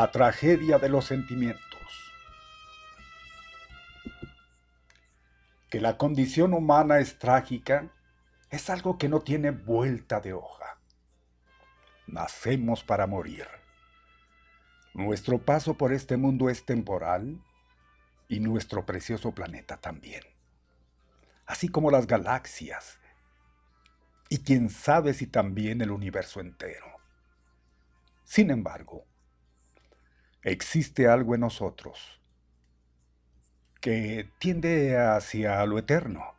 La tragedia de los sentimientos. Que la condición humana es trágica es algo que no tiene vuelta de hoja. Nacemos para morir. Nuestro paso por este mundo es temporal y nuestro precioso planeta también, así como las galaxias y quién sabe si también el universo entero. Sin embargo, existe algo en nosotros que tiende hacia lo eterno.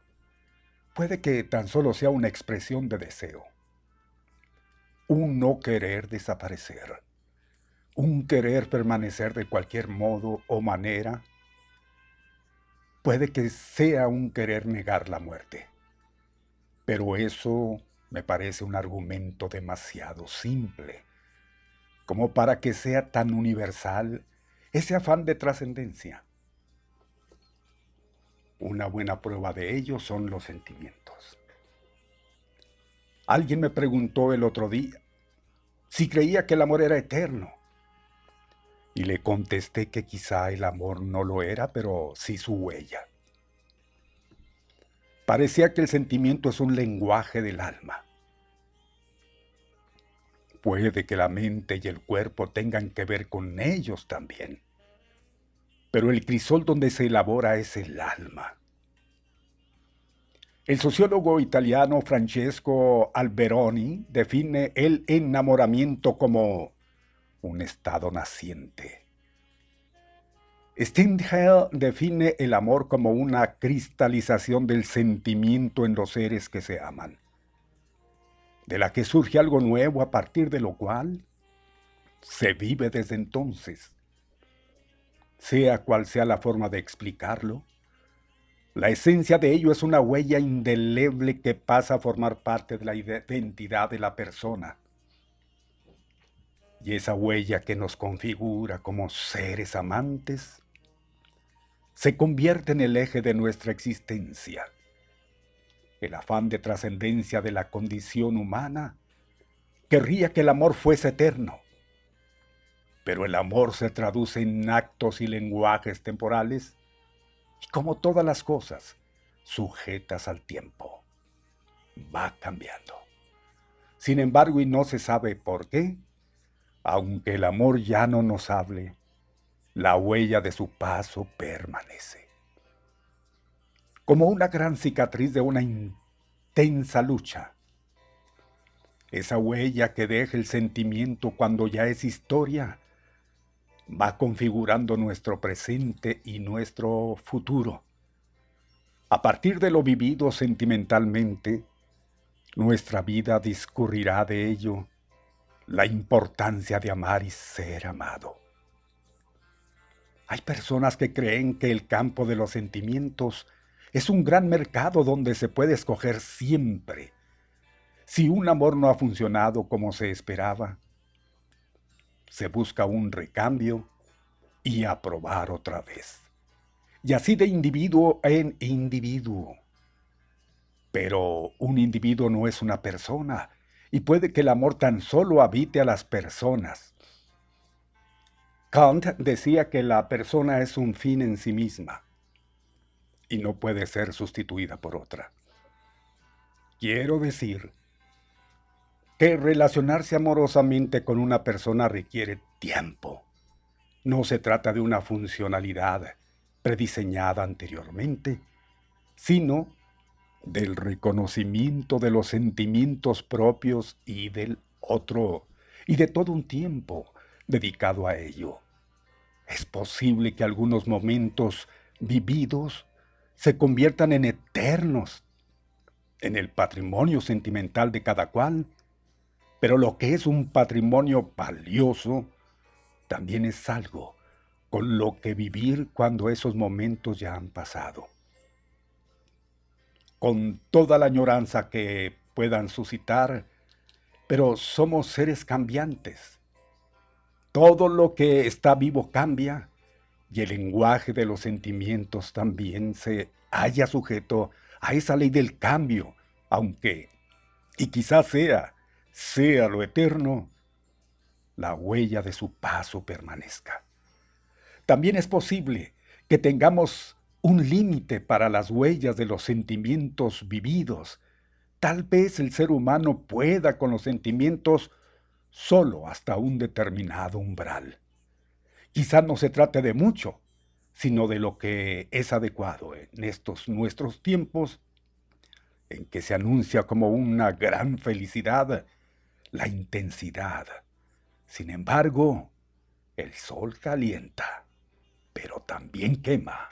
Puede que tan solo sea una expresión de deseo, un no querer desaparecer un querer permanecer de cualquier modo o manera, puede que sea un querer negar la muerte. Pero eso me parece un argumento demasiado simple, como para que sea tan universal ese afán de trascendencia. Una buena prueba de ello son los sentimientos. Alguien me preguntó el otro día si creía que el amor era eterno. Y le contesté que quizá el amor no lo era, pero sí su huella. Parecía que el sentimiento es un lenguaje del alma. Puede que la mente y el cuerpo tengan que ver con ellos también. Pero el crisol donde se elabora es el alma. El sociólogo italiano Francesco Alberoni define el enamoramiento como un estado naciente. Stendhal define el amor como una cristalización del sentimiento en los seres que se aman, de la que surge algo nuevo a partir de lo cual se vive desde entonces. Sea cual sea la forma de explicarlo, la esencia de ello es una huella indeleble que pasa a formar parte de la identidad de la persona y esa huella que nos configura como seres amantes se convierte en el eje de nuestra existencia. El afán de trascendencia de la condición humana querría que el amor fuese eterno, pero el amor se traduce en actos y lenguajes temporales y como todas las cosas, sujetas al tiempo. Va cambiando. Sin embargo, y no se sabe por qué, aunque el amor ya no nos hable, la huella de su paso permanece. Como una gran cicatriz de una intensa lucha. Esa huella que deja el sentimiento cuando ya es historia va configurando nuestro presente y nuestro futuro. A partir de lo vivido sentimentalmente, nuestra vida discurrirá de ello la importancia de amar y ser amado. Hay personas que creen que el campo de los sentimientos es un gran mercado donde se puede escoger siempre. Si un amor no ha funcionado como se esperaba, se busca un recambio y aprobar otra vez. Y así de individuo en individuo. Pero un individuo no es una persona, y puede que el amor tan solo habite a las personas. Kant decía que la persona es un fin en sí misma y no puede ser sustituida por otra. Quiero decir que relacionarse amorosamente con una persona requiere tiempo. No se trata de una funcionalidad prediseñada anteriormente, sino del reconocimiento de los sentimientos propios y del otro, y de todo un tiempo dedicado a ello. Es posible que algunos momentos vividos se conviertan en eternos en el patrimonio sentimental de cada cual, pero lo que es un patrimonio valioso también es algo con lo que vivir cuando esos momentos ya han pasado. Con toda la añoranza que puedan suscitar, pero somos seres cambiantes. Todo lo que está vivo cambia y el lenguaje de los sentimientos también se halla sujeto a esa ley del cambio, aunque, y quizás sea, sea lo eterno, la huella de su paso permanezca. También es posible que tengamos un límite para las huellas de los sentimientos vividos. Tal vez el ser humano pueda con los sentimientos solo hasta un determinado umbral. Quizás no se trate de mucho, sino de lo que es adecuado en estos nuestros tiempos en que se anuncia como una gran felicidad la intensidad. Sin embargo, el sol calienta, pero también quema.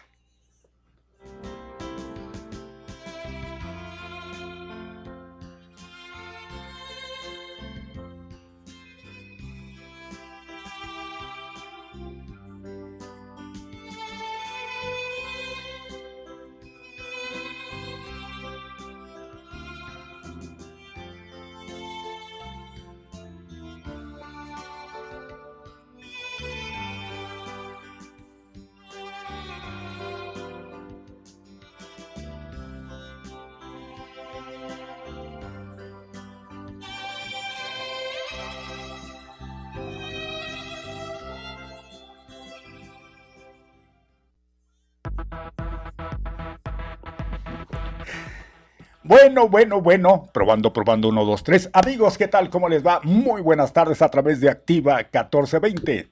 Bueno, bueno, bueno, probando, probando, 1, 2, 3. Amigos, ¿qué tal? ¿Cómo les va? Muy buenas tardes a través de Activa 1420.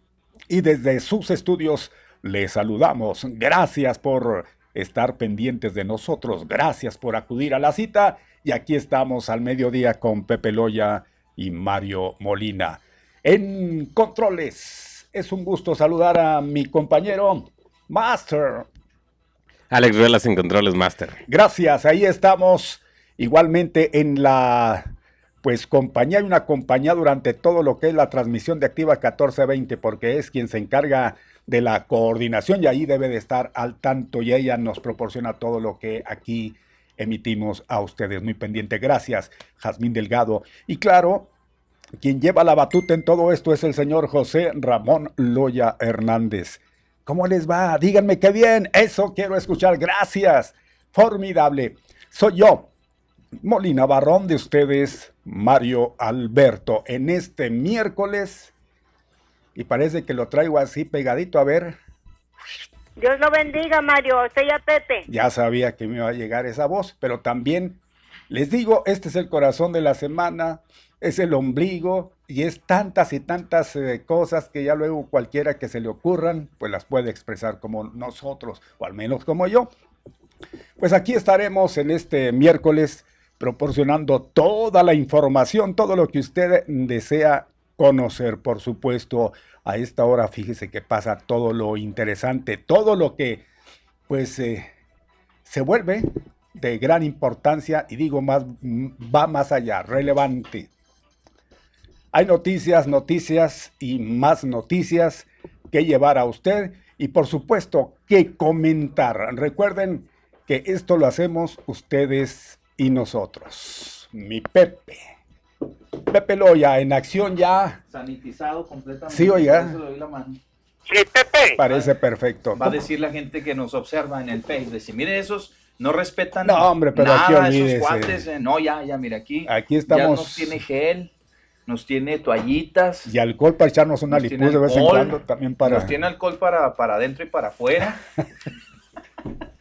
Y desde sus estudios les saludamos. Gracias por estar pendientes de nosotros. Gracias por acudir a la cita. Y aquí estamos al mediodía con Pepe Loya y Mario Molina. En controles, es un gusto saludar a mi compañero Master. Alex Velas en controles, Master. Gracias, ahí estamos Igualmente en la pues compañía y una compañía durante todo lo que es la transmisión de Activa 1420 porque es quien se encarga de la coordinación y ahí debe de estar al tanto y ella nos proporciona todo lo que aquí emitimos a ustedes. Muy pendiente. Gracias, Jazmín Delgado. Y claro, quien lleva la batuta en todo esto es el señor José Ramón Loya Hernández. ¿Cómo les va? Díganme qué bien. Eso quiero escuchar. Gracias. Formidable. Soy yo, Molina Barrón de ustedes, Mario Alberto, en este miércoles. Y parece que lo traigo así pegadito, a ver. Dios lo bendiga, Mario. Soy a Pepe. Ya sabía que me iba a llegar esa voz, pero también les digo, este es el corazón de la semana, es el ombligo y es tantas y tantas eh, cosas que ya luego cualquiera que se le ocurran, pues las puede expresar como nosotros, o al menos como yo. Pues aquí estaremos en este miércoles proporcionando toda la información, todo lo que usted desea conocer. Por supuesto, a esta hora fíjese que pasa todo lo interesante, todo lo que pues eh, se vuelve de gran importancia y digo más, va más allá, relevante. Hay noticias, noticias y más noticias que llevar a usted y por supuesto que comentar. Recuerden que esto lo hacemos ustedes y nosotros. Mi Pepe. Pepe Loya, en acción ya. Sanitizado completamente. Sí, oiga. Sí, Pepe. Parece perfecto. Va a decir la gente que nos observa en el Facebook, decir, mire esos no respetan no, hombre, pero nada aquí esos cuates. Eh, no, ya, ya, mira aquí. Aquí estamos. Ya nos tiene gel, nos tiene toallitas. Y alcohol para echarnos una lipuz de vez en cuando también para. Nos tiene alcohol para, para adentro y para afuera.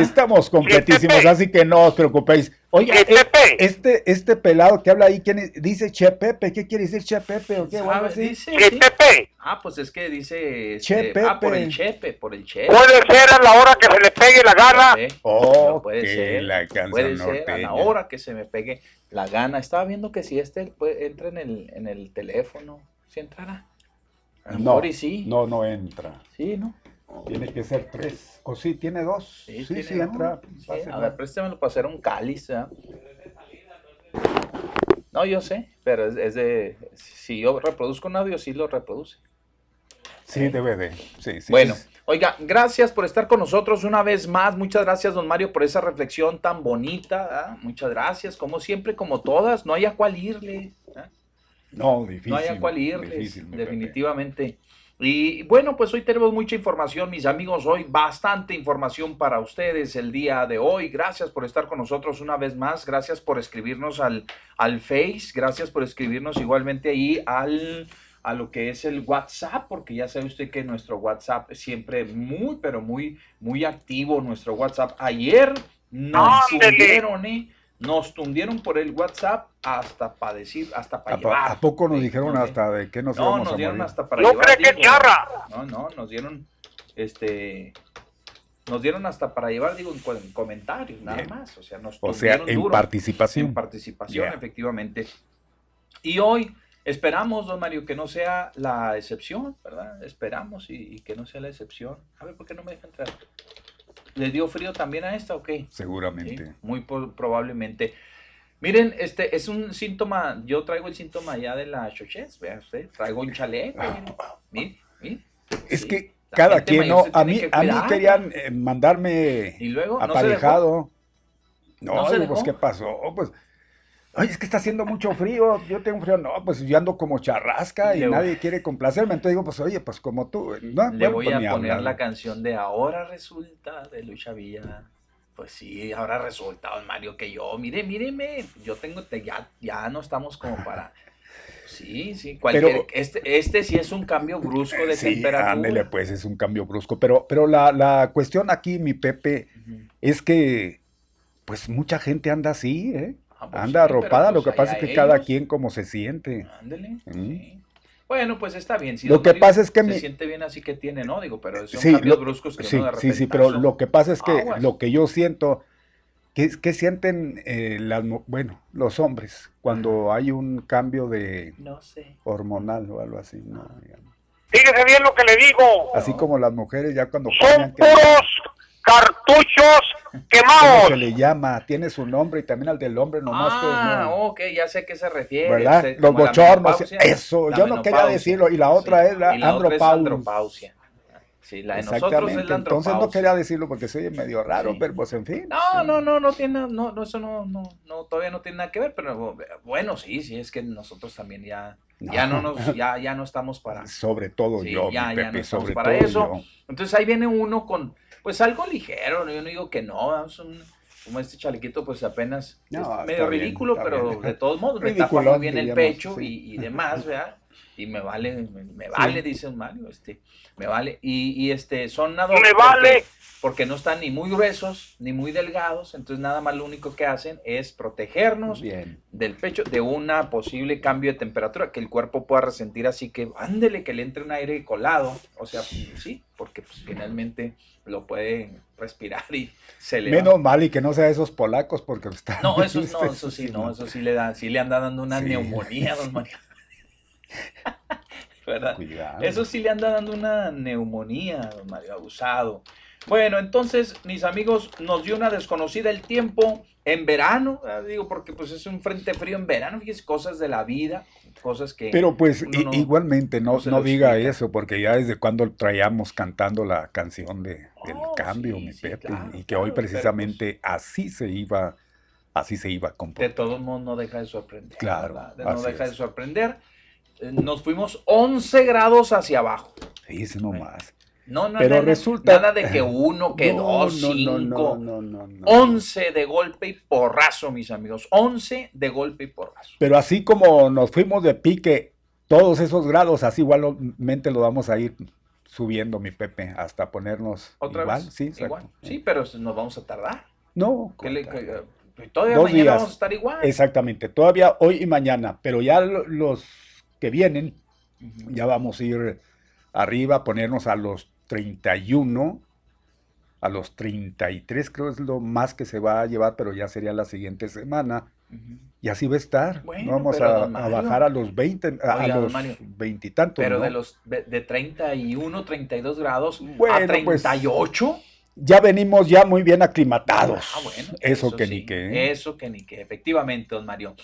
Estamos completísimos, así que no os preocupéis. Oye, eh, este, este pelado que habla ahí, ¿quién dice Che Pepe? ¿Qué quiere decir Che Pepe o qué? Dice, Pepe? Ah, pues es que dice che este, Ah, por el Chepe, por el Chepe. Puede ser a la hora que se le pegue la gana. Oh, puede ser. La puede ser a la hora que se me pegue la gana. Estaba viendo que si este entra en el, en el teléfono, ¿sí entrará? no, sí. No, no entra. Sí, ¿no? Tiene que ser tres. ¿O sí? ¿Tiene dos? Sí, sí, sí entra. a ver, préstemelo para hacer un cáliz. No, yo sé, pero es, de... Si yo reproduzco un audio, sí lo reproduce. Sí, debe de. Sí, sí, bueno, oiga, gracias por estar con nosotros una vez más. Muchas gracias, don Mario, por esa reflexión tan bonita. Muchas gracias. Como siempre, como todas, no hay a cuál irle. No, difícil. No hay a cuál irle, definitivamente. Y bueno, pues hoy tenemos mucha información, mis amigos, hoy bastante información para ustedes el día de hoy. Gracias por estar con nosotros una vez más, gracias por escribirnos al, al Face, gracias por escribirnos igualmente ahí al, a lo que es el WhatsApp, porque ya sabe usted que nuestro WhatsApp es siempre muy, pero muy, muy activo, nuestro WhatsApp. Ayer nos subieron, ¿eh? Nos tundieron por el WhatsApp hasta para decir, hasta para ¿A, llevar. ¿A poco nos dijeron no hasta de qué nos No, íbamos nos a dieron morir? hasta para ¿No llevar. cree que digo. charra? No, no, nos dieron, este, nos dieron hasta para llevar, digo, en, co- en comentarios, nada Bien. más. O sea, nos O sea, en duro. participación. En participación, efectivamente. Y hoy esperamos, don Mario, que no sea la excepción, ¿verdad? Esperamos y, y que no sea la excepción. A ver, ¿por qué no me deja entrar? ¿Le dio frío también a esta o qué? Sí, Seguramente. muy probablemente. Miren, este es un síntoma, yo traigo el síntoma ya de la chochez, vea usted, traigo un chaleco, mire. Es Sí, que la cada quien, ¿no? A mí, a mí querían eh, mandarme Y luego, aparejado. No, ¿No se digo, pues? ¿qué pasó? Pues, ay, es que está haciendo mucho frío, yo tengo frío. No, pues yo ando como charrasca y Le- nadie quiere complacerme. Entonces digo, pues, oye, pues como tú. No, Le voy pues, a poner hablar. la canción de Ahora resulta de Lucha Villa. Pues sí, ahora resulta, don Mario, que yo, mire, míreme, yo tengo, te- ya, ya no estamos como para... Sí, sí, cualquier, Pero- este, este sí es un cambio brusco de Sí, temperatura. ándele, pues es un cambio brusco. Pero, pero la, la cuestión aquí, mi Pepe, es que, pues mucha gente anda así, ¿eh? Ah, pues Anda sí, arropada, lo pues que pasa es que cada quien como se siente. Ándele, Mm. sí. Bueno, pues está bien. Si Lo que Mario pasa es que se mi- siente bien así que tiene, ¿no? Digo, pero son Sí, cambios lo- bruscos que Sí, de sí, sí, pero lo que pasa es que lo que yo siento, que, que sienten eh, las, bueno, los hombres cuando hay un cambio de No sé. hormonal o algo así, ¿no? Fíjese bien lo que le digo. Así como las mujeres ya cuando Son puros cartuchos ¿cómo quemados. se le llama? Tiene su nombre y también al del hombre, nomás ah, que no. ok, ya sé a qué se refiere. ¿Verdad? Los bochornos, eso, la yo no quería decirlo, y la otra es la la otra es andropau- andropausia. Sí, la de nosotros es Exactamente, la entonces no quería decirlo porque se oye medio raro, Sí. pero pues en fin. No, no, no, no tiene, no, no, eso no, no, no, todavía no tiene nada que ver, pero bueno, sí, sí, es que nosotros también ya, ya no nos, ya, ya no estamos para, Sobre todo Sí, yo, ya- mi ya no Pepe, estamos sobre para todo eso. yo. Entonces ahí viene uno con, pues algo ligero, ¿no? yo no digo que no, es un, como este chalequito, pues apenas No, es está medio bien, está pero bien. de todos modos me tapa muy bien el pecho sí. y, y demás, ¿verdad? Y me vale, me, me vale, dice un Mario, este, me vale. Y, y este, son nada Me vale. porque no están ni muy gruesos ni muy delgados, entonces nada más lo único que hacen es protegernos Bien. del pecho de una posible cambio de temperatura que el cuerpo pueda resentir así que ándele que le entre un aire colado, o sea, sí, porque pues finalmente lo puede respirar y se le va. Menos mal y que no sea esos polacos porque está. No, eso no, eso sí, no, eso sí le da, sí le anda dando una Sí. neumonía, don Mario. ¿Verdad? Cuidado. Eso sí le anda dando una neumonía, don Mario, abusado. Bueno, entonces, mis amigos, nos dio una desconocida el tiempo en verano, digo, porque pues es un frente frío en verano, fíjese, cosas de la vida, cosas que... Pero pues no- igualmente no, no diga explica. eso, porque ya desde cuando traíamos cantando la canción de, del Oh, cambio, sí, mi sí, Pepe, claro, y que claro, hoy pues precisamente así se iba, así se iba a de todos modos no deja de sorprender. Claro, no deja de sorprender. Eh, Nos fuimos 11 grados hacia abajo. Fíjese nomás. No, no, Pero nada, resulta- nada de que uno, que No, dos, no, cinco. no, no, no, no. 11 de golpe y porrazo, mis amigos. 11 de golpe y porrazo. Pero así como nos fuimos de pique todos esos grados, así igualmente lo vamos a ir subiendo, mi Pepe, hasta ponernos ¿Otra igual. vez? Sí. Igual. Sí, pero nos vamos a tardar. No, ¿Qué le- contrario. que- todavía Dos mañana días. vamos a estar igual. Exactamente, todavía hoy y mañana, pero ya lo- los que vienen, ya vamos a ir arriba, ponernos a los 31, a los 33 creo es lo más que se va a llevar, pero ya sería la siguiente semana. Y así va a estar. Bueno, no vamos a, bajar a los 20, a, Oiga, los veintitantos. Pero ¿no? de los de de 31, 32 grados Bueno, a pues, 38. Ya venimos ya muy bien aclimatados. Ah, bueno, eso, que sí, ni qué. Eso que ni qué, efectivamente, don Mario.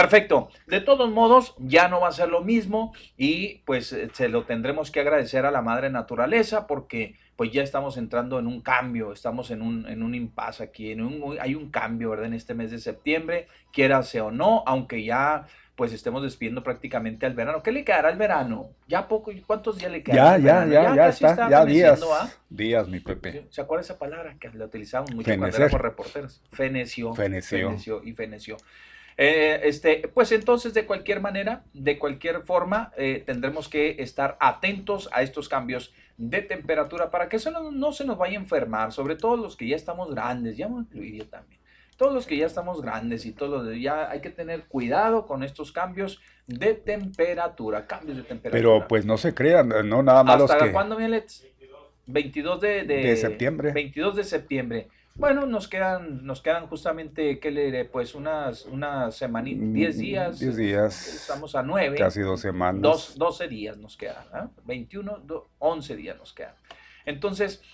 Perfecto. De todos modos, ya no va a ser lo mismo y pues eh, se lo tendremos que agradecer a la madre naturaleza porque pues ya estamos entrando en un cambio, estamos en un, en un impasse aquí, en un, hay un cambio, ¿verdad? En este mes de septiembre, quiera sea o no, aunque ya pues estemos despidiendo prácticamente al verano. ¿Qué le quedará al verano? ¿Ya poco? ¿Cuántos días le quedan? Ya, ya, ya, ya casi está. Ya días. ¿ah? Días, mi Pepe. ¿Se acuerda esa palabra que la utilizamos mucho cuando Fenecer. éramos reporteros? Feneció. Feneció. y feneció. Eh, este, pues entonces, de cualquier manera, de cualquier forma, eh, tendremos que estar atentos a estos cambios de temperatura para que eso no, no se nos vaya a enfermar, sobre todo los que ya estamos grandes, ya me incluiría también. todos los que ya estamos grandes y todos los ya hay que tener cuidado con estos cambios de temperatura, cambios de temperatura. Pero pues no se crean, no nada más ¿Hasta que... cuándo, Mieletz? 22 de, de, septiembre. 22 de septiembre. Bueno, nos quedan, nos quedan justamente, ¿qué le diré? Pues unas, una semanita, 10 mm, días. 10 días. Estamos a 9. Casi dos semanas. Dos, 12 días nos quedan, ¿eh? 21, 11 días nos quedan. Entonces,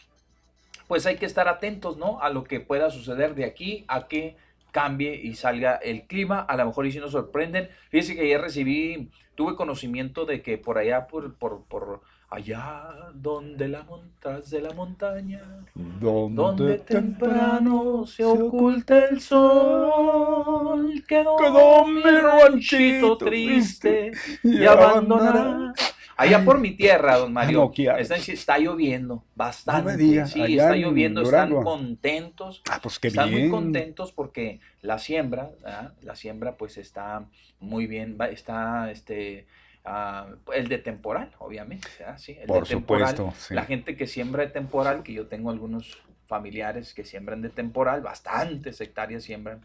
pues hay que estar atentos, ¿no? A lo que pueda suceder de aquí a que cambie y salga el clima. A lo mejor y si nos sorprenden. Fíjense que ayer recibí, tuve conocimiento de que por allá, por, por, por allá donde la montas de la montaña, donde, temprano se oculta el sol, quedó, quedó mi ranchito triste y abandonará. Allá por mi tierra, don Mario, está, lloviendo bastante. sí, está lloviendo, están contentos. Ah, pues qué están muy contentos porque la siembra, la siembra pues está muy bien, está este ah, el de temporal, obviamente. Sí, el por de supuesto. La gente que siembra de temporal, que yo tengo algunos familiares que siembran de temporal, bastantes hectáreas siembran,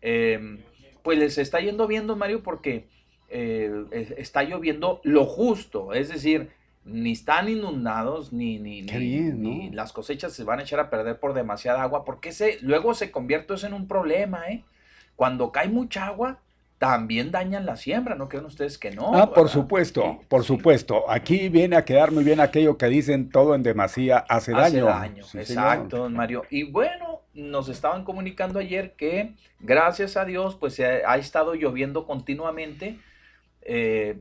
em, pues les está yendo bien, don Mario, porque eh, está lloviendo lo justo, es decir, ni están inundados, ni, ni, ni, las cosechas se van a echar a perder por demasiada agua, porque ese, luego se convierte eso en un problema, ¿eh? Cuando cae mucha agua, también dañan la siembra, ¿no creen ustedes que no? Ah, por supuesto, por supuesto. Aquí viene a quedar muy bien aquello que dicen todo en demasía hace, daño. daño, exacto, don Mario. Y bueno, nos estaban comunicando ayer que gracias a Dios, pues ha estado lloviendo continuamente eh,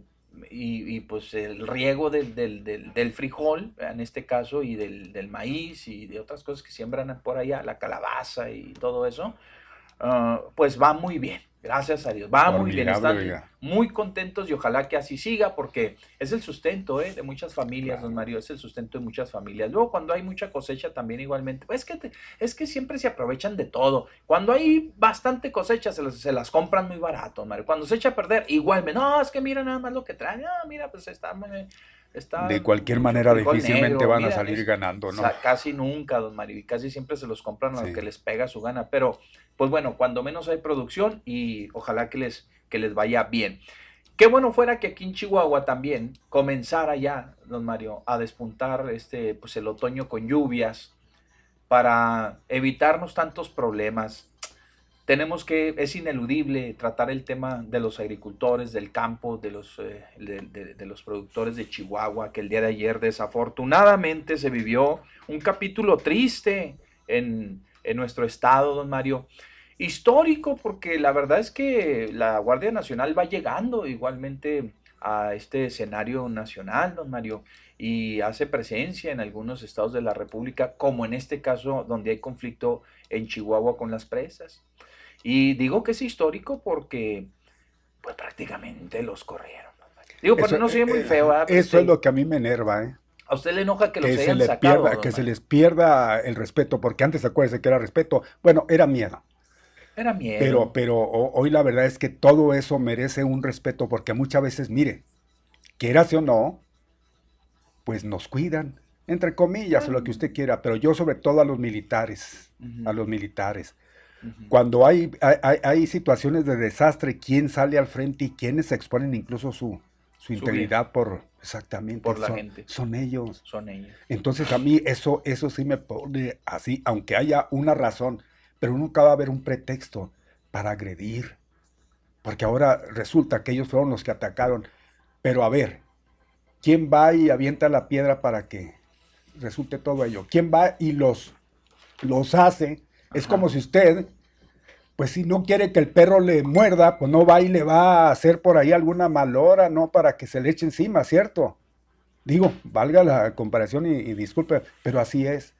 y, pues el riego del, del, frijol, en este caso, y del, maíz y de otras cosas que siembran por allá, la calabaza y todo eso, ah, pues va muy bien. Gracias a Dios. Va muy bien. Están muy contentos y ojalá que así siga porque es el sustento ¿eh? de muchas familias, don Mario. Es el sustento de muchas familias. Luego cuando hay mucha cosecha también igualmente. es, que es que siempre se aprovechan de todo. Cuando hay bastante cosecha se, se las compran muy barato, don Mario. Cuando se echa a perder, igual No, es que mira nada más lo que traen. Ah, mira, pues está muy de cualquier manera difícilmente van a salir ganando, ¿no? casi nunca, don Mario, y casi siempre se los compran a lo que les pega su gana, pero pues bueno, cuando menos hay producción y ojalá que les, que les vaya bien. Qué bueno fuera que aquí en Chihuahua también comenzara ya, don Mario, a despuntar este, pues el otoño con lluvias para evitarnos tantos problemas tenemos que, es ineludible tratar el tema de los agricultores, del campo, de los, eh, de, los productores de Chihuahua, que el día de ayer desafortunadamente se vivió un capítulo triste en, en nuestro estado, don Mario. Histórico, porque la verdad es que la Guardia Nacional va llegando igualmente a este escenario nacional, don Mario, y hace presencia en algunos estados de la República, como en este caso donde hay conflicto en Chihuahua con las presas. Y digo que es histórico porque pues prácticamente los corrieron. Digo, pero no soy muy eh, feo. Eso es lo que a mí me enerva, ¿eh? A usted le enoja que, los se hayan sacado, pierda, Que se les pierda el respeto, porque antes acuérdense que era respeto. Bueno, era miedo. Era miedo. Pero, pero hoy la verdad es que todo eso merece un respeto, porque muchas veces, mire, quieras o no, pues nos cuidan, entre comillas, lo que usted quiera, pero yo sobre todo a los militares, a los militares. Cuando hay, hay, situaciones de desastre, ¿quién sale al frente y quiénes se exponen incluso su, integridad por exactamente por la son, gente. Son ellos. Son ellos. Entonces a mí eso, eso sí me pone así, aunque haya una razón, pero nunca va a haber un pretexto para agredir. Porque ahora resulta que ellos fueron los que atacaron. Pero a ver, ¿quién va y avienta la piedra para que resulte todo ello? ¿Quién va y los, los hace es como si usted, pues si no quiere que el perro le muerda, pues no va y le va a hacer por ahí alguna malora, ¿no? Para que se le eche encima, ¿cierto? Digo, valga la comparación y, disculpe, pero así es.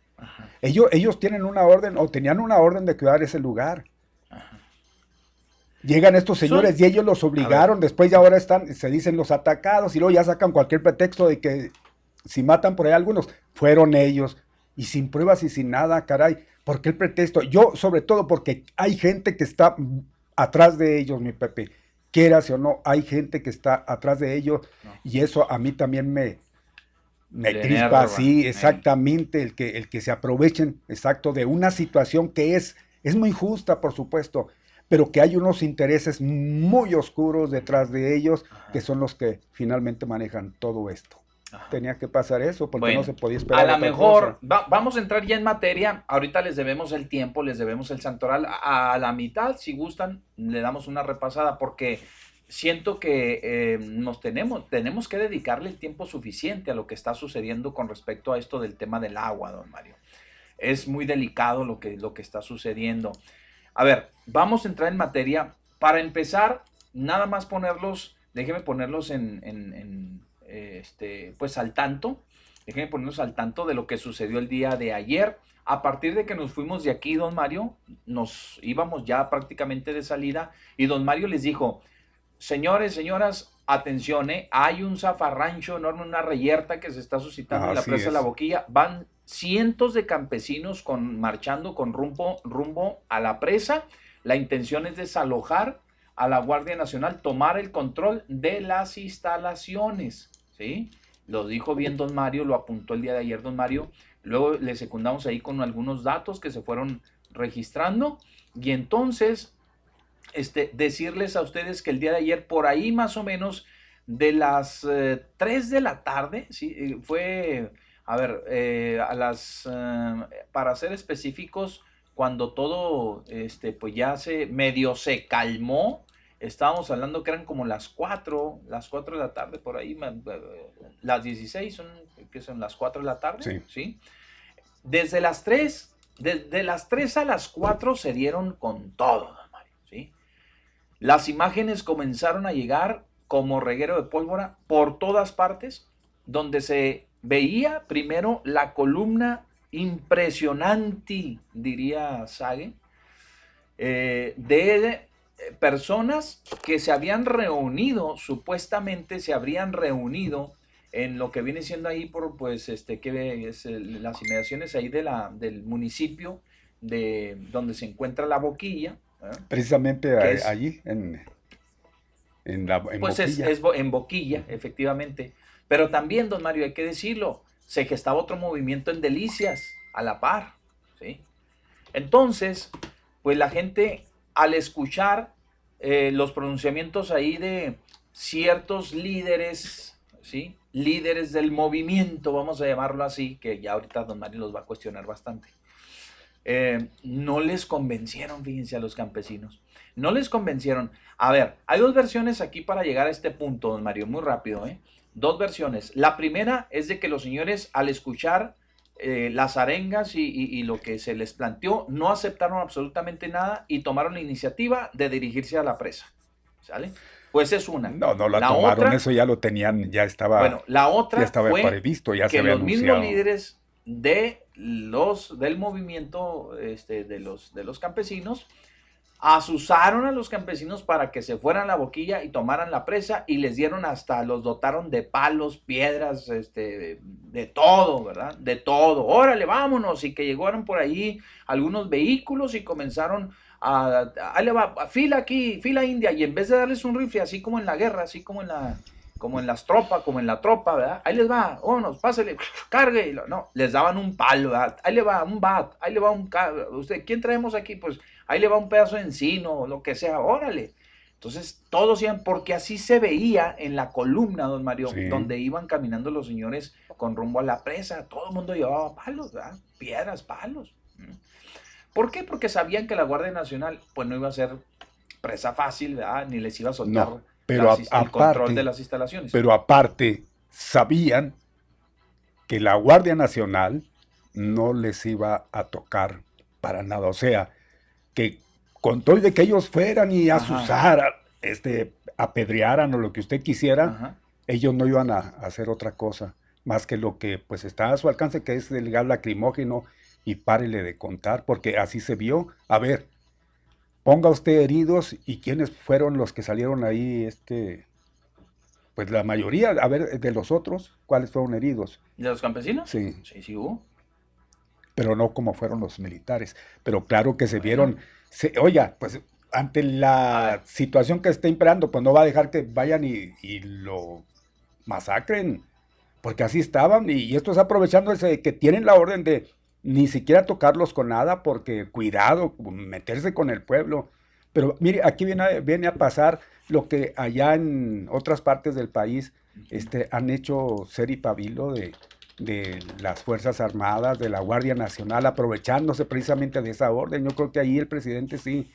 Ellos, ellos tienen una orden o tenían una orden de cuidar ese lugar. Llegan estos señores y ellos los obligaron, después ya ahora están, se dicen los atacados y luego ya sacan cualquier pretexto de que si matan por ahí algunos, fueron ellos. Y sin pruebas y sin nada, caray. ¿Por qué el pretexto? Yo, sobre todo, porque hay gente que está atrás de ellos, mi Pepe. Quieras o no, hay gente que está atrás de ellos. Y eso a mí también me, me crispa así, exactamente, el que, el que se aprovechen, exacto, de una situación que es es muy justa, por supuesto, pero que hay unos intereses muy oscuros detrás de ellos, que son los que finalmente manejan todo esto. Tenía que pasar eso, porque no se podía esperar. A lo mejor, vamos a entrar ya en materia, ahorita les debemos el tiempo, les debemos el santoral, a, la mitad, si gustan, le damos una repasada, porque siento que eh, nos tenemos, tenemos que dedicarle el tiempo suficiente a lo que está sucediendo con respecto a esto del tema del agua, don Mario. Es muy delicado lo que, lo que está sucediendo. A ver, vamos a entrar en materia. Para empezar, nada más ponerlos, déjeme ponerlos en, este, pues al tanto. Déjenme ponernos al tanto de lo que sucedió el día de ayer. A partir de que nos fuimos de aquí, don Mario, nos íbamos ya prácticamente de salida y don Mario les dijo, señores, señoras, atención, ¿eh? hay un zafarrancho enorme, una reyerta que se está suscitando en la presa de la Boquilla. Van cientos de campesinos con, marchando con rumbo, rumbo a la presa. La intención es desalojar a la Guardia Nacional, tomar el control de las instalaciones. ¿Sí? Lo dijo bien don Mario, lo apuntó el día de ayer don Mario. Luego le secundamos ahí con algunos datos que se fueron registrando. Y entonces, este, decirles a ustedes que el día de ayer, por ahí más o menos, de las 3 eh, de la tarde, ¿sí? Eh, fue, a ver, eh, a las, para ser específicos, cuando todo, este, pues ya se medio se calmó, estábamos hablando que eran como las 4, las 4 de la tarde, por ahí, las 16 son, que son las 4 de la tarde, sí. Desde las 3, desde las 3 a las 4 se dieron con todo, Mario, ¿sí? Las imágenes comenzaron a llegar como reguero de pólvora por todas partes, donde se veía primero la columna impresionante, diría Sage, eh, de personas que se habían reunido, supuestamente se habrían reunido en lo que viene siendo ahí por, pues, este, que es las inmediaciones ahí de la, del municipio de donde se encuentra la boquilla. Precisamente allí, en, en, la, pues boquilla. Es, en boquilla, efectivamente. Pero también, don Mario, hay que decirlo, se gestaba otro movimiento en Delicias, a la par. ¿sí? Entonces, pues la gente al escuchar eh, los pronunciamientos ahí de ciertos líderes, ¿sí? líderes del movimiento, vamos a llamarlo así, que ya ahorita don Mario los va a cuestionar bastante, eh, no les convencieron, fíjense, a los campesinos. No les convencieron. A ver, hay dos versiones aquí para llegar a este punto, don Mario, muy rápido, ¿eh? Dos versiones. La primera es de que los señores, al escuchar eh, las arengas y, lo que se les planteó, no aceptaron absolutamente nada y tomaron la iniciativa de dirigirse a la presa. ¿Sale? Pues es una. No, no la, tomaron, eso ya lo tenían, ya estaba. Bueno, la otra ya estaba previsto, ya que se los mismos líderes de los del movimiento este, de los de los campesinos asusaron a los campesinos para que se fueran a la boquilla y tomaran la presa y les dieron hasta, los dotaron de palos, piedras, este, de, todo, ¿verdad? De todo. Órale, vámonos. Y que llegaron por ahí algunos vehículos y comenzaron a, ahí le va, fila aquí, fila india. Y en vez de darles un rifle, así como en la guerra, así como en la, como en las tropas, como en la tropa, ¿verdad? Ahí les va, vámonos, pásale, cargue. No, les daban un palo, ¿verdad? Ahí le va un bat, ahí le va un... ¿Usted, ¿Quién traemos aquí? Pues ahí le va un pedazo de encino, o lo que sea, órale. Entonces, todos iban, porque así se veía en la columna, don Mario, donde iban caminando los señores con rumbo a la presa. Todo el mundo llevaba palos, ¿verdad? Piedras, palos. ¿Por qué? Porque sabían que la Guardia Nacional, pues no iba a ser presa fácil, ¿verdad? Ni les iba a soltar pero el control de las instalaciones. Pero aparte, sabían que la Guardia Nacional no les iba a tocar para nada. O sea, que con todo de que ellos fueran y asusaran, este, apedrearan o lo que usted quisiera, ellos no iban a, hacer otra cosa más que lo que pues está a su alcance, que es el gas lacrimógeno, y párele de contar, porque así se vio. A ver, ponga usted heridos y quiénes fueron los que salieron ahí, este, pues la mayoría, a ver, de los otros, ¿cuáles fueron heridos? ¿De los campesinos? Sí. Sí, sí hubo. Pero no como fueron los militares. Pero claro que se vieron, se, oiga, pues ante la situación que está imperando, pues no va a dejar que vayan y, lo masacren, porque así estaban, y, esto es aprovechando ese, que tienen la orden de ni siquiera tocarlos con nada, porque cuidado, meterse con el pueblo. Pero mire, aquí viene, viene a pasar lo que allá en otras partes del país este, han hecho ser y pabilo de, de las Fuerzas Armadas, de la Guardia Nacional, aprovechándose precisamente de esa orden. Yo creo que ahí el presidente sí,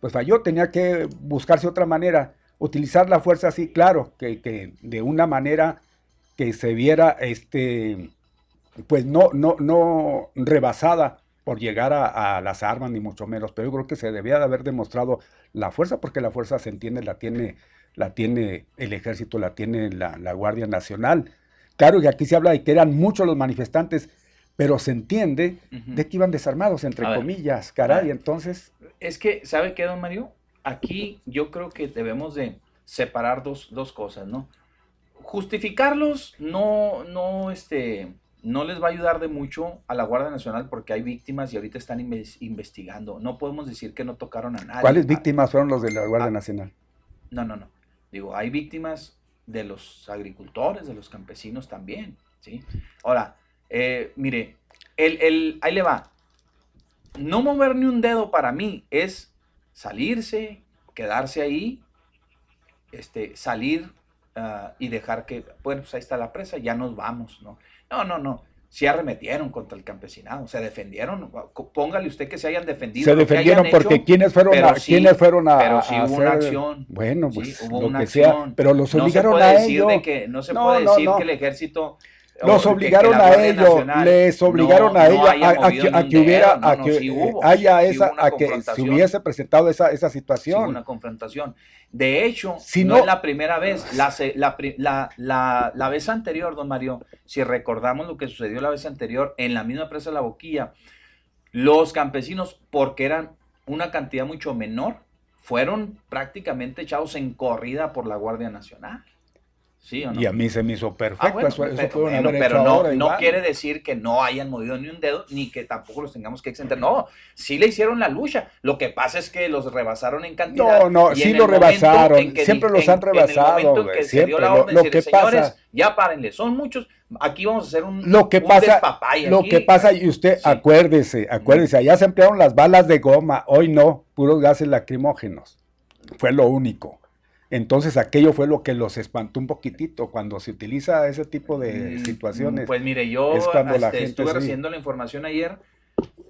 pues falló, tenía que buscarse otra manera, utilizar la fuerza así, claro, que, que de una manera que se viera, este, pues no, no, no rebasada por llegar a, las armas, ni mucho menos, pero yo creo que se debía de haber demostrado la fuerza, porque la fuerza se entiende, la tiene, la tiene el ejército, la tiene la, la Guardia Nacional Claro que aquí se habla de que eran muchos los manifestantes, pero se entiende de que iban desarmados, entre comillas, caray, entonces... Es que, ¿sabe qué, don Mario? Aquí yo creo que debemos de separar dos, cosas, ¿no? Justificarlos no, no, este, no les va a ayudar de mucho a la Guardia Nacional porque hay víctimas y ahorita están investigando. No podemos decir que no tocaron a nadie. ¿Cuáles víctimas fueron los de la Guardia ah, Nacional? No, no, no. Digo, hay víctimas de los agricultores, de los campesinos también, ¿sí? Ahora, eh, mire, el, el, ahí le va. No mover ni un dedo para mí es salirse, quedarse ahí, este, salir ah, y dejar que, bueno, pues ahí está la presa, ya nos vamos, ¿no? No, no, no sí arremetieron contra el campesinado, se defendieron, póngale usted que se hayan defendido. Se defendieron porque quienes fueron a, quienes fueron a, pero sí hubo una acción. Bueno, pues hubo una acción. pero los obligaron a ellos. no se puede decir que el ejército los obligaron a ellos, les obligaron a ellos a, que, hubiera, a que haya esa, a que se hubiese presentado esa, esa situación. una confrontación. De hecho, si no, es la primera vez, la, la, la, vez anterior, don Mario, si recordamos lo que sucedió la vez anterior en la misma presa de la Boquilla, los campesinos, porque eran una cantidad mucho menor, fueron prácticamente echados en corrida por la Guardia Nacional. Y a mí se me hizo perfecto. Ah, eso, pero, no, no quiere decir que no hayan movido ni un dedo, ni que tampoco los tengamos que exenter. No, sí le hicieron la lucha. Lo que pasa es que los rebasaron en cantidad. No, no, sí lo rebasaron. Siempre los han rebasado. que siempre. lo, que pasa, ya párenle, son muchos. Aquí vamos a hacer un, lo que pasa, Lo que pasa, y usted acuérdese, acuérdese, allá se emplearon las balas de goma, hoy no, puros gases lacrimógenos. Fue lo único. Entonces aquello fue lo que los espantó un poquitito cuando se utiliza ese tipo de mm, situaciones. Pues mire, yo estuve recibiendo la información ayer.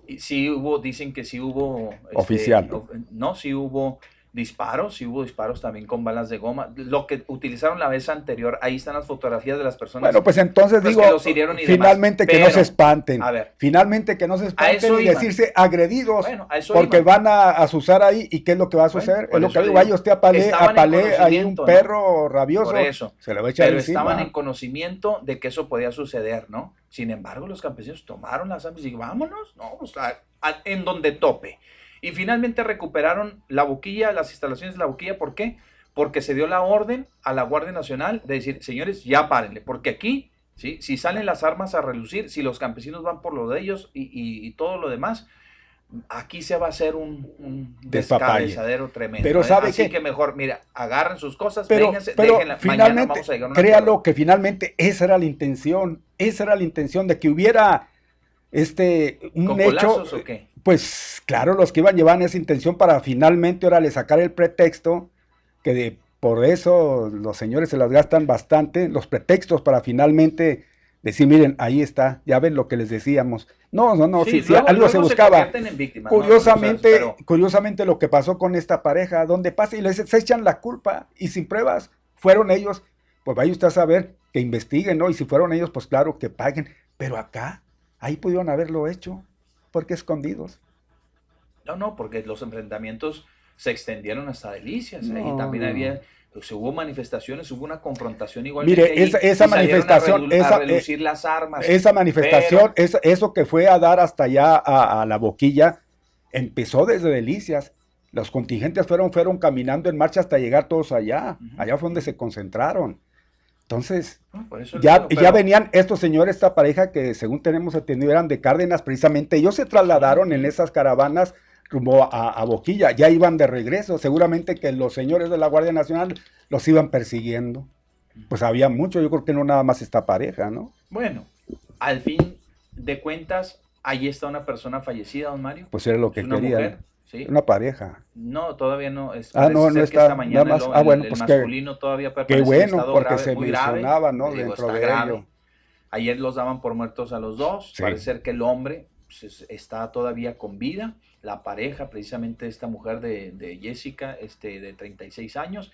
Y sí hubo, dicen que sí hubo... Este, Oficial. no, sí hubo disparos, y hubo disparos también con balas de goma. Lo que utilizaron la vez anterior, ahí están las fotografías de las personas. Bueno, pues entonces digo, finalmente que no se espanten. A ver, finalmente que no se espanten y decirse agredidos, porque van a asusar ahí y qué es lo que va a suceder. es lo que digo, vaya usted a palé, a palé, hay un perro rabioso, eso. se le va a echar Pero estaban en conocimiento de que eso podía suceder, ¿no? Sin embargo, los campesinos tomaron las armas y dijeron, vámonos, no, pues, en donde tope. Y finalmente recuperaron la boquilla, las instalaciones de la boquilla. ¿Por qué? Porque se dio la orden a la Guardia Nacional de decir, señores, ya párenle, porque aquí, ¿sí? si salen las armas a relucir, si los campesinos van por lo de ellos y, todo lo demás, aquí se va a hacer un, un descabezadero tremendo. Pero ¿eh? sabe Así que, mejor, mira, agarren sus cosas, pero, pero finalmente, créalo que finalmente esa era la intención, esa era la intención de que hubiera este un hecho o qué? Pues claro, los que iban llevaban esa intención para finalmente ahora le sacar el pretexto, que de, por eso los señores se las gastan bastante, los pretextos para finalmente decir, miren, ahí está, ya ven lo que les decíamos. No, no, no, sí, algo se buscaba. curiosamente, curiosamente lo que pasó con esta pareja, donde pasa y les se echan la culpa y sin pruebas, fueron ellos, pues vaya usted a saber, que investiguen, ¿no? Y si fueron ellos, pues claro, que paguen. Pero acá, ahí pudieron haberlo hecho. ¿Por qué escondidos? No, no, porque los enfrentamientos se extendieron hasta Delicias. ¿eh? y también había, pues, hubo manifestaciones, hubo una confrontación igual. Mire, esa, esa manifestación, esa, eh, las armas. Esa manifestación, eso que fue a dar hasta allá a, la boquilla, empezó desde Delicias. Los contingentes fueron, fueron caminando en marcha hasta llegar todos allá. Allá fue donde se concentraron. Entonces, ya, ya venían estos señores, esta pareja que según tenemos atendido eran de Cárdenas, precisamente ellos se trasladaron en esas caravanas rumbo a, Boquilla, ya iban de regreso, seguramente que los señores de la Guardia Nacional los iban persiguiendo. Pues había mucho, yo creo que no nada más esta pareja, ¿no? Bueno, al fin de cuentas, Ahí está una persona fallecida, don Mario. Pues era lo que quería. Una pareja. No, todavía no. Es, Ah, no, no que está, esta mañana nada más- el- ah, bueno, el, pues masculino todavía permanece Qué en bueno, porque grave, se mencionaba, ¿no? Digo, Dentro de grave. ello. Ayer los daban por muertos a los dos. Sí. Parece ser que el hombre pues, es- está todavía con vida. La pareja, precisamente esta mujer de, de Jessica, este, de 36 años,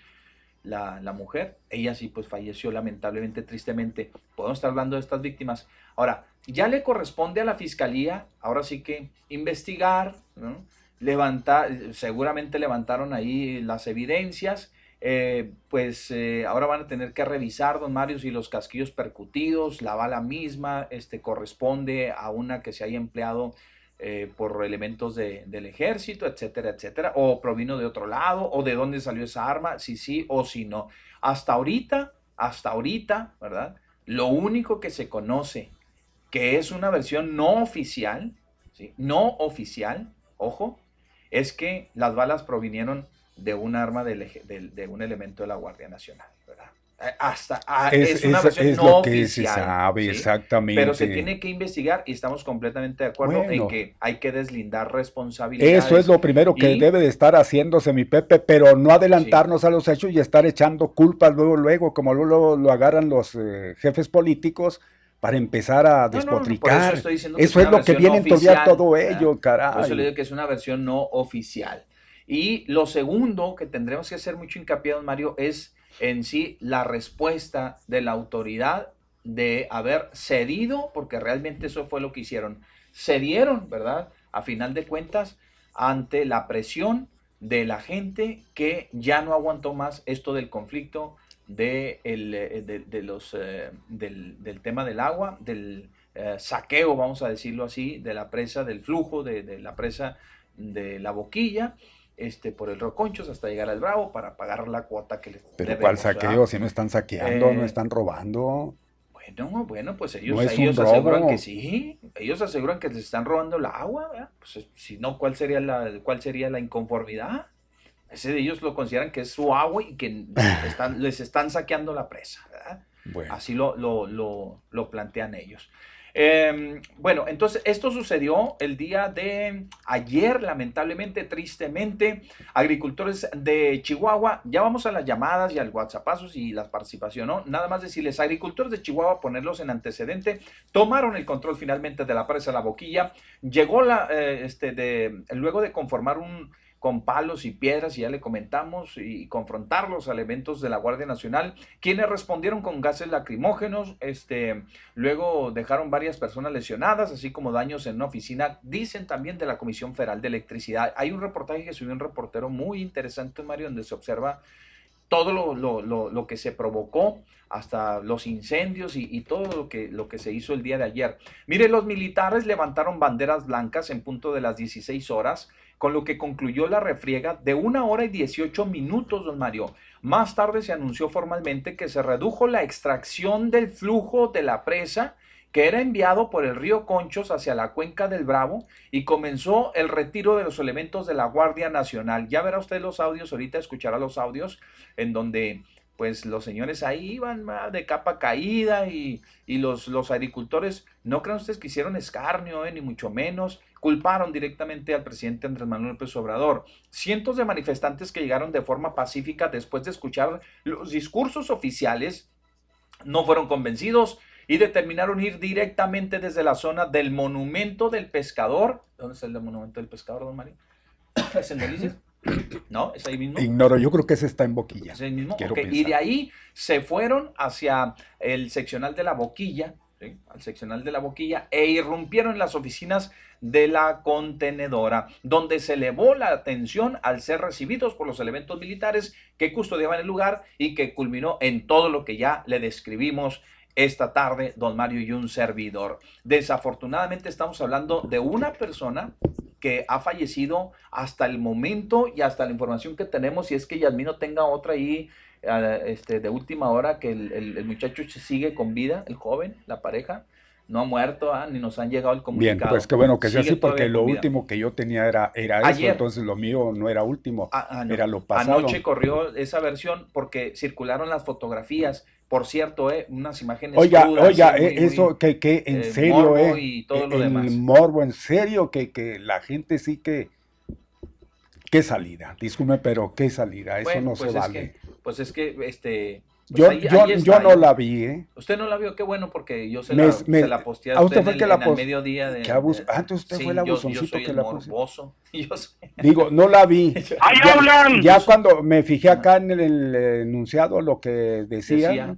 la, la mujer, ella sí pues falleció lamentablemente, tristemente. Podemos estar hablando de estas víctimas. Ahora, ya le corresponde a la fiscalía, ahora sí que investigar, ¿no? Levantar, seguramente levantaron ahí las evidencias, eh, pues eh, ahora van a tener que revisar, don Mario, si los casquillos percutidos, la bala misma, este, corresponde a una que se haya empleado eh, por elementos de- del ejército, etcétera, etcétera, o provino de otro lado, o de dónde salió esa arma, si sí o si no. Hasta ahorita, hasta ahorita, ¿verdad? Lo único que se conoce, que es una versión no oficial, ¿sí? No oficial, ojo, es que las balas provinieron de un arma del del- de, un elemento de la Guardia Nacional, ¿verdad? Eh, Hasta, ah, es, una versión es no lo que oficial. se sabe, ¿sí? exactamente. Pero se tiene que investigar y estamos completamente de acuerdo en que hay que deslindar responsabilidades. Eso es lo primero que Y- debe de estar haciéndose mi Pepe, pero no adelantarnos a los hechos y estar echando culpas luego, luego, como luego lo agarran los eh, jefes políticos para empezar a No, no, no, por eso despotricar. eso es lo que viene a enturbiar oficial, todo ello, Por eso le digo que es una versión no oficial. Y lo segundo que tendremos que hacer mucho hincapié, don Mario, es en sí la respuesta de la autoridad de haber cedido, porque realmente eso fue lo que hicieron. Cedieron, ¿verdad? A final de cuentas, ante la presión de la gente que ya no aguantó más esto del conflicto de, el, eh, de, de los, eh, del, del tema del agua, del eh, saqueo, vamos a decirlo así, de la presa, del flujo de, de la presa de la boquilla, este, por el Roconchos hasta llegar al Bravo para pagar la cuota que les Pero debemos, ¿cuál saqueo? Si no están saqueando, Eh, no están robando. Bueno, bueno, pues ellos, No ellos aseguran robo. que sí, ellos aseguran que les están robando el agua, ¿verdad? Pues eh, si no, ¿cuál sería la, cuál sería la inconformidad? Ese de ellos lo consideran que es su agua y que están, les están saqueando la presa. Bueno, Así lo, lo, lo- lo plantean ellos. Eh, bueno, entonces esto sucedió el día de ayer, lamentablemente, tristemente. Agricultores de Chihuahua, ya vamos a las llamadas y al WhatsAppazos y la participación, ¿no? Nada más decirles, agricultores de Chihuahua, ponerlos en antecedente, tomaron el control finalmente de la presa La Boquilla, llegó la, eh, este, de, luego de conformar un, con palos y piedras, y ya le comentamos, y confrontar los elementos de la Guardia Nacional, quienes respondieron con gases lacrimógenos, este, luego dejaron varias personas lesionadas, así como daños en una oficina, dicen también de la Comisión Federal de Electricidad. Hay un reportaje que subió un reportero muy interesante, Mario, donde se observa todo lo, lo- lo- lo que se provocó, hasta los incendios y, y todo lo que, lo que se hizo el día de ayer. Mire, los militares levantaron banderas blancas en punto de las 16 horas, con lo que concluyó la refriega de una hora y 18 minutos, don Mario. Más tarde se anunció formalmente que se redujo la extracción del flujo de la presa que era enviado por el río Conchos hacia la cuenca del Bravo y comenzó el retiro de los elementos de la Guardia Nacional. Ya verá usted los audios, ahorita escuchará los audios en donde pues los señores ahí iban de capa caída y, y los, los agricultores, no crean ustedes que hicieron escarnio, eh, ni mucho menos, culparon directamente al presidente Andrés Manuel López Obrador. Cientos de manifestantes que llegaron de forma pacífica después de escuchar los discursos oficiales no fueron convencidos y determinaron ir directamente desde la zona del monumento del pescador. ¿Dónde está el monumento del pescador, don Mario? ¿Es en Delicias? ¿No? ¿Es ahí mismo? ignoro, yo creo que ese está en boquilla. ¿Es el mismo? Y de ahí se fueron hacia el seccional de la boquilla, ¿sí? al seccional de la boquilla, e irrumpieron en las oficinas de la contenedora, donde se elevó la atención al ser recibidos por los elementos militares que custodiaban el lugar y que culminó en todo lo que ya le describimos esta tarde, don Mario y un servidor. Desafortunadamente estamos hablando de una persona que ha fallecido hasta el momento y hasta la información que tenemos, si es que Yasmín no tenga otra ahí eh, este, de última hora, que el, el- el muchacho sigue con vida, el joven, la pareja, no ha muerto, ah, ni nos han llegado el Bien, comunicado. pues qué bueno que sea Sigue así, porque lo último que yo tenía era, era eso, entonces lo mío no era último, Ah, ah, no. era lo pasado. Anoche corrió esa versión porque circularon las fotografías por cierto, eh, unas imágenes. Oiga, oiga, eh, eso que, que en eh, serio, eh, y todo lo el morbo, en serio, que, que la gente sí que. Qué salida, disculpe, pero qué salida, eso no pues se vale. pues es que, este, pues yo, yo, yo no la vi, ¿eh? Usted no la vio, qué bueno, porque yo se, la, se la posteé a usted, en, el, mediodía de... Abus, ah, entonces usted fue el abusoncito que la puso. Digo, no la vi. ¡Ahí hablan! Ya cuando me fijé acá en el, enunciado lo que decía,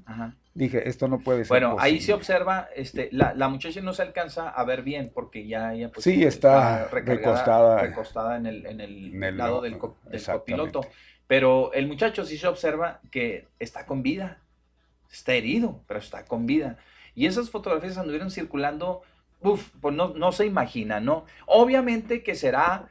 dije, esto no puede ser Bueno, ahí se observa, este, la, la, muchacha no se alcanza a ver bien, porque ya ella pues, sí, está, recostada, recostada en el, en el, lado del, del copiloto. Pero el muchacho sí se observa que está con vida, está herido, pero está con vida. Y esas fotografías anduvieron circulando, uff, pues no, no se imagina, ¿no? Obviamente que será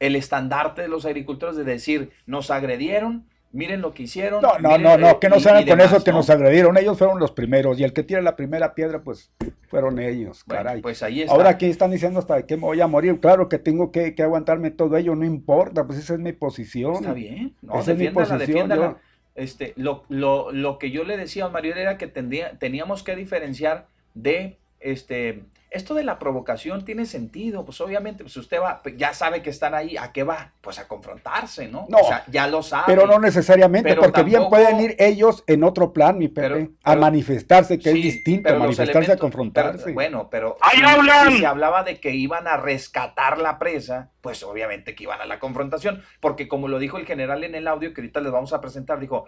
el estandarte de los agricultores de decir, nos agredieron, miren lo que hicieron. No, no, no, no, que no salgan con eso que nos agredieron. Ellos fueron los primeros y el que tira la primera piedra, pues fueron ellos, caray. Pues ahí está. Ahora aquí están diciendo hasta que me voy a morir. Claro que tengo que, aguantarme todo ello, no importa, pues esa es mi posición. Está bien, no, esa es mi posición. Este, lo, lo, lo, que yo le decía a Mario era que tendría, teníamos que diferenciar de este esto de la provocación tiene sentido, pues obviamente, pues usted va, pues, ya sabe que están ahí, ¿a qué va? Pues a confrontarse, ¿no? No, o sea, ya lo sabe. Pero no necesariamente, porque bien pueden ir ellos en otro plan, mi Pepe, a manifestarse, que es distinto, a manifestarse a confrontarse. bueno, pero ¡Ahí hablan! si se hablaba de que iban a rescatar la presa, pues obviamente que iban a la confrontación, porque como lo dijo el general en el audio que ahorita les vamos a presentar, dijo,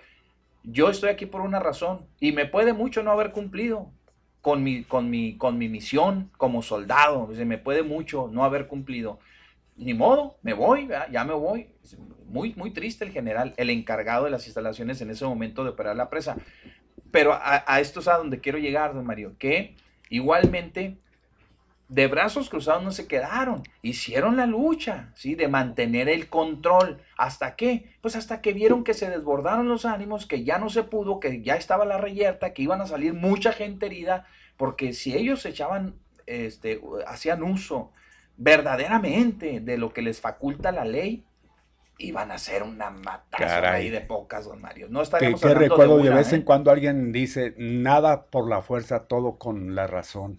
yo estoy aquí por una razón y me puede mucho no haber cumplido, con mi, con mi, con mi misión como soldado. Se me puede mucho no haber cumplido. Ni modo, me voy, ya me voy. Muy, muy triste el general, el encargado de las instalaciones en ese momento de operar la presa. Pero a, a esto es a donde quiero llegar, don Mario, que igualmente de brazos cruzados no se quedaron, hicieron la lucha, ¿sí? De mantener el control. ¿Hasta qué? Pues hasta que vieron que se desbordaron los ánimos, que ya no se pudo, que ya estaba la reyerta, que iban a salir mucha gente herida, porque si ellos echaban, este, hacían uso verdaderamente de lo que les faculta la ley, iban a ser una matanza ahí de pocas, don Mario. No estaríamos que, recuerdo de, de vez en ¿eh? cuando alguien dice, nada por la fuerza, todo con la razón.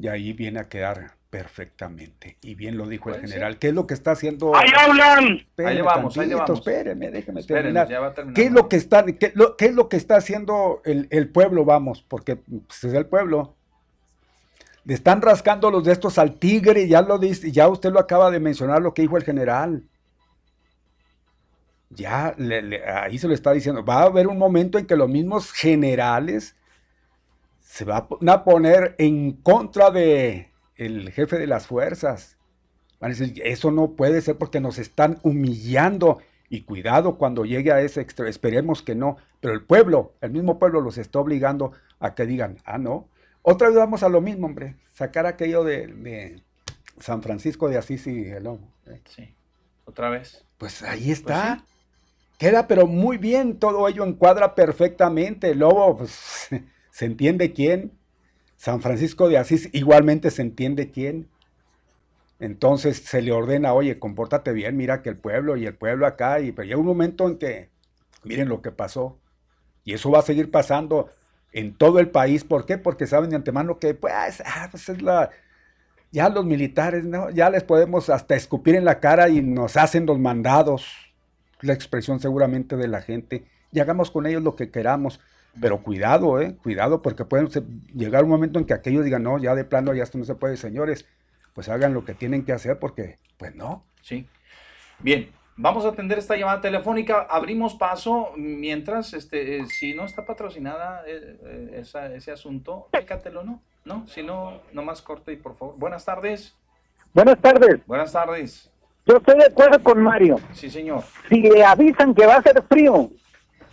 Y ahí viene a quedar perfectamente. Y bien lo dijo el general. ¿Qué es lo que está haciendo? ¡Ahí hablan! ahí le vamos, ahí le vamos. Espéreme, déjeme terminar. ¿Qué es lo que está, qué, es lo que está haciendo el, pueblo? Vamos, porque pues, es el pueblo. Le están rascando los de estos al tigre, ya lo dice, ya usted lo acaba de mencionar lo que dijo el general. Ya ahí se lo está diciendo. Va a haber un momento en que los mismos generales se va a poner en contra de el jefe de las fuerzas. Van a decir, eso no puede ser porque nos están humillando. Y cuidado cuando llegue a ese extremo, esperemos que no. Pero el pueblo, el mismo pueblo los está obligando a que digan, ah, no. Otra vez vamos a lo mismo, hombre. Sacar aquello de, San Francisco de Asís y el lobo. ¿eh? Sí, otra vez. Pues ahí pues está. Queda pero muy bien, todo ello encuadra perfectamente. El lobo, pues ¿Se entiende quién? San Francisco de Asís igualmente se entiende quién. Entonces se le ordena, oye, compórtate bien, mira que el pueblo y el pueblo acá, y pero llega un momento en que, miren lo que pasó, y eso va a seguir pasando en todo el país, ¿por qué? Porque saben de antemano que, pues, ah, pues es la, ya los militares, ¿no? Ya les podemos hasta escupir en la cara y nos hacen los mandados, la expresión seguramente de la gente, y hagamos con ellos lo que queramos. Pero cuidado, eh, cuidado, porque puede llegar un momento en que aquellos digan, no, ya de plano, ya esto no se puede, señores, pues hagan lo que tienen que hacer, porque, pues no. Sí. Bien, vamos a atender esta llamada telefónica, abrimos paso, mientras, este, eh, si no está patrocinada eh, ese asunto, fíjatelo, ¿no? ¿No? Si no, nomás corte y por favor. Buenas tardes. Buenas tardes. Buenas tardes. Yo estoy de acuerdo con Mario. Sí, señor. Si le avisan que va a ser frío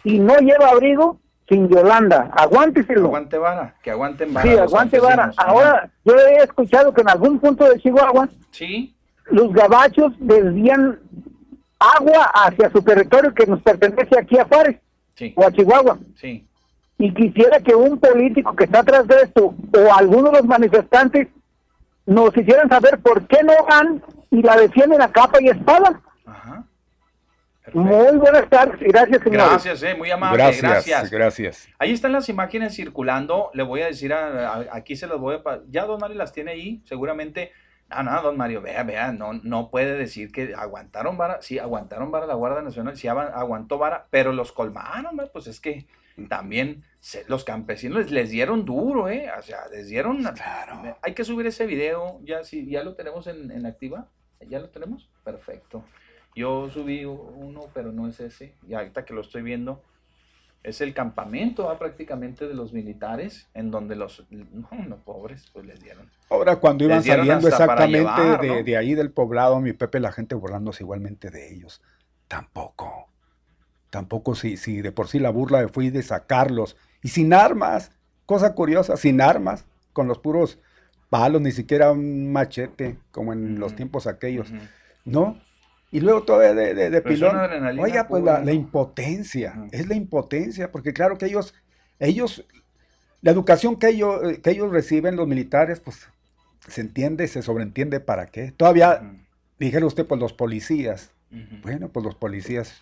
y no lleva abrigo, sin Yolanda. Aguánteselo. Aguante vara, que aguanten vara. Sí, aguante vara. Ahora, yo he escuchado que en algún punto de Chihuahua, sí. los gabachos desvían agua hacia su territorio que nos pertenece aquí a Juárez o a Chihuahua. Sí. Y quisiera que un político que está atrás de esto o algunos de los manifestantes nos hicieran saber por qué no van y la defienden a capa y espada. Ajá. Muy buenas tardes, gracias, señor. Gracias, eh, muy amable, gracias, gracias, Ahí están las imágenes circulando, le voy a decir, aquí se las voy a... Ya Don Mario las tiene ahí, seguramente... Ah, no, don Mario, vea, vea, no, no puede decir que aguantaron vara, sí, aguantaron vara la Guardia Nacional, sí aguantó vara, pero los colmaron, pues es que también los campesinos les, dieron duro, ¿eh? O sea, les dieron... Claro. Hay que subir ese video, ya, sí, ya lo tenemos en, en activa, ¿ya lo tenemos? Perfecto. Yo subí uno, pero no es ese. Y ahorita que lo estoy viendo, es el campamento prácticamente de los militares, en donde los no, pobres pues les dieron. Ahora, cuando iban saliendo exactamente de, ahí del poblado, mi Pepe, la gente burlándose igualmente de ellos. Tampoco. Tampoco si, si de por sí la burla fue de sacarlos. Y sin armas. Cosa curiosa, sin armas. Con los puros palos, ni siquiera un machete, como en los tiempos aquellos. No, y luego todavía de, de, de pilón. Oiga, pues la, impotencia, es la impotencia, porque claro que ellos, ellos, la educación que ellos, que ellos reciben, los militares, pues se entiende, se sobreentiende para qué. Todavía, dijera usted, pues los policías. Bueno, pues los policías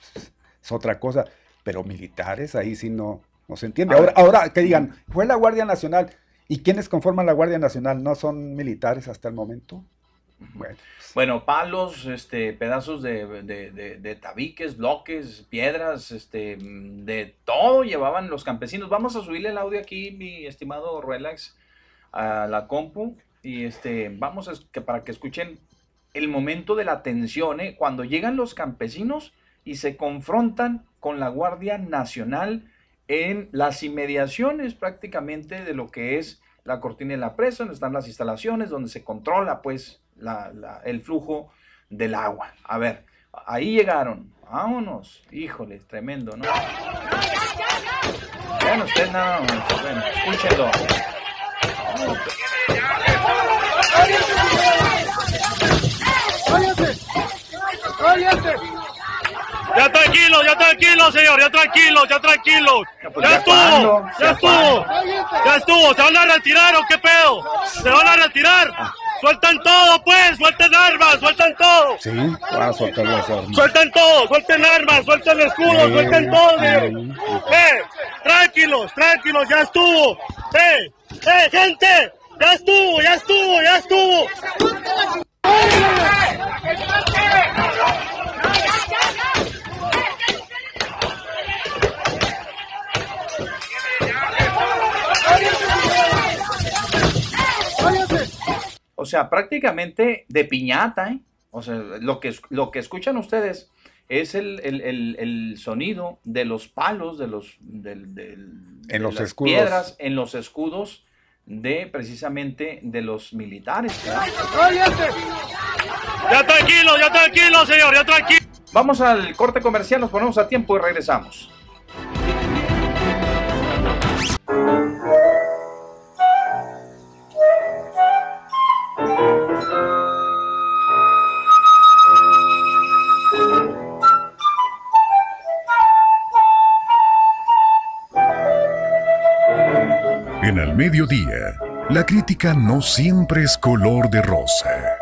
es otra cosa, pero militares ahí sí no, no se entiende. Ahora, ahora que digan, fue la Guardia Nacional. ¿Y quiénes conforman la Guardia Nacional? ¿No son militares hasta el momento? Bueno. palos, este, pedazos de, tabiques, bloques, piedras, este, de todo llevaban los campesinos. Vamos a subirle el audio aquí, mi estimado Relax, a la compu. Y este, vamos a, que, para que escuchen el momento de la tensión, ¿eh? cuando llegan los campesinos y se confrontan con la Guardia Nacional en las inmediaciones prácticamente de lo que es la cortina de la presa, donde están las instalaciones, donde se controla pues el flujo del agua. A ver, ahí llegaron. Vámonos. Híjole, tremendo, ¿no? Vean ustedes nada más. Bueno, escúchenlo. Ya tranquilo, ya tranquilo, señor, ya tranquilo, ya tranquilo. Pues ya, estuvo, ya, estuvo, ya estuvo. ¿Se van a retirar o qué pedo? ¿Se van a retirar? Ah. ¡Suelten todo, pues! ¡Suelten armas! ¡Suelten todo! Sí, van a soltar las armas. ¡Suelten todo! ¡Suelten armas! ¡Suelten escudos! ¡Suelten todo! ¡Eh! ¡Tranquilos! ¡Tranquilos! ¡Ya estuvo! ¡Eh! ¡Eh, gente! ¡Ya estuvo! ¡Ya estuvo! ¡Ya estuvo! O sea, prácticamente de piñata, ¿eh? O sea, lo que, lo que escuchan ustedes es el, sonido de los palos, de los en los escudos. piedras, en los escudos de precisamente de los militares. Ya tranquilo, ya tranquilo, señor, ya tranquilo. Vamos al corte comercial, nos ponemos a tiempo y regresamos. Mediodía, la crítica no siempre es color de rosa.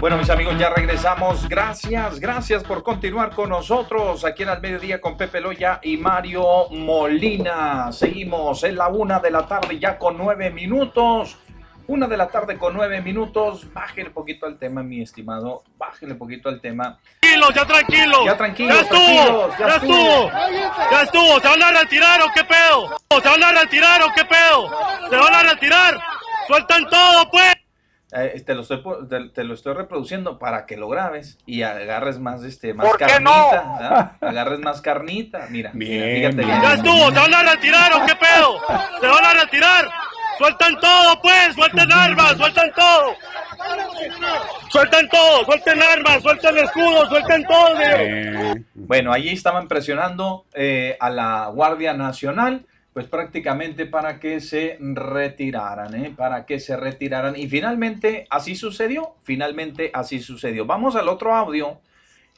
Bueno, mis amigos, ya regresamos. Gracias, gracias por continuar con nosotros aquí en el mediodía con Pepe Loya y Mario Molina. Seguimos en la una de la tarde ya con nueve minutos. Una de la tarde con nueve minutos. Bájale poquito al tema, mi estimado. Bájale poquito al tema. Tranquilo, ya tranquilo. Ya tranquilo. Ya estuvo. Ya, estuvo. Ya estuvo. ¿Se van a retirar o qué pedo? ¿Se van a retirar o qué pedo? ¿Se van a retirar? Sueltan todo, pues. Eh, te, lo estoy, te, lo estoy reproduciendo para que lo grabes y agarres más, este, más carnita. Agarres más carnita. Mira, bien, fíjate Ya estuvo, ¿se van a retirar o qué pedo? ¿Se van a retirar? ¡Sueltan todo, pues! ¡Suelten armas! ¡Suelten todo! ¡Suelten todo! ¡Suelten armas! ¡Suelten escudos! ¡Suelten todo! Bueno, allí estaban presionando eh, a la Guardia Nacional, pues prácticamente para que se retiraran, ¿eh? Para que se retiraran. Y finalmente así sucedió. Finalmente así sucedió. Vamos al otro audio,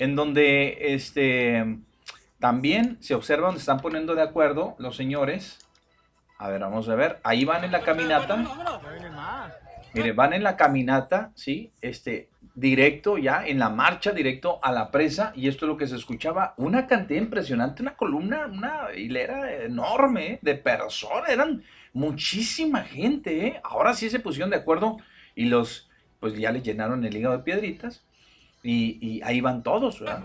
en donde este, también se observa donde están poniendo de acuerdo los señores a ver, vamos a ver. Ahí van en la caminata. Mire, van en la caminata, ¿sí? Este, directo ya, en la marcha directo a la presa, y esto es lo que se escuchaba, una cantidad impresionante, una columna, una hilera enorme de personas, eran muchísima gente, ¿eh? Ahora sí se pusieron de acuerdo y los, pues ya le llenaron el hígado de piedritas y, y ahí van todos, ¿verdad?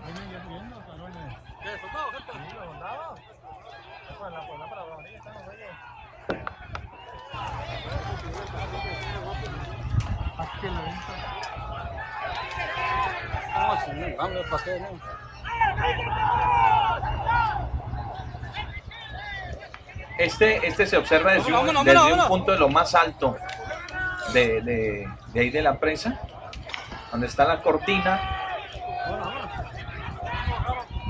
Este, este se observa desde, un, punto de lo más alto de, de, de ahí de la presa, donde está la cortina.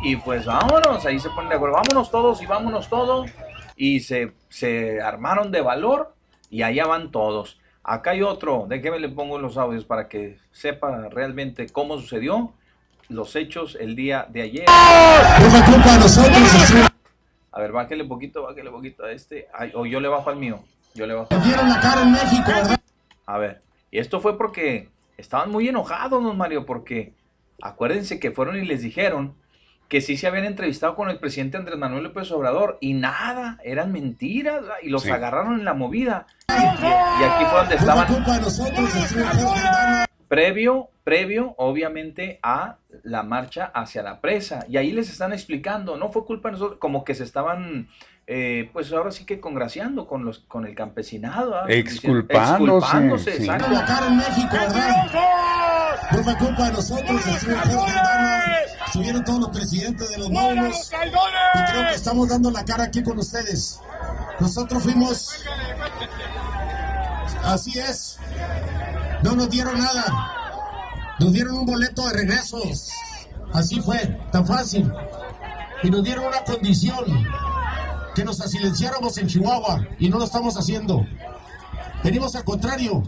Y pues vámonos, ahí se ponen de acuerdo, vámonos todos y vámonos todos. Y se, se armaron de valor y allá van todos. Acá hay otro, déjeme le pongo los audios para que sepa realmente cómo sucedió los hechos el día de ayer. A ver, bájale un poquito, bájale un poquito a este. o yo le bajo al mío. Yo le bajo. la cara en México, A ver, y esto fue porque estaban muy enojados, don Mario, porque acuérdense que fueron y les dijeron que sí se habían entrevistado con el presidente Andrés Manuel López Obrador y nada, eran mentiras y los agarraron en la movida. Y, aquí fue donde estaban. Previo, previo, obviamente, a la marcha hacia la presa. Y ahí les están explicando, no fue culpa de nosotros, como que se estaban, eh, pues ahora sí que congraciando con los, con el campesinado. ¿ah? Exculpándose. Exculpándose, exacto. en México, No fue culpa de nosotros, Subieron todos los presidentes de los módulos. Y creo que estamos dando la cara aquí con ustedes. Nosotros fuimos. Así es. No nos dieron nada. Nos dieron un boleto de regreso. Así fue, tan fácil. Y nos dieron una condición, que nos silenciáramos en Chihuahua y no lo estamos haciendo. Venimos al contrario.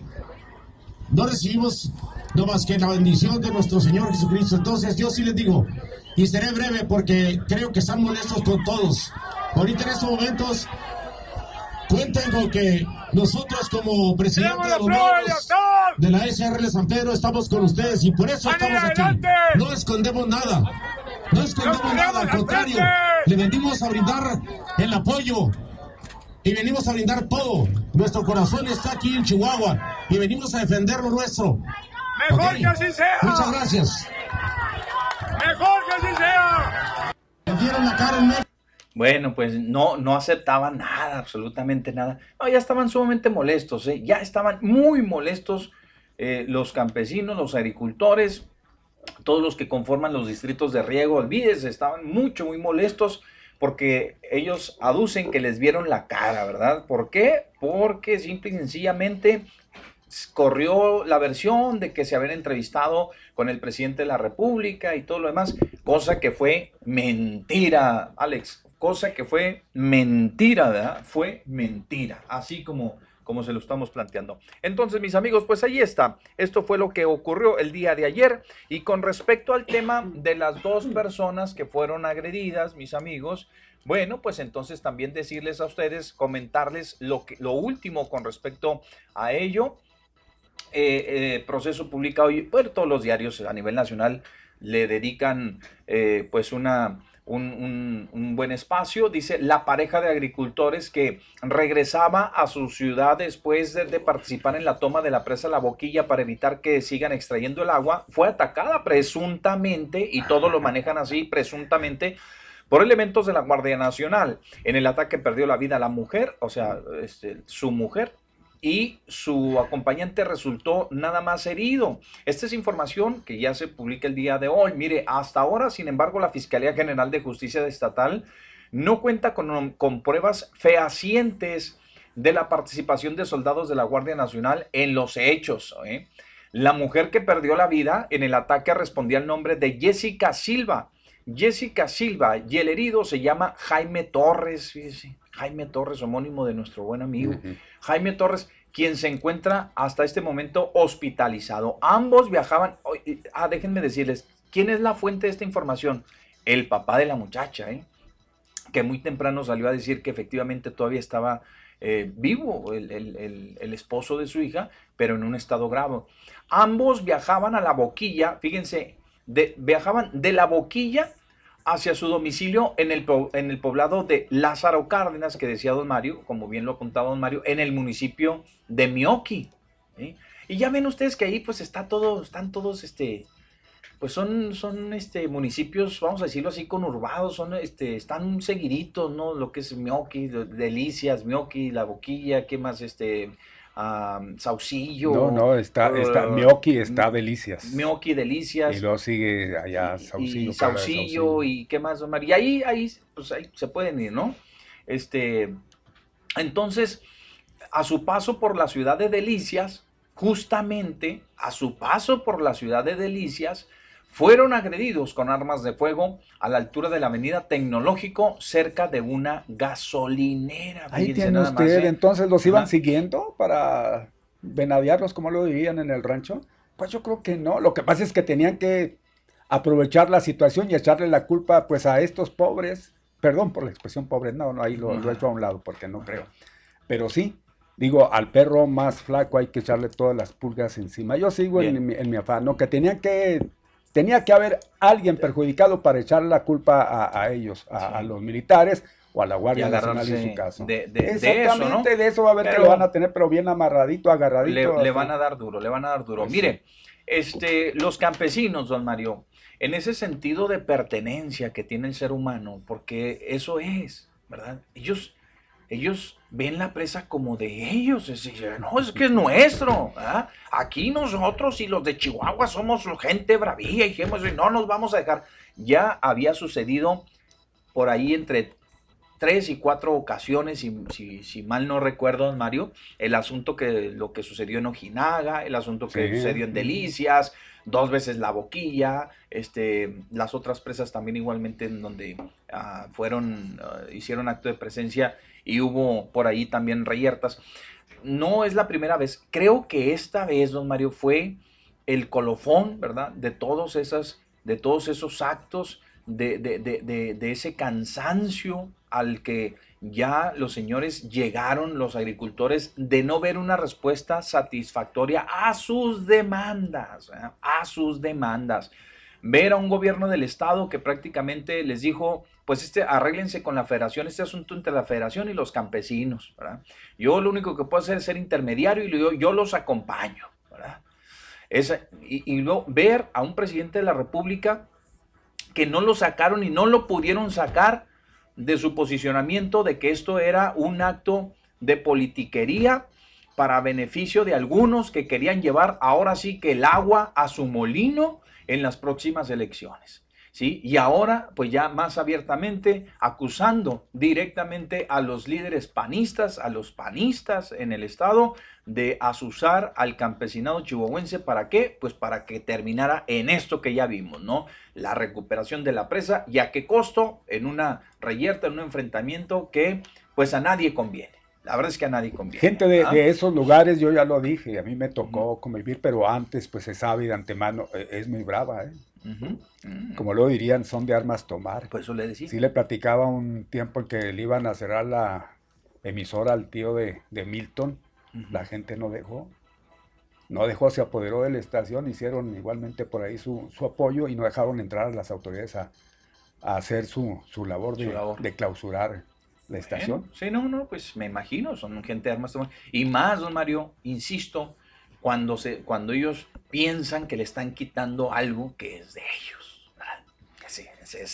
No recibimos no más que la bendición de nuestro Señor Jesucristo. Entonces yo sí les digo, y seré breve porque creo que están molestos con todos. Ahorita en estos momentos cuenten con que nosotros como presidente de los de la SRL San Pedro estamos con ustedes y por eso estamos aquí. No escondemos nada. No escondemos nada, al contrario, le venimos a brindar el apoyo y venimos a brindar todo. Nuestro corazón está aquí en Chihuahua y venimos a defender lo nuestro. Mejor que así sea. Muchas gracias. Mejor que así sea. la cara bueno, pues no, no aceptaban nada, absolutamente nada. No, ya estaban sumamente molestos, ¿eh? ya estaban muy molestos eh, los campesinos, los agricultores, todos los que conforman los distritos de riego, olvídese, estaban mucho, muy molestos porque ellos aducen que les vieron la cara, ¿verdad? ¿Por qué? Porque simple y sencillamente corrió la versión de que se habían entrevistado con el presidente de la República y todo lo demás, cosa que fue mentira, Alex, cosa que fue mentira, ¿verdad? Fue mentira, así como, como se lo estamos planteando. Entonces, mis amigos, pues ahí está. Esto fue lo que ocurrió el día de ayer. Y con respecto al tema de las dos personas que fueron agredidas, mis amigos, bueno, pues entonces también decirles a ustedes, comentarles lo, que, lo último con respecto a ello. Eh, eh, proceso publicado hoy, todos los diarios a nivel nacional le dedican eh, pues una un, buen espacio. Dice, la pareja de agricultores que regresaba a su ciudad después de, participar en la toma de la presa La Boquilla para evitar que sigan extrayendo el agua, fue atacada presuntamente, y todo lo manejan así, presuntamente, por elementos de la Guardia Nacional. En el ataque perdió la vida la mujer, o sea, este, su mujer, y su acompañante resultó nada más herido. Esta es información que ya se publica el día de hoy. Mire, hasta ahora, sin embargo, la Fiscalía General de Justicia Estatal no cuenta con, con pruebas fehacientes de la participación de soldados de la Guardia Nacional en los hechos. ¿eh? La mujer que perdió la vida en el ataque respondía al nombre de Jessica Silva. Jessica Silva y el herido se llama Jaime Torres. Jaime Torres, homónimo de nuestro buen amigo. Jaime Torres, quien se encuentra hasta este momento hospitalizado. Ambos viajaban. Ah, déjenme decirles, ¿quién es la fuente de esta información? El papá de la muchacha, ¿eh? que muy temprano salió a decir que efectivamente todavía estaba eh, vivo el, esposo de su hija, pero en un estado grave. Ambos viajaban a la boquilla, fíjense, de, viajaban de la boquilla hacia su domicilio en el, en el poblado de Lázaro Cárdenas, que decía don Mario, como bien lo contaba don Mario, en el municipio de Mioki. Y ya ven ustedes que ahí pues está todo, están todos este, pues son, son este, municipios, vamos a decirlo así, conurbados, son, este, están seguiditos, ¿no? Lo que es Mioki, Delicias, Mioki, La Boquilla, ¿qué más? Este, Saucillo. No, no, está, está uh, Mioki, está Delicias. Mioki, Delicias. Y luego sigue allá Saucillo. Y Saucillo, y qué más, Omar. Y ahí, ahí, pues ahí se pueden ir, ¿no? Este, entonces, a su paso por la ciudad de Delicias, justamente a su paso por la ciudad de Delicias, fueron agredidos con armas de fuego a la altura de la avenida Tecnológico cerca de una gasolinera. Ahí tiene usted, ¿eh? entonces los iban siguiendo para venadearlos como lo dirían en el rancho. Pues yo creo que no, lo que pasa es que tenían que aprovechar la situación y echarle la culpa pues a estos pobres, perdón por la expresión pobre, no, no, ahí lo, he hecho a un lado porque no creo, pero sí, digo, al perro más flaco hay que echarle todas las pulgas encima. Yo sigo en mi, en mi, afán, ¿no? Que tenían que tenía que haber alguien perjudicado para echar la culpa a, ellos, a, los militares o a la Guardia Nacional en su caso. De, Exactamente, de eso, va a ver que lo van a tener, pero bien amarradito, agarradito. Le, van a dar duro, le van a dar duro. Pues Mire, este, los campesinos, don Mario, en ese sentido de pertenencia que tiene el ser humano, porque eso es, ¿verdad? Ellos ellos ven la presa como de ellos. Es decir, no, es que es nuestro. Aquí nosotros y los de Chihuahua somos gente bravía y no nos vamos a dejar. Ya había sucedido por ahí entre tres y cuatro ocasiones, si, si, mal no recuerdo, Mario, el asunto que lo que sucedió en Ojinaga, el asunto que sucedió en Delicias, dos veces la boquilla, este, las otras presas también igualmente en donde ah, fueron, ah, hicieron acto de presencia y hubo por ahí también reyertas. No es la primera vez. Creo que esta vez, don Mario, fue el colofón, ¿verdad? De todos, esas, de todos esos actos, de, de, ese cansancio al que ya los señores llegaron, los agricultores, de no ver una respuesta satisfactoria a sus demandas, a sus demandas. Ver a un gobierno del Estado que prácticamente les dijo, pues este, arréglense con la federación, este asunto entre la federación y los campesinos, ¿verdad? Yo lo único que puedo hacer es ser intermediario y yo, yo los acompaño, ¿verdad? y, luego ver a un presidente de la República que no lo sacaron y no lo pudieron sacar de su posicionamiento de que esto era un acto de politiquería para beneficio de algunos que querían llevar ahora sí que el agua a su molino en las próximas elecciones. ¿Sí? Y ahora, pues ya más abiertamente, acusando directamente a los líderes panistas, a los panistas en el Estado, de asusar al campesinado chihuahuense. ¿Para qué? Pues para que terminara en esto que ya vimos, ¿no? La recuperación de la presa y a qué costo, en una reyerta, en un enfrentamiento que pues a nadie conviene. La verdad es que a nadie conviene. Gente de, esos lugares, yo ya lo dije, a mí me tocó convivir, pero antes pues se sabe de antemano, e, es muy brava, ¿eh? Como lo dirían, son de armas tomar. Pues eso le decía. Sí le platicaba un tiempo en que le iban a cerrar la emisora al tío de, Milton. La gente no dejó. No dejó, se apoderó de la estación, hicieron igualmente por ahí su, apoyo y no dejaron entrar a las autoridades a, hacer su, labor, de, clausurar la estación. sí, no, no, pues me imagino, son gente de armas tomar. Y más, don Mario, insisto, cuando, se, cuando ellos piensan que le están quitando algo que es de ellos.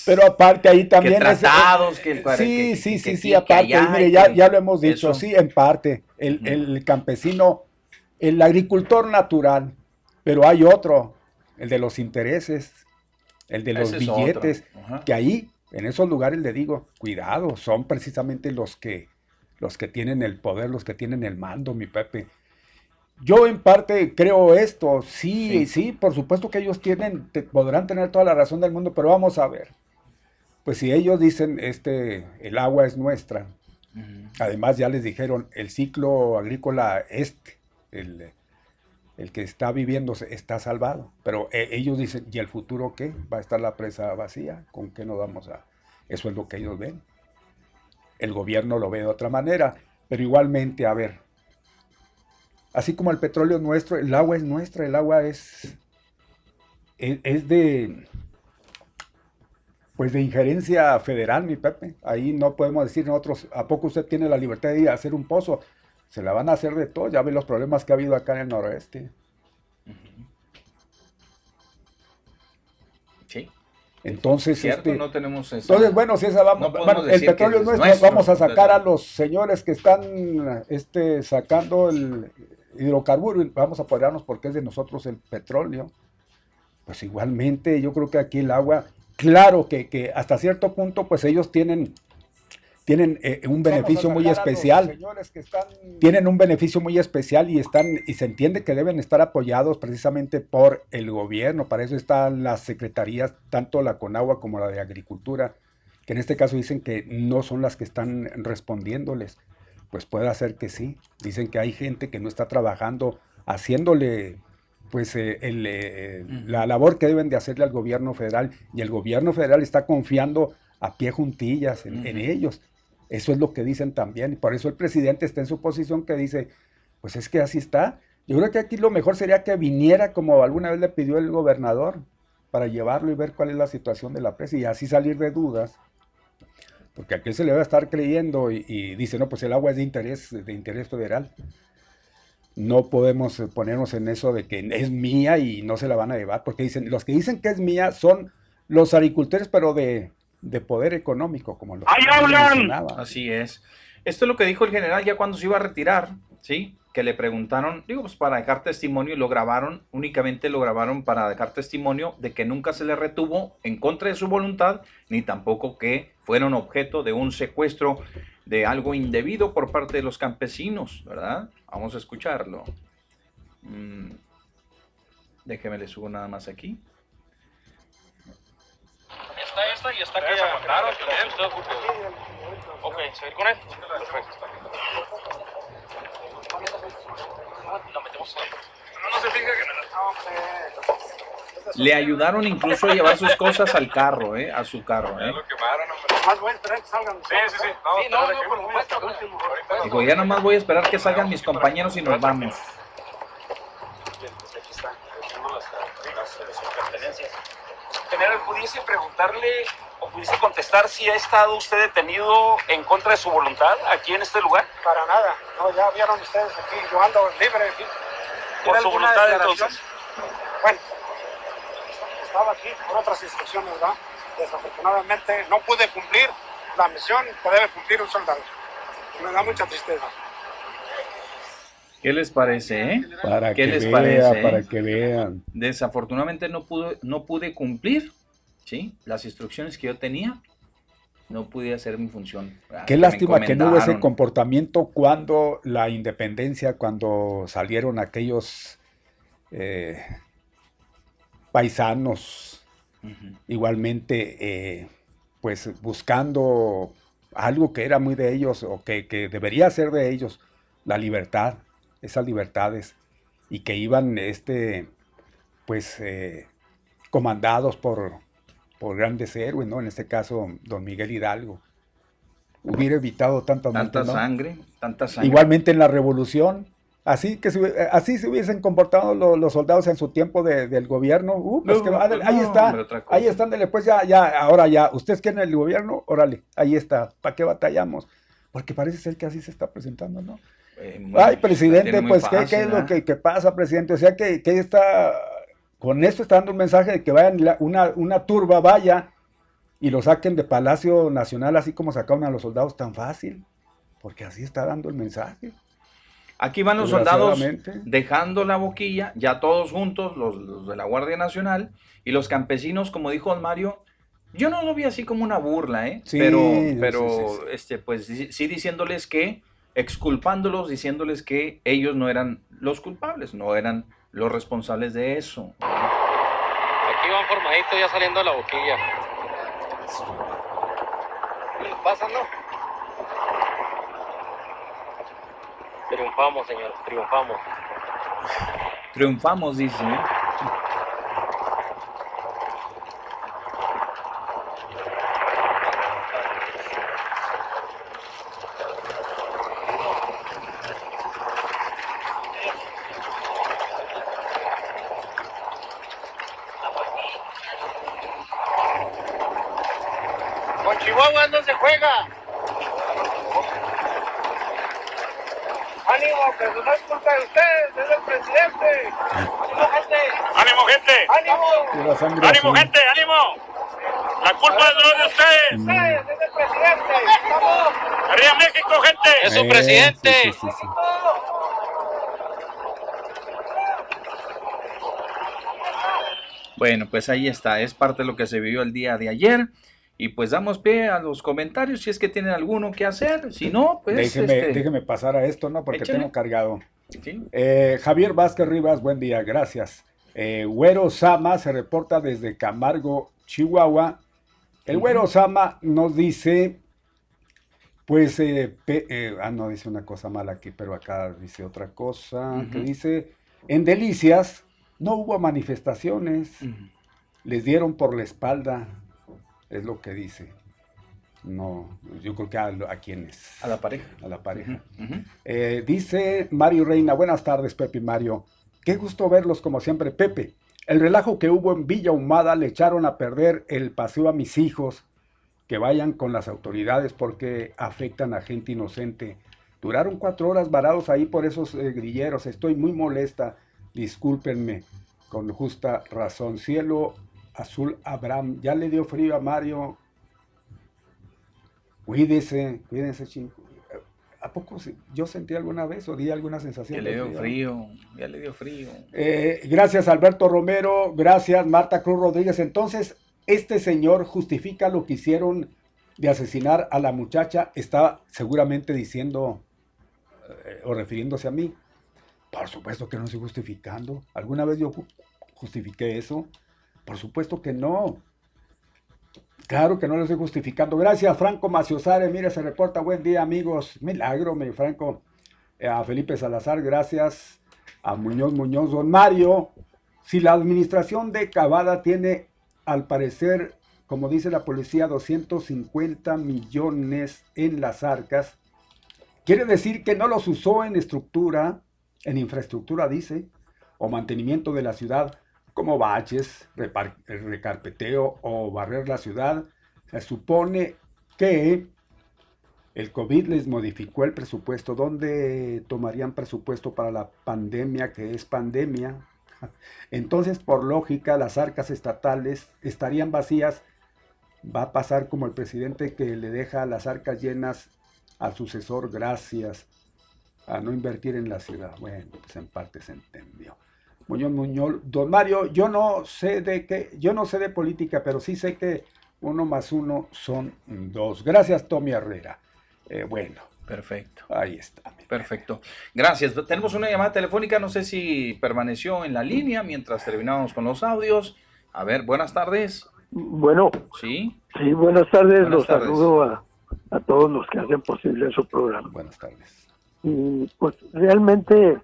Pero aparte ahí también... Que tratados, que, sí, sí, sí, sí, aparte, mire, ya, ya, lo hemos dicho, sí, en parte, el, el, campesino, el agricultor natural, pero hay otro, el de los intereses, el de los billetes, que ahí, en esos lugares le digo, cuidado, son precisamente los que, los que tienen el poder, los que tienen el mando, mi Pepe. Yo en parte creo esto, sí, sí, por supuesto que ellos tienen, podrán tener toda la razón del mundo, pero vamos a ver. Pues si ellos dicen, este, el agua es nuestra, además ya les dijeron, el ciclo agrícola este, el, que está viviendo está salvado, pero eh, ellos dicen, ¿y el futuro qué? ¿Va a estar la presa vacía? ¿Con qué nos vamos a...? Eso es lo que ellos ven. el gobierno lo ve de otra manera. Pero igualmente, a ver, así como el petróleo es nuestro, el agua es nuestra, el agua es, es, de, pues de injerencia federal, mi Pepe. Ahí no podemos decir nosotros, ¿a poco usted tiene la libertad de ir a hacer un pozo? Se la van a hacer de todo, ya ve los problemas que ha habido acá en el noroeste. Sí. Entonces, Cierto, este, no tenemos. Entonces, bueno, si esa vamos, el petróleo es nuestro, vamos a sacar a los señores que están este, sacando el hidrocarburo y vamos a apoyarnos porque es de nosotros el petróleo. Pues igualmente, yo creo que aquí el agua, claro que, que hasta cierto punto, pues ellos tienen tienen eh, un beneficio muy especial. Tienen un beneficio muy especial y están y se entiende que deben estar apoyados precisamente por el gobierno. Para eso están las secretarías, tanto la Conagua como la de Agricultura, que en este caso dicen que no son las que están respondiéndoles. Pues puede ser que sí. Dicen que hay gente que no está trabajando, haciéndole pues eh, eh, la labor que deben de hacerle al gobierno federal y el gobierno federal está confiando a pie juntillas en ellos eso es lo que dicen también. Y por eso el presidente está en su posición que dice, pues es que así está. Yo creo que aquí lo mejor sería que viniera como alguna vez le pidió el gobernador para llevarlo y ver cuál es la situación de la presa y así salir de dudas. Porque aquí se le va a estar creyendo y, dice, no, pues el agua es de interés, de interés federal. No podemos ponernos en eso de que es mía y no se la van a llevar, porque dicen, los que dicen que es mía son los agricultores, pero de, de poder económico, como lo mencionaba. Así es. Esto es lo que dijo el general ya cuando se iba a retirar, ¿sí? Que le preguntaron, digo, pues para dejar testimonio y lo grabaron, únicamente lo grabaron para dejar testimonio de que nunca se le retuvo en contra de su voluntad, ni tampoco que fueron objeto de un secuestro de algo indebido por parte de los campesinos, ¿verdad? Vamos a escucharlo. Mm. Déjeme le subo nada más aquí está esta y está aquella. Claro, Ok, ¿seguir con él? Perfecto. La metemos No, se fija que me la Le ayudaron incluso a llevar sus cosas al carro, ¿eh? A su carro, ¿eh? Más voy a esperar que salgan. Sí, sí, sí. No, no, Digo, ya nomás voy a esperar que salgan mis compañeros y nos vamos. Pertenencias. General, ¿pudiese preguntarle o pudiese contestar si ha estado usted detenido en contra de su voluntad aquí en este lugar? Para nada, no, ya vieron ustedes aquí, yo ando libre aquí. ¿Por su voluntad entonces? Bueno, estaba aquí por otras instrucciones, ¿verdad? Desafortunadamente no pude cumplir la misión que debe cumplir un soldado. Me da mucha tristeza. ¿Qué les parece, eh? Para ¿Qué que les parece? Para que vean. Desafortunadamente no pude, no pude cumplir, ¿sí? Las instrucciones que yo tenía. No pude hacer mi función. Qué lástima que no hubo ese comportamiento cuando la independencia, cuando salieron aquellos eh, paisanos, igualmente, eh, pues buscando algo que era muy de ellos o que, que debería ser de ellos, la libertad esas libertades y que iban este, pues, eh, comandados por, por grandes héroes, ¿no? En este caso, don Miguel Hidalgo. Hubiera evitado tanta, tanta sangre, tanta sangre. Igualmente en la revolución, así que así se hubiesen comportado los, soldados en su tiempo del gobierno. Uh, pues ahí está, ahí están, pues ya, ya, ahora ya, ustedes quieren el gobierno, órale, ahí está, ¿para qué batallamos? Porque parece ser que así se está presentando, ¿no? Eh, Ay, presidente, pues, ¿qué, es lo que, pasa, presidente? O sea, que, está, con esto está dando un mensaje de que vayan, una, una turba vaya y lo saquen de Palacio Nacional, así como sacaron a los soldados tan fácil, porque así está dando el mensaje. Aquí van los soldados dejando la boquilla, ya todos juntos, los, de la Guardia Nacional, y los campesinos, como dijo don Mario, yo no lo vi así como una burla, ¿eh? pero, pero este, pues sí diciéndoles que exculpándolos, diciéndoles que ellos no eran los culpables, no eran los responsables de eso. Aquí van formaditos ya saliendo de la boquilla. ¿Pasan, no? Triunfamos, señor, triunfamos. Triunfamos, dice. ¿eh? Juega. Ánimo, que no es culpa de ustedes, es el presidente. Ánimo, gente. Ánimo, gente. Ánimo. Ánimo, gente, ánimo. La culpa es de ustedes. Ustedes, es el presidente. Vamos. Arriba México, gente. Es su presidente. Sí, sí, sí, sí. Bueno, pues ahí está, es parte de lo que se vivió el día de ayer. Y pues damos pie a los comentarios si es que tienen alguno que hacer. Si no, pues. Déjeme, este, déjeme pasar a esto, ¿no? Porque Échale. tengo cargado. sí. Eh, Javier Vázquez Rivas, buen día, gracias. Eh, Güero Sama se reporta desde Camargo, Chihuahua. El Güero Sama nos dice, pues, eh, pe- eh, ah, no, dice una cosa mala aquí, pero acá dice otra cosa, que dice, en Delicias no hubo manifestaciones, les dieron por la espalda, es lo que dice. No, yo creo que a, a quienes. A la pareja. A la pareja. Eh, dice Mario Reina, buenas tardes Pepe y Mario. Qué gusto verlos como siempre, Pepe. El relajo que hubo en Villa Humada le echaron a perder el paseo a mis hijos. Que vayan con las autoridades porque afectan a gente inocente. Duraron cuatro horas varados ahí por esos eh, grilleros. Estoy muy molesta. Discúlpenme. Con justa razón. Cielo azul Abraham. Ya le dio frío a Mario. Cuídese, cuídense, chicos. ¿A poco yo sentí alguna vez o di alguna sensación? Que le dio frío, ya le dio frío. Eh, gracias Alberto Romero, gracias Marta Cruz Rodríguez. Entonces, este señor justifica lo que hicieron de asesinar a la muchacha. Está seguramente diciendo eh, o refiriéndose a mí. Por supuesto que no estoy justificando. ¿Alguna vez yo ju- justifiqué eso? Por supuesto que no. Claro que no lo estoy justificando. Gracias, Franco Maciosare. Mire, se reporta. Buen día, amigos. Milagro, mi Franco. Eh, a Felipe Salazar, gracias. A Muñoz Muñoz. Don Mario, si la administración de Cavada tiene, al parecer, como dice la policía, 250 millones en las arcas, quiere decir que no los usó en estructura, en infraestructura, dice, o mantenimiento de la ciudad, como baches, recarpeteo o barrer la ciudad. Se supone que el COVID les modificó el presupuesto. ¿Dónde tomarían presupuesto para la pandemia, que es pandemia? Entonces, por lógica, las arcas estatales estarían vacías. Va a pasar como el presidente que le deja las arcas llenas al sucesor gracias a no invertir en la ciudad. Bueno, pues en parte se entendió. Muñoz Muñoz, don Mario, yo no sé de qué, yo no sé de política, pero sí sé que uno más uno son dos. Gracias, Tommy Herrera. Eh, bueno, Perfecto. ahí está. Perfecto. Gracias. Tenemos una llamada telefónica, no sé si permaneció en la línea mientras terminamos con los audios. A ver, buenas tardes. Bueno, Sí. sí, buenas tardes. Buenas los tardes. saludo a, a todos los que hacen posible su programa. Buenas tardes. Y pues realmente,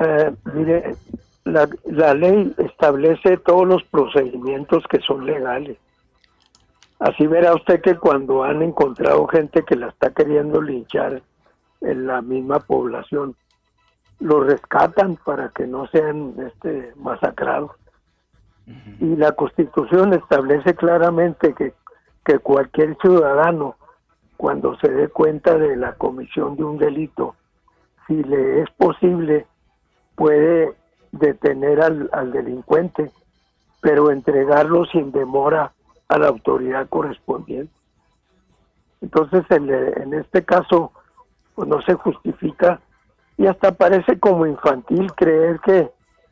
eh, mire, la, la ley establece todos los procedimientos que son legales. Así verá usted que cuando han encontrado gente que la está queriendo linchar en la misma población, lo rescatan para que no sean este, masacrados. Y la Constitución establece claramente que, que cualquier ciudadano, cuando se dé cuenta de la comisión de un delito, si le es posible, puede detener al, al delincuente, pero entregarlo sin demora a la autoridad correspondiente. Entonces, en, en este caso, pues no se justifica y hasta parece como infantil creer que,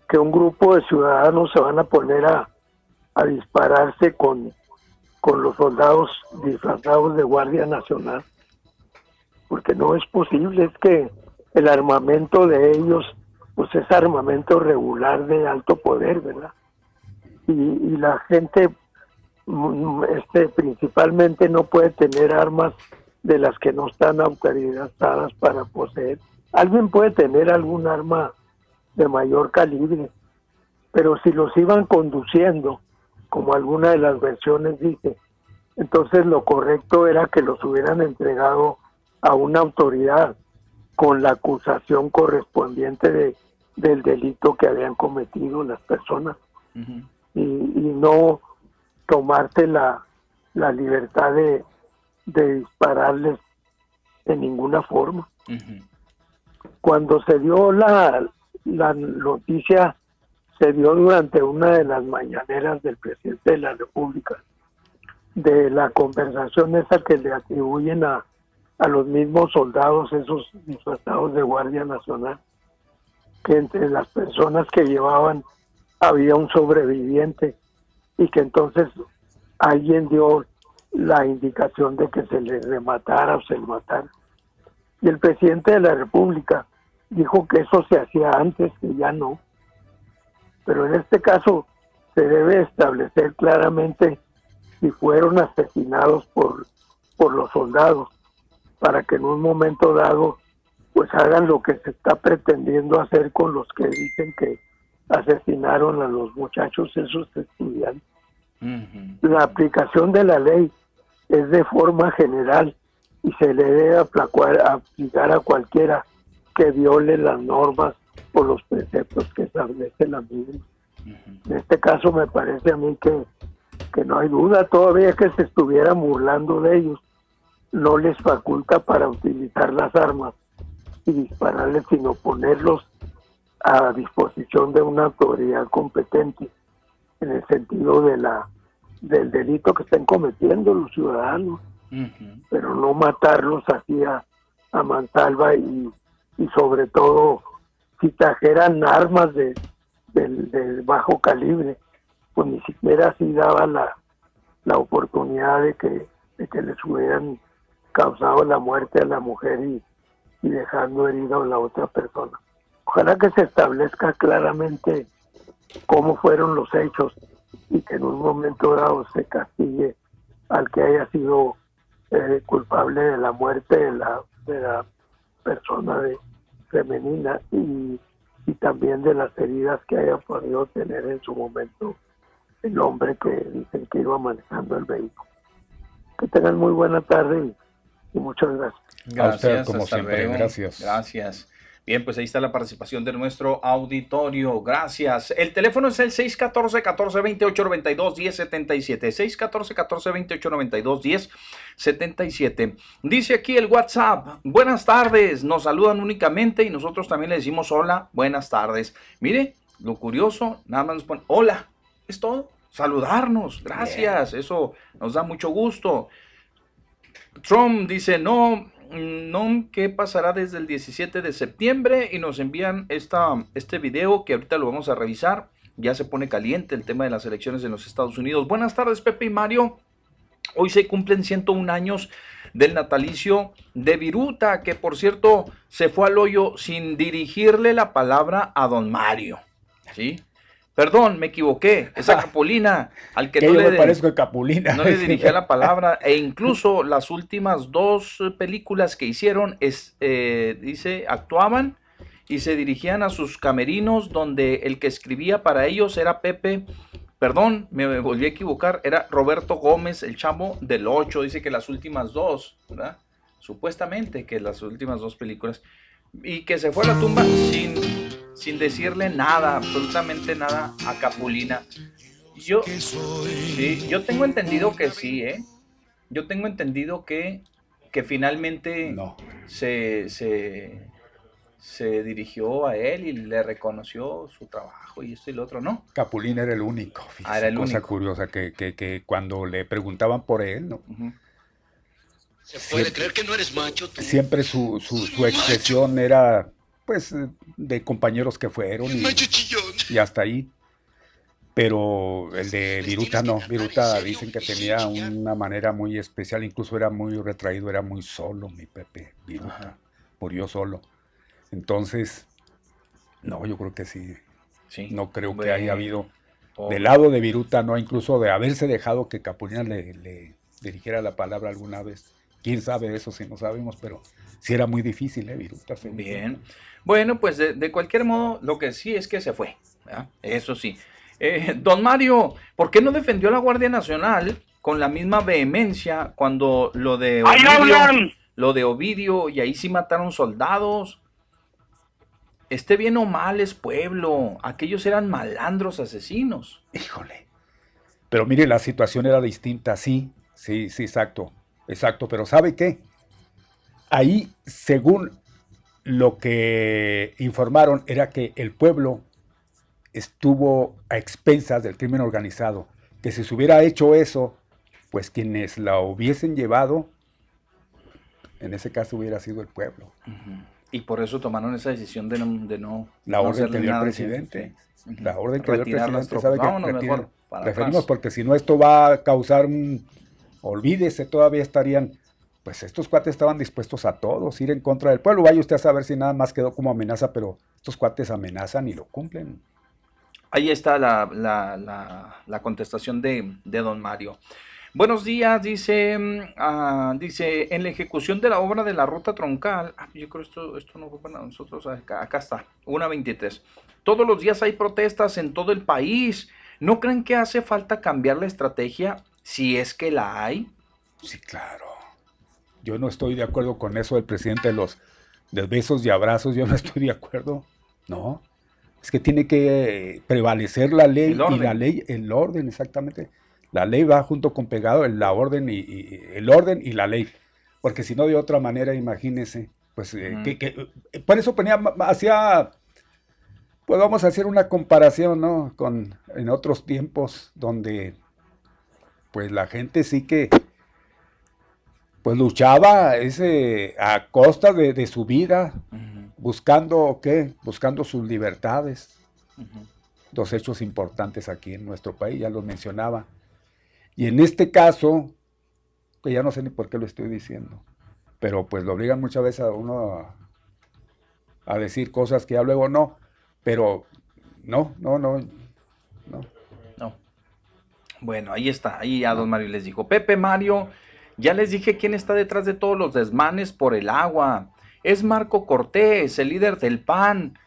que un grupo de ciudadanos se van a poner a, a dispararse con, con los soldados disfrazados de Guardia Nacional, porque no es posible, es que el armamento de ellos pues es armamento regular de alto poder, ¿verdad? Y, y la gente mm, este principalmente no puede tener armas de las que no están autorizadas para poseer. Alguien puede tener algún arma de mayor calibre, pero si los iban conduciendo, como alguna de las versiones dice, entonces lo correcto era que los hubieran entregado a una autoridad con la acusación correspondiente de, del delito que habían cometido las personas. Y, y no tomarte la, la libertad de, de dispararles de ninguna forma. Cuando se dio la, la noticia, se dio durante una de las mañaneras del presidente de la República, de la conversación esa que le atribuyen a, a los mismos soldados, esos disfrazados de Guardia Nacional, que entre las personas que llevaban había un sobreviviente y que entonces alguien dio la indicación de que se le rematara o se le matara. Y el presidente de la República dijo que eso se hacía antes, que ya no. Pero en este caso se debe establecer claramente si fueron asesinados por, por los soldados, para que en un momento dado pues hagan lo que se está pretendiendo hacer con los que dicen que asesinaron a los muchachos esos estudiantes. La aplicación de la ley es de forma general y se le debe aplicar a cualquiera que viole las normas o los preceptos que establece la misma. En este caso me parece a mí que, que no hay duda, todavía que se estuviera burlando de ellos, no les faculta para utilizar las armas y dispararles, sino ponerlos a disposición de una autoridad competente en el sentido de la del delito que estén cometiendo los ciudadanos, pero no matarlos así a, mansalva y, y sobre todo si trajeran armas de, de, bajo calibre, pues ni siquiera así daba la, la oportunidad de que, de que les hubieran causado la muerte a la mujer y, y dejando herido a la otra persona. Ojalá que se establezca claramente cómo fueron los hechos y que en un momento dado se castigue al que haya sido eh, culpable de la muerte de la, de la persona de, femenina y, y también de las heridas que haya podido tener en su momento el hombre que dicen que iba manejando el vehículo. Que tengan muy buena tarde y, muchas gracias. Gracias, como siempre, gracias. Gracias. Bien, pues ahí está la participación de nuestro auditorio. Gracias. El teléfono es el 614-1428-92-1077. 614-1428-92-1077. Dice aquí el WhatsApp. Buenas tardes. Nos saludan únicamente y nosotros también le decimos hola. Buenas tardes. Mire, lo curioso, nada más nos ponen hola. Es todo. Saludarnos. Gracias. Eso nos da mucho gusto. Trump dice, no, no qué pasará desde el 17 de septiembre y nos envían esta, este video que ahorita lo vamos a revisar. Ya se pone caliente el tema de las elecciones en los Estados Unidos. Buenas tardes, Pepe y Mario. Hoy se cumplen 101 años del natalicio de Viruta, que por cierto se fue al hoyo sin dirigirle la palabra a don Mario. ¿Sí? Perdón, me equivoqué. Esa Capulina al que, no le, parezco Capulina. No le dirigía la palabra. E incluso las últimas dos películas que hicieron, es, eh, dice, actuaban y se dirigían a sus camerinos donde el que escribía para ellos era Pepe. Perdón, me volví a equivocar. Era Roberto Gómez, el chamo del 8. Dice que las últimas dos, ¿verdad? Supuestamente que las últimas dos películas. Y que se fue a la tumba sin sin decirle nada, absolutamente nada a Capulina. Yo, sí, yo tengo entendido que sí, ¿eh? Yo tengo entendido que, que finalmente no. se, se, dirigió a él y le reconoció su trabajo y esto y lo otro, ¿no? Capulina era el único. Ah, era el cosa curiosa que, que, cuando le preguntaban por él, ¿no? ¿Se puede creer que no eres macho? Siempre su, su, su expresión era pues de compañeros que fueron y, hasta ahí. Pero el de Viruta no, Viruta dicen que tenía una manera muy especial, incluso era muy retraído, era muy solo mi Pepe, Viruta, murió solo. Entonces, no, yo creo que sí. sí. No creo que haya habido, del lado de Viruta, no, incluso de haberse dejado que Capulina le, le dirigiera la palabra alguna vez. Quién sabe eso si no sabemos, pero sí era muy difícil, ¿eh? Viruta. Bien. Bueno, pues de, cualquier modo, lo que sí es que se fue. Eso sí. Eh, don Mario, ¿por qué no defendió a la Guardia Nacional con la misma vehemencia cuando lo de Ovidio, lo de Ovidio y ahí sí mataron soldados? Esté bien o mal es pueblo. Aquellos eran malandros asesinos. Híjole. Pero mire, la situación era distinta, sí, sí, sí, exacto. Exacto, pero ¿sabe qué? Ahí, según lo que informaron, era que el pueblo estuvo a expensas del crimen organizado. Que si se hubiera hecho eso, pues quienes la hubiesen llevado, en ese caso hubiera sido el pueblo. Y por eso tomaron esa decisión de no... De no la orden que dio el presidente. La orden que dio el presidente sabe que preferimos porque si no esto va a causar un... Olvídese, todavía estarían... Pues estos cuates estaban dispuestos a todos, ir en contra del pueblo. Vaya usted a saber si nada más quedó como amenaza, pero estos cuates amenazan y lo cumplen. Ahí está la, la, contestación de, de don Mario. Buenos días, dice, ah, dice, en la ejecución de la obra de la ruta troncal, ah, yo creo esto, esto no fue para nosotros, acá, acá está, 1.23. Todos los días hay protestas en todo el país. ¿No creen que hace falta cambiar la estrategia si es que la hay? Sí, claro. Yo no estoy de acuerdo con eso del presidente de los de besos y abrazos, yo no estoy de acuerdo. No. Es que tiene que prevalecer la ley y la ley, el orden, exactamente. La ley va junto con pegado la orden y, el orden y la ley. Porque si no, de otra manera, imagínese, pues eh, que, eh, por eso ponía, hacía, pues vamos a hacer una comparación, ¿no? Con en otros tiempos donde, pues la gente sí que, pues luchaba ese, a costa de, su vida, buscando, ¿qué? Buscando sus libertades. Dos hechos importantes aquí en nuestro país, ya los mencionaba. Y en este caso, que ya no sé ni por qué lo estoy diciendo, pero pues lo obligan muchas veces a uno a, decir cosas que ya luego no, pero no, no, no. No. Bueno, ahí está, ahí a don Mario les dijo, Pepe Mario, ya les dije quién está detrás de todos los desmanes por el agua. Es Marco Cortés, el líder del PAN.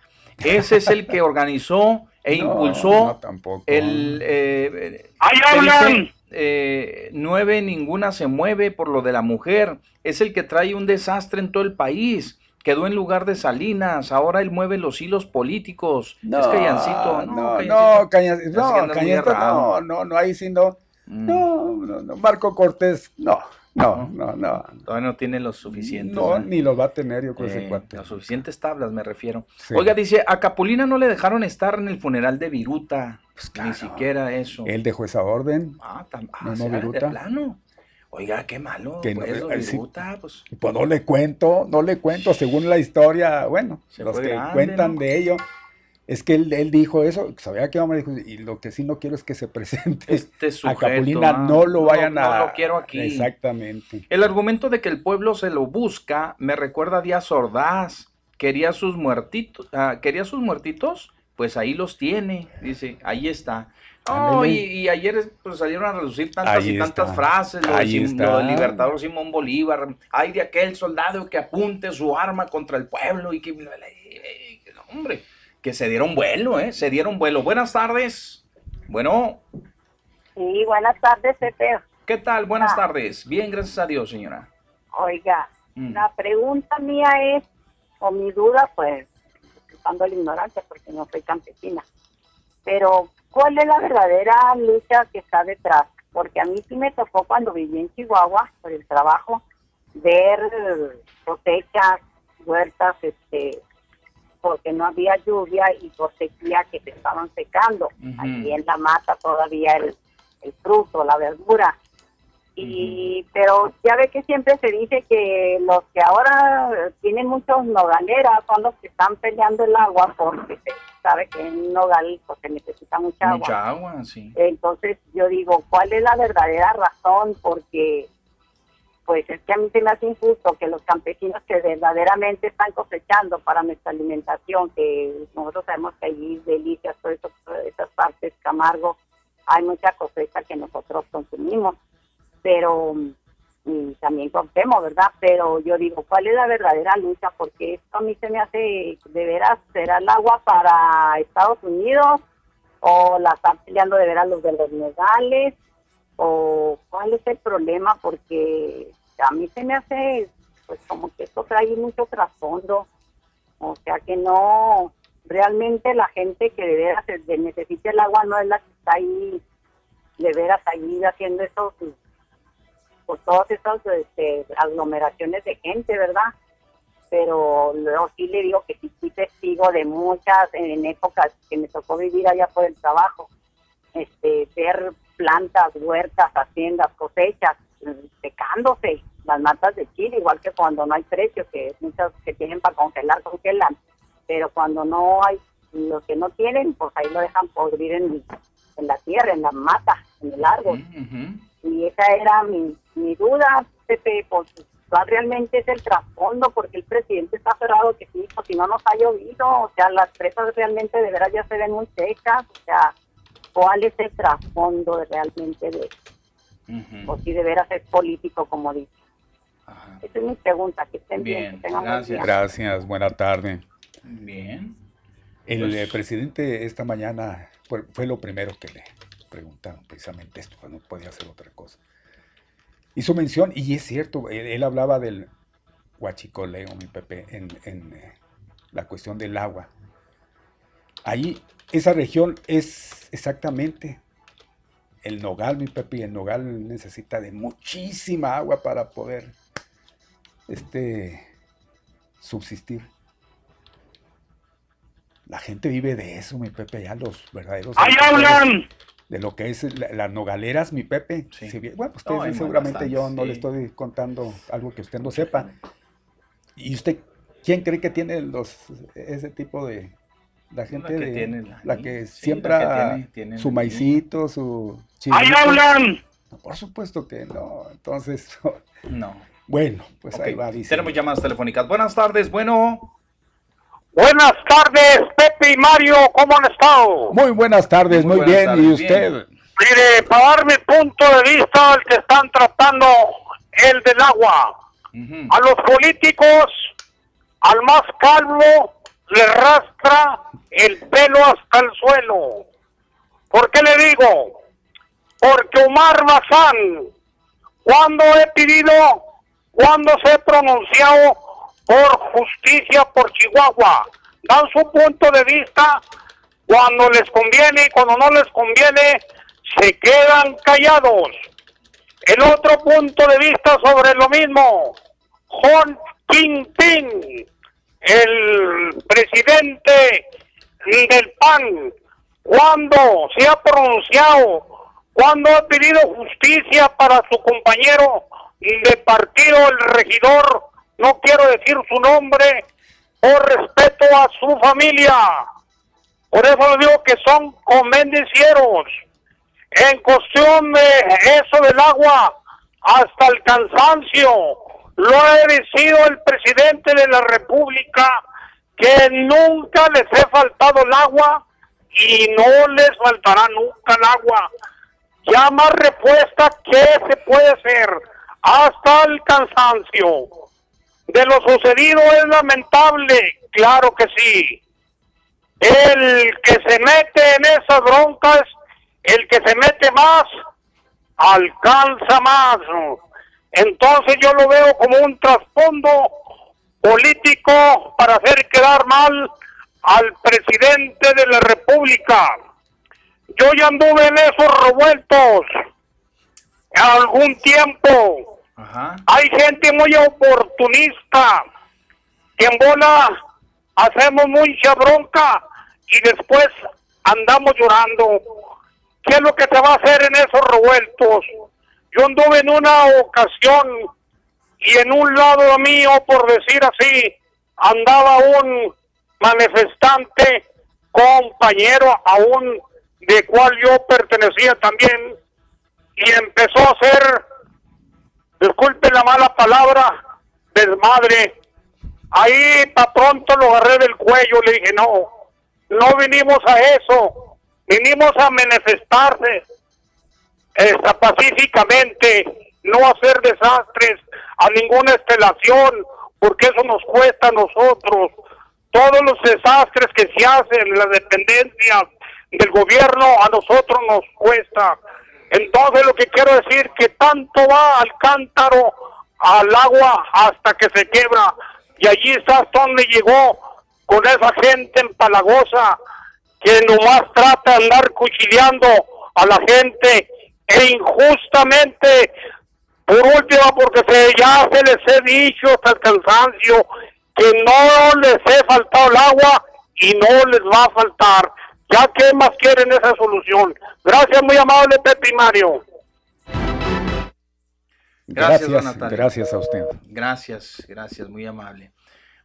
Ese es el que organizó e impulsó el... Eh, ¡Ahí hablan! eh, nueve ninguna se mueve por lo de la mujer. Es el que trae un desastre en todo el país. Quedó en lugar de Salinas, ahora él mueve los hilos políticos. No, es Callancito. No, no, Callancito. No, no, no, no, ahí sí no. Mm. No, no, no, Marco Cortés, no. No, no, no. Todavía no tiene los suficientes. No, ni los va a tener, yo creo, ese eh, cuate. Las suficientes tablas, me refiero. Oiga, dice, a Capulina no le dejaron estar en el funeral de Viruta. Pues Ni siquiera eso. Él dejó esa orden. Ah, ah no, Viruta. de plano. Oiga, qué malo. Que pues, no, pues. pues. no le cuento, no le cuento, según la historia, bueno, los que cuentan de ello es que él, dijo eso, sabía que vamos a y lo que sí no quiero es que se presente este a Capulina, no lo vayan a... No lo quiero aquí. Exactamente. El argumento de que el pueblo se lo busca me recuerda a Díaz Ordaz, quería sus muertitos, ah, quería sus muertitos, pues ahí los tiene, dice, ahí está. Oh, y, ayer pues, salieron a reducir tantas y tantas frases, lo, del libertador Simón Bolívar, hay de aquel soldado que apunte su arma contra el pueblo y que... Hombre, que se dieron vuelo, ¿eh? Se dieron vuelo. Buenas tardes. Bueno. Sí, buenas tardes, Pepe. ¿Qué tal? Buenas ah. tardes. Bien, gracias a Dios, señora. Oiga, mm. la pregunta mía es, o mi duda, pues, disculpando la ignorancia porque no soy campesina, pero ¿cuál es la verdadera lucha que está detrás? Porque a mí sí me tocó cuando viví en Chihuahua por el trabajo ver cosechas, huertas, este, porque no había lluvia y por sequía que se estaban secando. Aquí en la mata todavía el, fruto, la verdura. Y, pero ya ve que siempre se dice que los que ahora tienen muchos nogaleras son los que están peleando el agua porque se sabe que en nogal porque necesita mucha agua. Mucha agua, sí. Entonces yo digo, ¿cuál es la verdadera razón? Porque pues es que a mí se me hace injusto que los campesinos que verdaderamente están cosechando para nuestra alimentación, que nosotros sabemos que allí delicias, todas esas partes, Camargo, hay mucha cosecha que nosotros consumimos, pero y también comemos, ¿verdad? Pero yo digo, ¿cuál es la verdadera lucha? Porque esto a mí se me hace, de veras, ¿será el agua para Estados Unidos? ¿O la están peleando de veras los de los negales? ¿O cuál es el problema? Porque a mí se me hace, pues como que esto trae mucho trasfondo, o sea que no, realmente la gente que de veras necesita el agua no es la que está ahí, de veras ahí haciendo esos por todas estas este, aglomeraciones de gente, ¿verdad? Pero luego sí le digo que sí fui testigo de muchas, en épocas que me tocó vivir allá por el trabajo, este, ver plantas, huertas, haciendas, cosechas, secándose, las matas de chile, igual que cuando no hay precio, que muchas que tienen para congelar, congelan, pero cuando no hay, los que no tienen, pues ahí lo dejan podrir en, en la tierra, en la mata, en el árbol. Y esa era mi, mi duda, Pepe, pues realmente es el trasfondo, porque el presidente está cerrado que sí, pues si no nos ha llovido, o sea, las presas realmente de veras ya se ven muy secas, o sea, ¿cuál es el trasfondo realmente de O si de veras es político, como dice. Esa es mi pregunta, que estén bien. gracias. Gracias, buena tarde. Bien. El pues eh, presidente esta mañana fue, lo primero que le preguntaron, precisamente esto, no podía hacer otra cosa. Hizo mención, y es cierto, él, hablaba del huachicoleo, mi Pepe, en, eh, la cuestión del agua. Ahí, esa región es exactamente el nogal, mi Pepe, y el nogal necesita de muchísima agua para poder este, subsistir. La gente vive de eso, mi Pepe, ya los verdaderos. ¡Ahí hablan! De lo que es las nogaleras, mi Pepe. bueno, usted seguramente yo no le estoy contando algo que usted no sepa. ¿Y usted quién cree que tiene los ese tipo de la gente la que, tiene la, que siembra su maicito, su ¡Ahí hablan! por supuesto que no. Entonces, no. Bueno, pues ahí va. Tenemos llamadas telefónicas. Buenas tardes, bueno. Buenas tardes, Pepe y Mario, ¿cómo han estado? Muy buenas tardes, muy, bien, ¿y usted? Mire, para dar mi punto de vista, el que están tratando el del agua. A los políticos, al más calvo, le rastra el pelo hasta el suelo. ¿Por qué le digo? Porque Omar Bazán, cuando he pedido, cuando se he pronunciado por justicia por Chihuahua. Dan su punto de vista cuando les conviene y cuando no les conviene se quedan callados. El otro punto de vista sobre lo mismo, John Jinping, el presidente del PAN, cuando se ha pronunciado, cuando ha pedido justicia para su compañero de partido, el regidor no quiero decir su nombre por respeto a su familia. Por eso le digo que son convencieros. En cuestión de eso del agua, hasta el cansancio, lo ha sido el presidente de la República, que nunca les he faltado el agua y no les faltará nunca el agua. Ya más respuesta, ¿qué se puede hacer? Hasta el cansancio de lo sucedido es lamentable, claro que sí. El que se mete en esas broncas, el que se mete más, alcanza más. Entonces yo lo veo como un trasfondo político para hacer quedar mal al presidente de la República. Yo ya anduve en esos revueltos algún tiempo hay gente muy oportunista que en bola hacemos mucha bronca y después andamos llorando. ¿Qué es lo que se va a hacer en esos revueltos? Yo anduve en una ocasión y en un lado mío, por decir así, andaba un manifestante compañero aún de cual yo pertenecía también y empezó a hacer disculpe la mala palabra, desmadre. Ahí para pronto lo agarré del cuello, le dije, no, no vinimos a eso, vinimos a manifestarse esta, pacíficamente, no hacer desastres a ninguna estelación, porque eso nos cuesta a nosotros. Todos los desastres que se hacen en las dependencias del gobierno a nosotros nos cuesta. Entonces lo que quiero decir que tanto va al cántaro, al agua, hasta que se quiebra. Y allí está donde llegó con esa gente empalagosa que nomás trata de andar cuchillando a la gente e injustamente Por último, porque se, ya se les he dicho hasta el cansancio que no les he faltado el agua y no les va a faltar. Ya que más quieren esa solución. Gracias, muy amable Pepe Mario. Gracias, gracias, gracias a usted. Gracias, gracias, muy amable.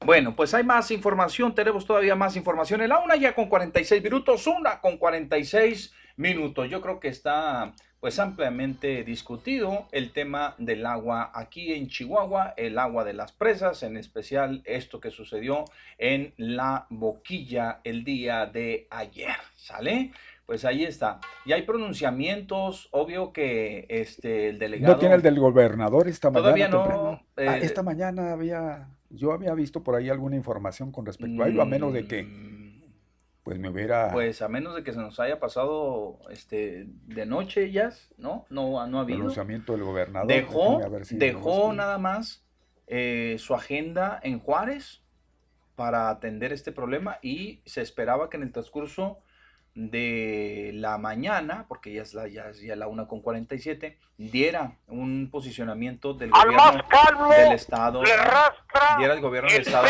Bueno, pues hay más información, tenemos todavía más información. En la una ya con 46 minutos, una con 46 minutos. Yo creo que está pues ampliamente discutido el tema del agua aquí en Chihuahua, el agua de las presas, en especial esto que sucedió en la boquilla el día de ayer, ¿sale? Pues ahí está. Y hay pronunciamientos, obvio que este el delegado No tiene el del gobernador esta mañana. Todavía no. Ah, esta mañana había yo había visto por ahí alguna información con respecto a ello, a menos de que mm. Pues me hubiera... Pues a menos de que se nos haya pasado este de noche ya, ¿no? No, no ha habido. Pronunciamiento del gobernador. Dejó, dejó nada más eh, su agenda en Juárez para atender este problema y se esperaba que en el transcurso de la mañana, porque ya es la, ya, ya la 1 con 47, diera un posicionamiento del gobierno del Estado. diera el gobierno del Estado.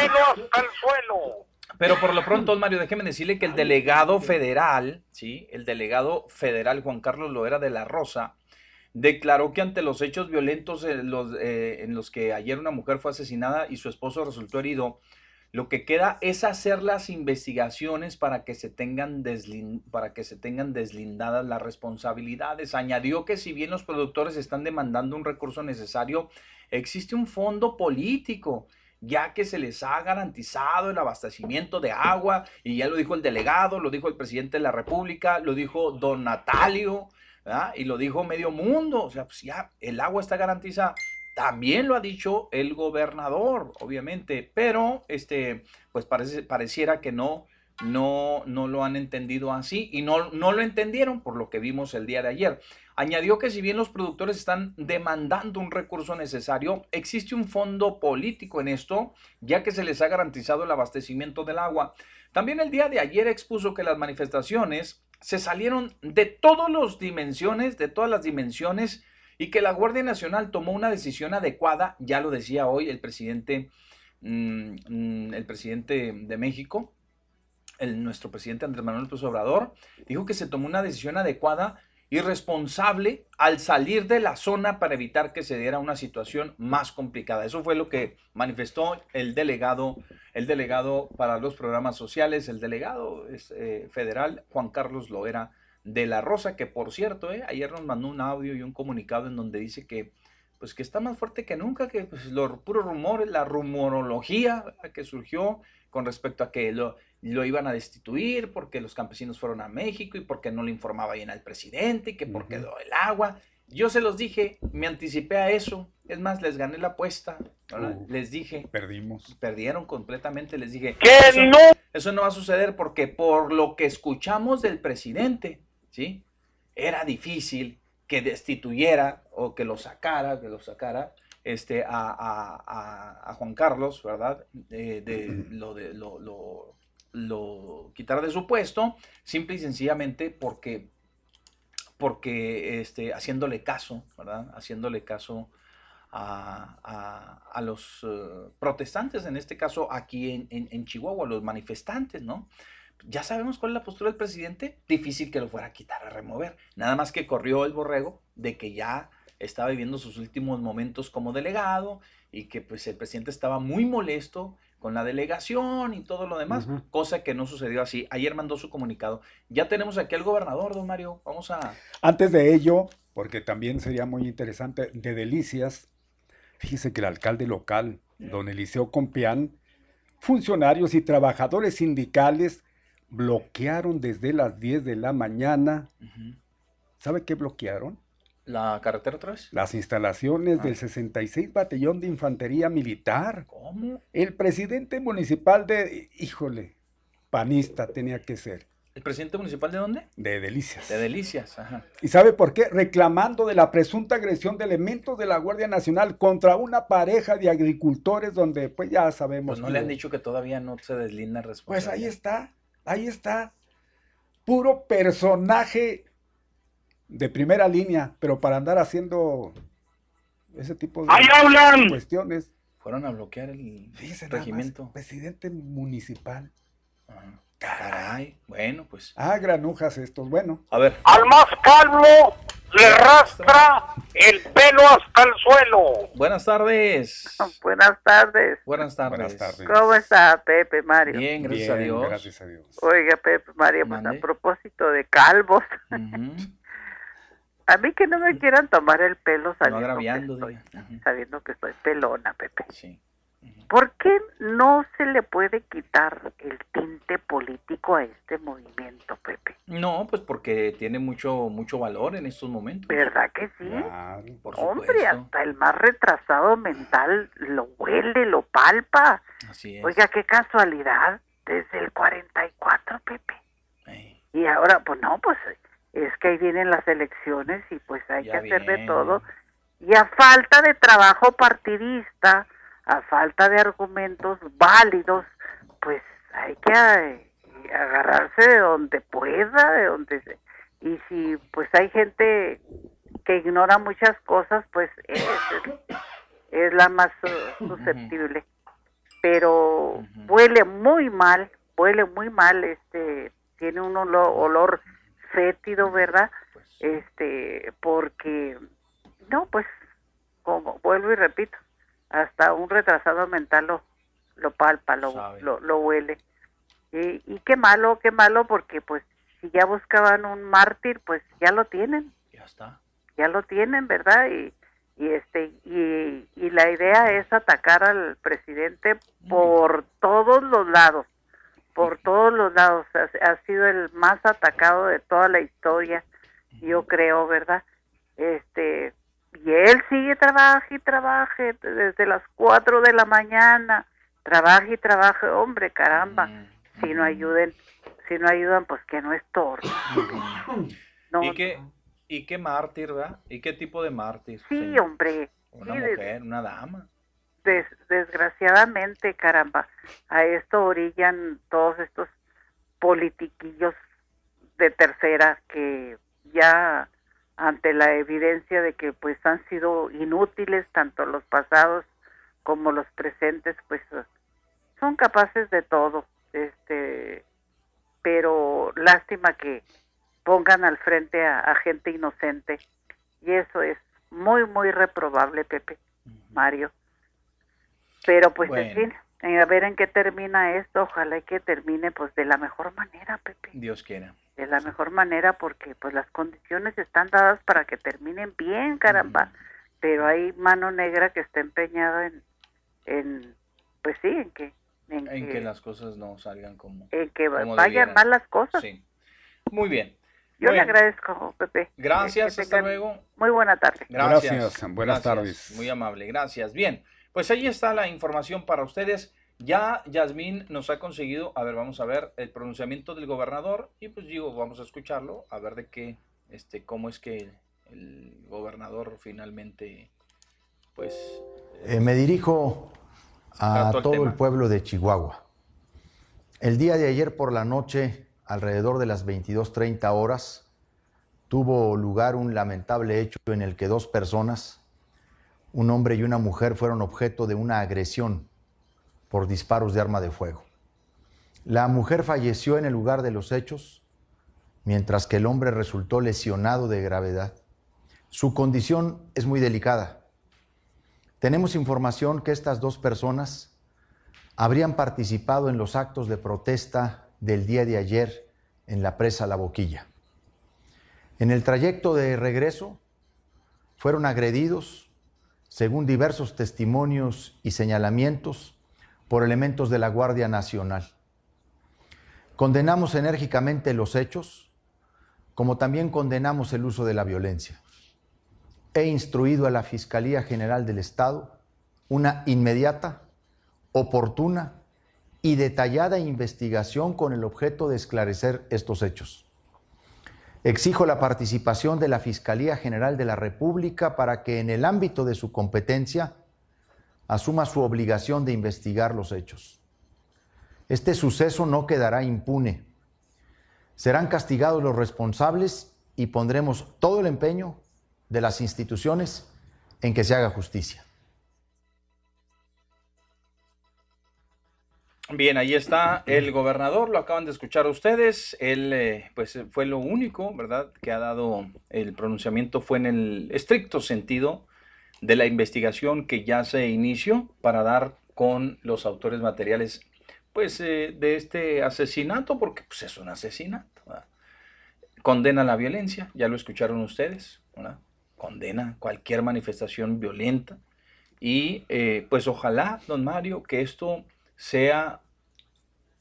Pero por lo pronto, Mario, déjeme decirle que el delegado federal, ¿sí? El delegado federal Juan Carlos Loera de la Rosa, declaró que ante los hechos violentos en los, eh, en los que ayer una mujer fue asesinada y su esposo resultó herido, lo que queda es hacer las investigaciones para que se tengan, para que se tengan deslindadas las responsabilidades. Añadió que si bien los productores están demandando un recurso necesario, existe un fondo político ya que se les ha garantizado el abastecimiento de agua, y ya lo dijo el delegado, lo dijo el presidente de la República, lo dijo don Natalio, y lo dijo medio mundo, o sea, pues ya el agua está garantizada. También lo ha dicho el gobernador, obviamente, pero este, pues parece, pareciera que no, no, no lo han entendido así y no, no lo entendieron por lo que vimos el día de ayer. Añadió que si bien los productores están demandando un recurso necesario, existe un fondo político en esto, ya que se les ha garantizado el abastecimiento del agua. También el día de ayer expuso que las manifestaciones se salieron de todas las dimensiones, de todas las dimensiones y que la Guardia Nacional tomó una decisión adecuada, ya lo decía hoy el presidente, mm, mm, el presidente de México, nuestro presidente Andrés Manuel López Obrador, dijo que se tomó una decisión adecuada y responsable al salir de la zona para evitar que se diera una situación más complicada. Eso fue lo que manifestó el delegado, el delegado para los programas sociales, el delegado eh, federal Juan Carlos Loera de la Rosa, que por cierto, eh, ayer nos mandó un audio y un comunicado en donde dice que pues que está más fuerte que nunca, que pues, los puros rumores, la rumorología que surgió con respecto a que lo, lo iban a destituir porque los campesinos fueron a México y porque no le informaba bien al presidente y que porque el agua. Yo se los dije, me anticipé a eso. Es más, les gané la apuesta. les dije. Perdimos. Perdieron completamente. Les dije. Que no. Eso no va a suceder porque por lo que escuchamos del presidente, ¿sí? Era difícil que destituyera o que lo sacara, que lo sacara este, a, Juan Carlos, ¿verdad? De, lo, de, lo, lo, lo quitar de su puesto, simple y sencillamente porque, porque este, haciéndole caso, ¿verdad? Haciéndole caso a, los eh, protestantes, en este caso aquí en, en, en Chihuahua, los manifestantes, ¿no? ya sabemos cuál es la postura del presidente, difícil que lo fuera a quitar, a remover. Nada más que corrió el borrego de que ya estaba viviendo sus últimos momentos como delegado y que pues el presidente estaba muy molesto con la delegación y todo lo demás, cosa que no sucedió así. Ayer mandó su comunicado. Ya tenemos aquí al gobernador, don Mario. Vamos a... Antes de ello, porque también sería muy interesante, de Delicias, fíjese que el alcalde local, don Eliseo Compián, funcionarios y trabajadores sindicales bloquearon desde las 10 de la mañana. ¿Sabe qué bloquearon? ¿La carretera otra vez? Las instalaciones del 66 Batallón de Infantería Militar. ¿Cómo? El presidente municipal de... Híjole, panista tenía que ser. ¿El presidente municipal de dónde? De Delicias. De Delicias, ajá. ¿Y sabe por qué? Reclamando de la presunta agresión de elementos de la Guardia Nacional contra una pareja de agricultores donde pues ya sabemos... Pues no le han dicho que todavía no se deslinda responsabilidad. Pues ahí está. Ahí está. Puro personaje de primera línea, pero para andar haciendo ese tipo de hablan! cuestiones. Fueron a bloquear el regimiento. presidente municipal. Caray, bueno, pues. Ah, granujas estos, bueno. A ver. Al más calvo le rastra el pelo hasta el suelo. Buenas tardes. Buenas tardes. Buenas tardes. ¿Cómo está Pepe Mario? Bien, gracias a Dios. Gracias a Dios. Oiga, Pepe Mario, pues a propósito de calvos. A mí que no me quieran tomar el pelo sabiendo, que, estoy, sabiendo que estoy pelona, Pepe. Sí. ¿Por qué no se le puede quitar el tinte político a este movimiento, Pepe? No, pues porque tiene mucho mucho valor en estos momentos. ¿Verdad que sí? Hombre, hasta el más retrasado mental lo huele, lo palpa. Así es. Oiga, qué casualidad, desde el 44, Pepe. Y ahora, pues no, pues es que ahí vienen las elecciones y pues hay que hacer de todo. Y a falta de trabajo partidista, a falta de argumentos válidos, pues hay que eh, agarrarse de donde pueda, de donde se... y si pues hay gente que ignora muchas cosas, pues es, es la más susceptible. Pero huele muy mal, huele muy mal, este, tiene un olor, olor fétido, ¿verdad? Pues este, porque no, pues como vuelvo y repito, hasta un retrasado mental lo, lo palpa, lo, lo, huele. Y, y, qué malo, qué malo, porque pues si ya buscaban un mártir, pues ya lo tienen. Ya está. Ya lo tienen, ¿verdad? Y, y este y, y la idea es atacar al presidente por todos los lados, por todos los lados. Ha, ha sido el más atacado de toda la historia, yo creo, ¿verdad? Este, y él sigue trabaje y trabaje desde las 4 de la mañana, trabaje y trabaje, hombre, caramba, si no ayuden, si no ayudan, pues que no es torno. ¿Y qué, y qué mártir, ¿verdad? ¿Y qué tipo de mártir? Sí, hombre. Una mujer, una dama. Desgraciadamente, caramba, a esto orillan todos estos politiquillos de tercera que ya ante la evidencia de que pues han sido inútiles tanto los pasados como los presentes pues son capaces de todo este pero lástima que pongan al frente a, gente inocente y eso es muy muy reprobable Pepe Mario pero pues en fin a ver en qué termina esto ojalá que termine pues de la mejor manera Pepe Dios quiera de la mejor manera porque pues las condiciones están dadas para que terminen bien, caramba. Pero hay mano negra que está empeñada en, en pues sí, en que... En, que, las cosas no salgan como... En que vayan mal las cosas. Sí. Muy bien. Yo le agradezco, Pepe. Gracias, hasta luego. Muy buena tarde. Gracias. Buenas tardes. Muy amable, gracias. Bien, pues ahí está la información para ustedes. Ya Yasmín nos ha conseguido, a ver, vamos a ver el pronunciamiento del gobernador y pues digo, vamos a escucharlo, a ver de qué, este, cómo es que el gobernador finalmente, pues... Eh, me dirijo a todo el, pueblo de Chihuahua. El día de ayer por la noche, alrededor de las 22.30 horas, tuvo lugar un lamentable hecho en el que dos personas, un hombre y una mujer, fueron objeto de una agresión por disparos de arma de fuego. La mujer falleció en el lugar de los hechos, mientras que el hombre resultó lesionado de gravedad. Su condición es muy delicada. Tenemos información que estas dos personas habrían participado en los actos de protesta del día de ayer en la presa La Boquilla. En el trayecto de regreso fueron agredidos, según diversos testimonios y señalamientos, por elementos de la Guardia Nacional. Condenamos enérgicamente los hechos, como también condenamos el uso de la violencia. He instruido a la Fiscalía General del Estado una inmediata, oportuna y detallada investigación con el objeto de esclarecer estos hechos. Exijo la participación de la Fiscalía General de la República para que en el ámbito de su competencia asuma su obligación de investigar los hechos. Este suceso no quedará impune. Serán castigados los responsables y pondremos todo el empeño de las instituciones en que se haga justicia. Bien, ahí está el gobernador, lo acaban de escuchar ustedes. Él, eh, pues, fue lo único, ¿verdad?, que ha dado el pronunciamiento, fue en el estricto sentido de la investigación que ya se inició para dar con los autores materiales, pues, eh, de este asesinato, porque pues, es un asesinato. Condena la violencia, ya lo escucharon ustedes, ¿verdad? Condena cualquier manifestación violenta. Y, eh, pues, ojalá, don Mario, que esto sea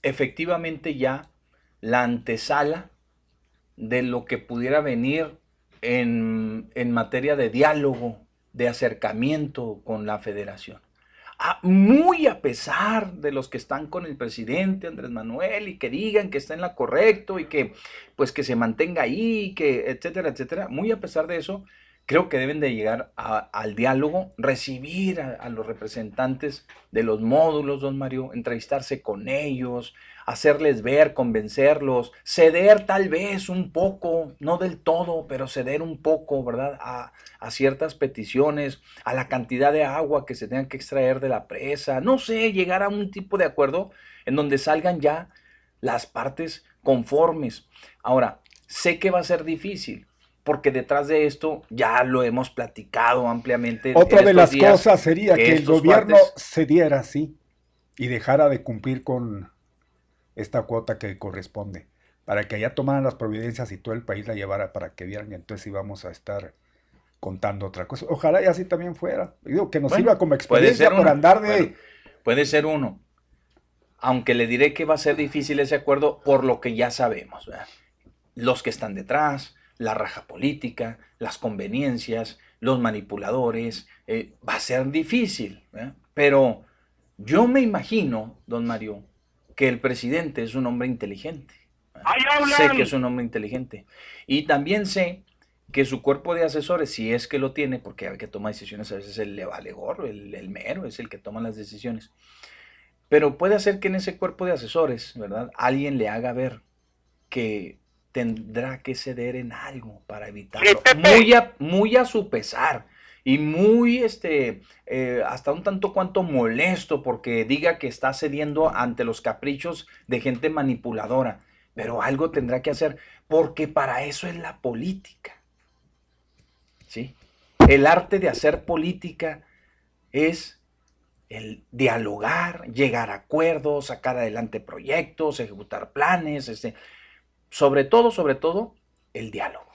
efectivamente ya la antesala de lo que pudiera venir en, materia de diálogo, de acercamiento con la federación. Muy a pesar de los que están con el presidente Andrés Manuel y que digan que está en la correcto y que pues que se mantenga ahí, que etcétera, etcétera, muy a pesar de eso, creo que deben de llegar al diálogo, recibir a, los representantes de los módulos, don Mario, entrevistarse con ellos, hacerles ver, convencerlos, ceder tal vez un poco, no del todo, pero ceder un poco, ¿verdad? A, a ciertas peticiones, a la cantidad de agua que se tenga que extraer de la presa, no sé, llegar a un tipo de acuerdo en donde salgan ya las partes conformes. Ahora, sé que va a ser difícil, porque detrás de esto ya lo hemos platicado ampliamente. Otra de las cosas sería que, el gobierno cediera así y dejara de cumplir con esta cuota que corresponde, para que allá tomaran las providencias y todo el país la llevara para que vieran y entonces íbamos a estar contando otra cosa. Ojalá y así también fuera. Digo, que nos sirva como experiencia por andar de... puede ser uno, aunque le diré que va a ser difícil ese acuerdo por lo que ya sabemos. Los que están detrás, la raja política, las conveniencias, los manipuladores. Eh, va a ser difícil, ¿eh? pero yo me imagino, don Mario, que el presidente es un hombre inteligente. Sé que es un hombre inteligente. Y también sé que su cuerpo de asesores, si es que lo tiene, porque hay que tomar decisiones, a veces el le vale gorro, el, el mero es el que toma las decisiones. Pero puede ser que en ese cuerpo de asesores, ¿verdad? Alguien le haga ver que tendrá que ceder en algo para evitarlo. Muy a, muy a su pesar y muy, este, eh, hasta un tanto cuanto molesto porque diga que está cediendo ante los caprichos de gente manipuladora. Pero algo tendrá que hacer porque para eso es la política. ¿Sí? El arte de hacer política es el dialogar, llegar a acuerdos, sacar adelante proyectos, ejecutar planes, este, sobre todo, sobre todo, el diálogo.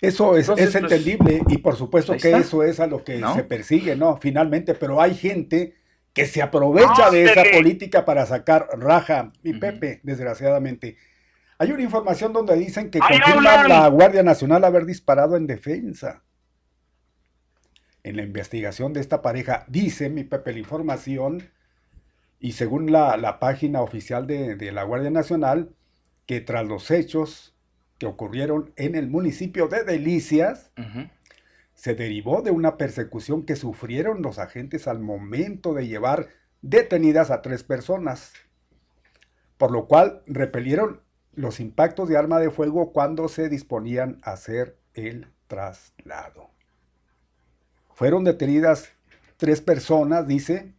Eso es, es pues, entendible y por supuesto que eso es a lo que se persigue, ¿no? Finalmente, pero hay gente que se aprovecha de esa política para sacar raja, mi Pepe, desgraciadamente. Hay una información donde dicen que confirma la Guardia Nacional haber disparado en defensa. En la investigación de esta pareja, dice mi Pepe la información, y según la, página oficial de, de la Guardia Nacional, que tras los hechos que ocurrieron en el municipio de Delicias, se derivó de una persecución que sufrieron los agentes al momento de llevar detenidas a tres personas, por lo cual repelieron los impactos de arma de fuego cuando se disponían a hacer el traslado. Fueron detenidas tres personas, dice,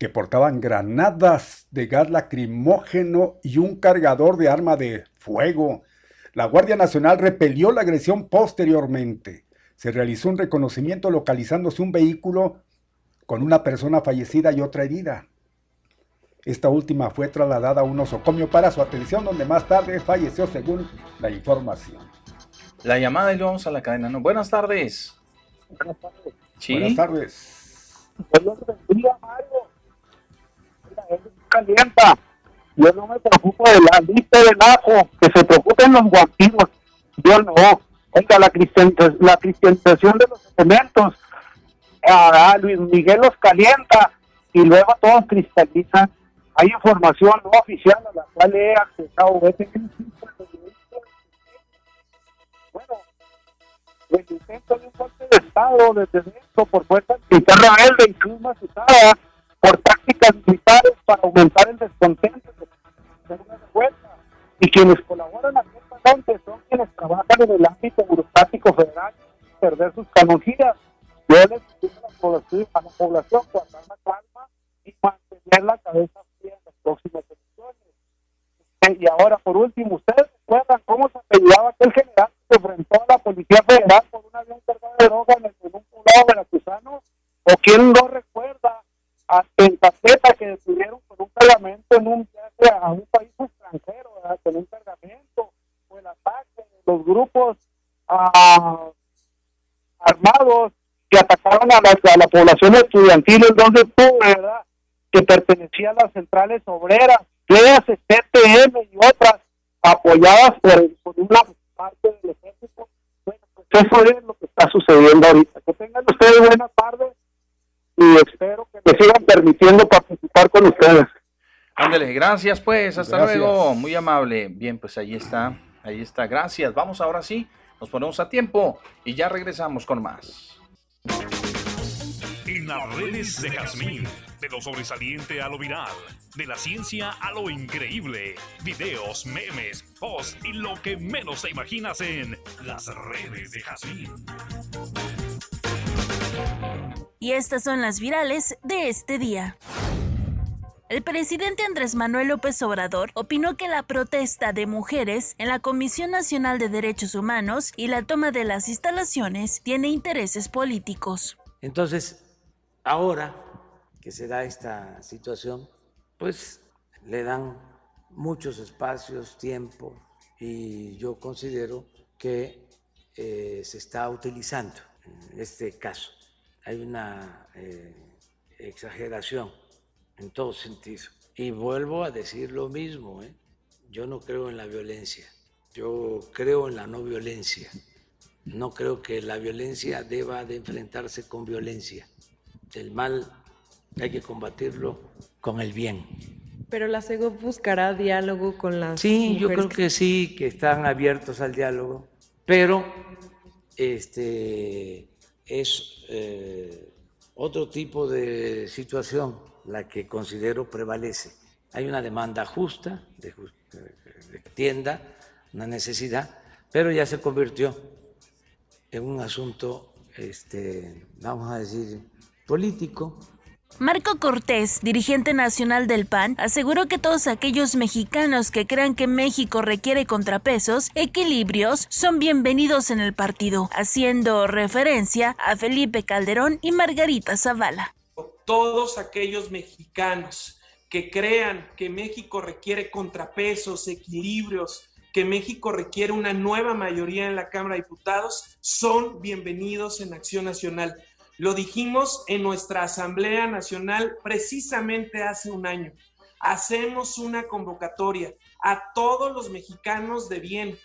que portaban granadas de gas lacrimógeno y un cargador de arma de fuego. La Guardia Nacional repelió la agresión posteriormente. Se realizó un reconocimiento localizándose un vehículo con una persona fallecida y otra herida. Esta última fue trasladada a un nosocomio para su atención, donde más tarde falleció según la información. La llamada y luego vamos a la cadena. ¿no? Buenas tardes. Buenas tardes. Buenas tardes calienta. Yo no me preocupo de la lista de ajo, que se preocupen los guapinos. Yo no. Oiga, la, la cristianización de los elementos. A, Luis Miguel los calienta y luego todos cristalizan. Hay información no oficial a la cual he accesado. Bueno, el intento de un golpe de Estado desde esto por fuerza militar rebelde cruz usada por tácticas militares para aumentar el descontento de una. Y quienes colaboran abiertamente son quienes trabajan en el ámbito burocrático federal, perder sus canonjías. Yo les pido a la población, guardar la calma y mantener la cabeza fría en las próximas elecciones. Y ahora, por último, ¿ustedes recuerdan cómo se apellidaba aquel general que enfrentó a la Policía Federal por un avión cargado de droga en, el, en un poblado veracruzano? ¿O quién no recuerda a Tentaceta que detuvieron con un cargamento en un viaje a un país extranjero, ¿verdad? con un cargamento? O el ataque de los grupos ah, armados que atacaron a la, a la población estudiantil donde tú, ¿verdad? Que pertenecía a las centrales obreras, léase CTM y otras, apoyadas por, por una parte del ejército. Bueno, pues eso es lo que está sucediendo ahorita. Que tengan ustedes buenas tardes y espero que me sigan permitiendo participar con ustedes. Ándale, gracias pues, hasta luego, muy amable. Bien, pues ahí está, ahí está, gracias. Vamos ahora sí, nos ponemos a tiempo y ya regresamos con más. En las redes de Jazmín, de lo sobresaliente a lo viral, de la ciencia a lo increíble, videos, memes, posts y lo que menos te imaginas en las redes de Jazmín. Y estas son las virales de este día. El presidente Andrés Manuel López Obrador opinó que la protesta de mujeres en la Comisión Nacional de Derechos Humanos y la toma de las instalaciones tiene intereses políticos. Entonces, ahora que se da esta situación, pues le dan muchos espacios, tiempo, y yo considero que eh, se está utilizando este caso. Hay una eh, exageración en todo sentido. Y vuelvo a decir lo mismo, ¿eh? yo no creo en la violencia, yo creo en la no violencia. No creo que la violencia deba de enfrentarse con violencia. El mal hay que combatirlo con el bien. Pero la CEGO buscará diálogo con las Sí, yo creo que... sí, que están abiertos al diálogo, pero este es eh, otro tipo de situación la que considero prevalece. Hay una demanda justa, de, tienda, una necesidad, pero ya se convirtió en un asunto, este, vamos a decir, político, Marco Cortés, dirigente nacional del PAN, aseguró que todos aquellos mexicanos que crean que México requiere contrapesos, equilibrios, son bienvenidos en el partido, haciendo referencia a Felipe Calderón y Margarita Zavala. Todos aquellos mexicanos que crean que México requiere contrapesos, equilibrios, que México requiere una nueva mayoría en la Cámara de Diputados, son bienvenidos en Acción Nacional. Lo dijimos en nuestra Asamblea Nacional precisamente hace un año. Hacemos una convocatoria a todos los mexicanos de bien,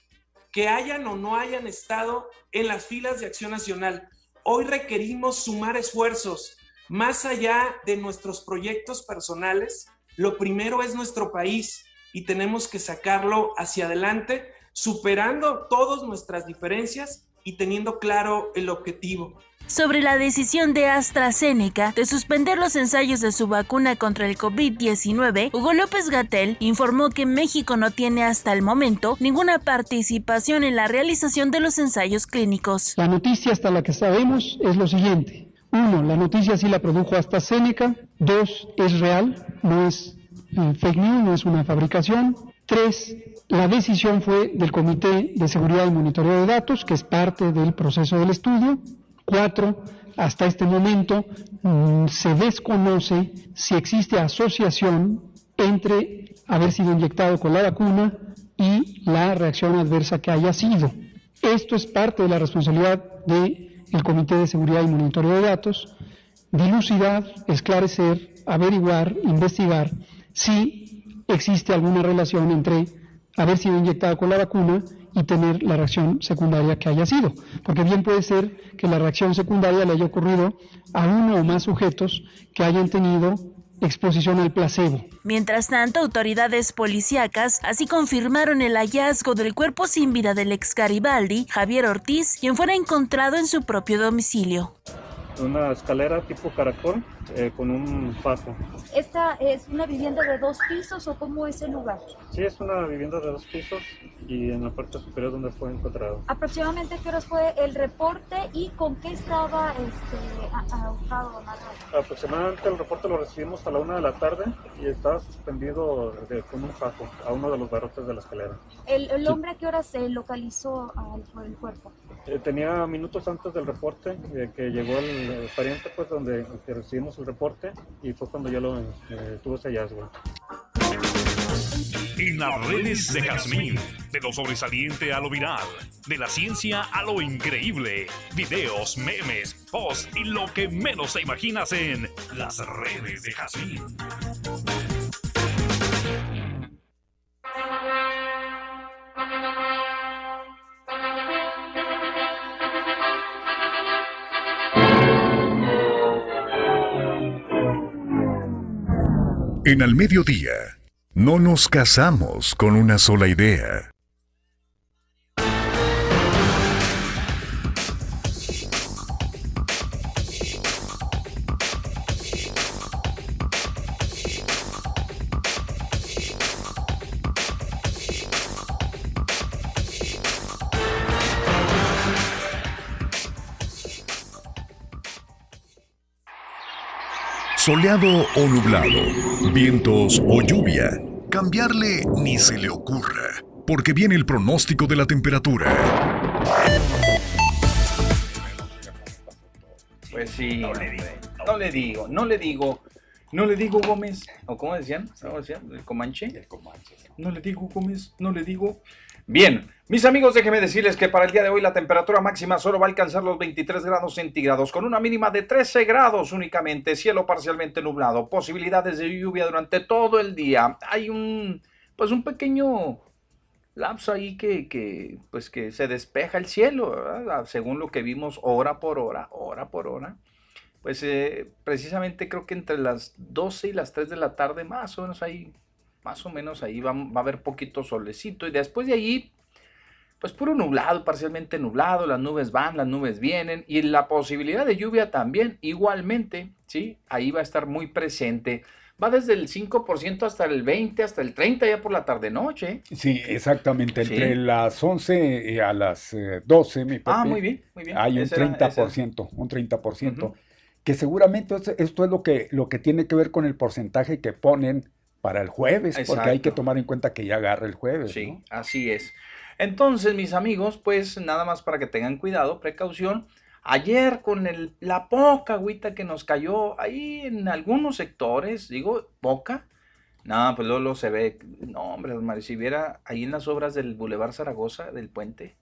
que hayan o no hayan estado en las filas de Acción Nacional. Hoy requerimos sumar esfuerzos más allá de nuestros proyectos personales. Lo primero es nuestro país y tenemos que sacarlo hacia adelante, superando todas nuestras diferencias y teniendo claro el objetivo sobre la decisión de AstraZeneca de suspender los ensayos de su vacuna contra el COVID-19, Hugo López Gatel informó que México no tiene hasta el momento ninguna participación en la realización de los ensayos clínicos. La noticia hasta la que sabemos es lo siguiente. Uno, la noticia sí la produjo AstraZeneca. Dos, es real, no es eh, fake news, no es una fabricación. Tres, la decisión fue del Comité de Seguridad y Monitoreo de Datos, que es parte del proceso del estudio. Cuatro, hasta este momento mm, se desconoce si existe asociación entre haber sido inyectado con la vacuna y la reacción adversa que haya sido. Esto es parte de la responsabilidad del Comité de Seguridad y Monitoreo de Datos, dilucidar, esclarecer, averiguar, investigar si existe alguna relación entre haber sido inyectado con la vacuna y tener la reacción secundaria que haya sido. Porque bien puede ser que la reacción secundaria le haya ocurrido a uno o más sujetos que hayan tenido exposición al placebo. Mientras tanto, autoridades policíacas así confirmaron el hallazgo del cuerpo sin vida del ex Garibaldi, Javier Ortiz, quien fuera encontrado en su propio domicilio. Una escalera tipo caracol eh, con un fajo. ¿Esta es una vivienda de dos pisos o cómo es el lugar? Sí, es una vivienda de dos pisos y en la parte superior donde fue encontrado. ¿Aproximadamente qué horas fue el reporte y con qué estaba este, ahorcado Aproximadamente el reporte lo recibimos a la una de la tarde y estaba suspendido con un fajo a uno de los barrotes de la escalera. ¿El, hombre a qué hora se localizó al, el cuerpo? Eh, tenía minutos antes del reporte de que llegó el, pariente, pues donde recibimos el reporte y fue cuando ya lo eh, tuvo ese hallazgo. En las redes de Jazmín, de lo sobresaliente a lo viral, de la ciencia a lo increíble, videos, memes, posts y lo que menos te imaginas en las redes de Jazmín. En el mediodía, no nos casamos con una sola idea. Soleado o nublado, vientos o lluvia, cambiarle ni se le ocurra, porque viene el pronóstico de la temperatura. Pues sí, no le digo, no le digo, no le digo Gómez, o cómo decían, ¿cómo decían? ¿El Comanche? El Comanche. No le digo Gómez, no le digo. Bien, mis amigos, déjenme decirles que para el día de hoy la temperatura máxima solo va a alcanzar los 23 grados centígrados, con una mínima de 13 grados únicamente, cielo parcialmente nublado, posibilidades de lluvia durante todo el día. Hay un, pues un pequeño lapso ahí que, que pues que se despeja el cielo, según lo que vimos hora por hora, hora por hora. Pues eh, precisamente creo que entre las 12 y las 3 de la tarde, más o menos ahí más o menos ahí va, va, a haber poquito solecito y después de ahí, pues puro nublado, parcialmente nublado, las nubes van, las nubes vienen y la posibilidad de lluvia también igualmente, ¿sí? Ahí va a estar muy presente. Va desde el 5% hasta el 20, hasta el 30 ya por la tarde-noche. Sí, exactamente. Entre las 11 y a las 12, eh, mi Ah, muy bien, muy bien. Hay un 30%, un 30%. Que seguramente esto es lo que, lo que tiene que ver con el porcentaje que ponen para el jueves, porque hay que tomar en cuenta que ya agarra el jueves. Sí, así es. Entonces, mis amigos, pues nada más para que tengan cuidado, precaución. Ayer con el, la poca agüita que nos cayó ahí en algunos sectores, digo, poca, no, pues luego, se ve, no hombre, si viera ahí en las obras del Boulevard Zaragoza, del puente.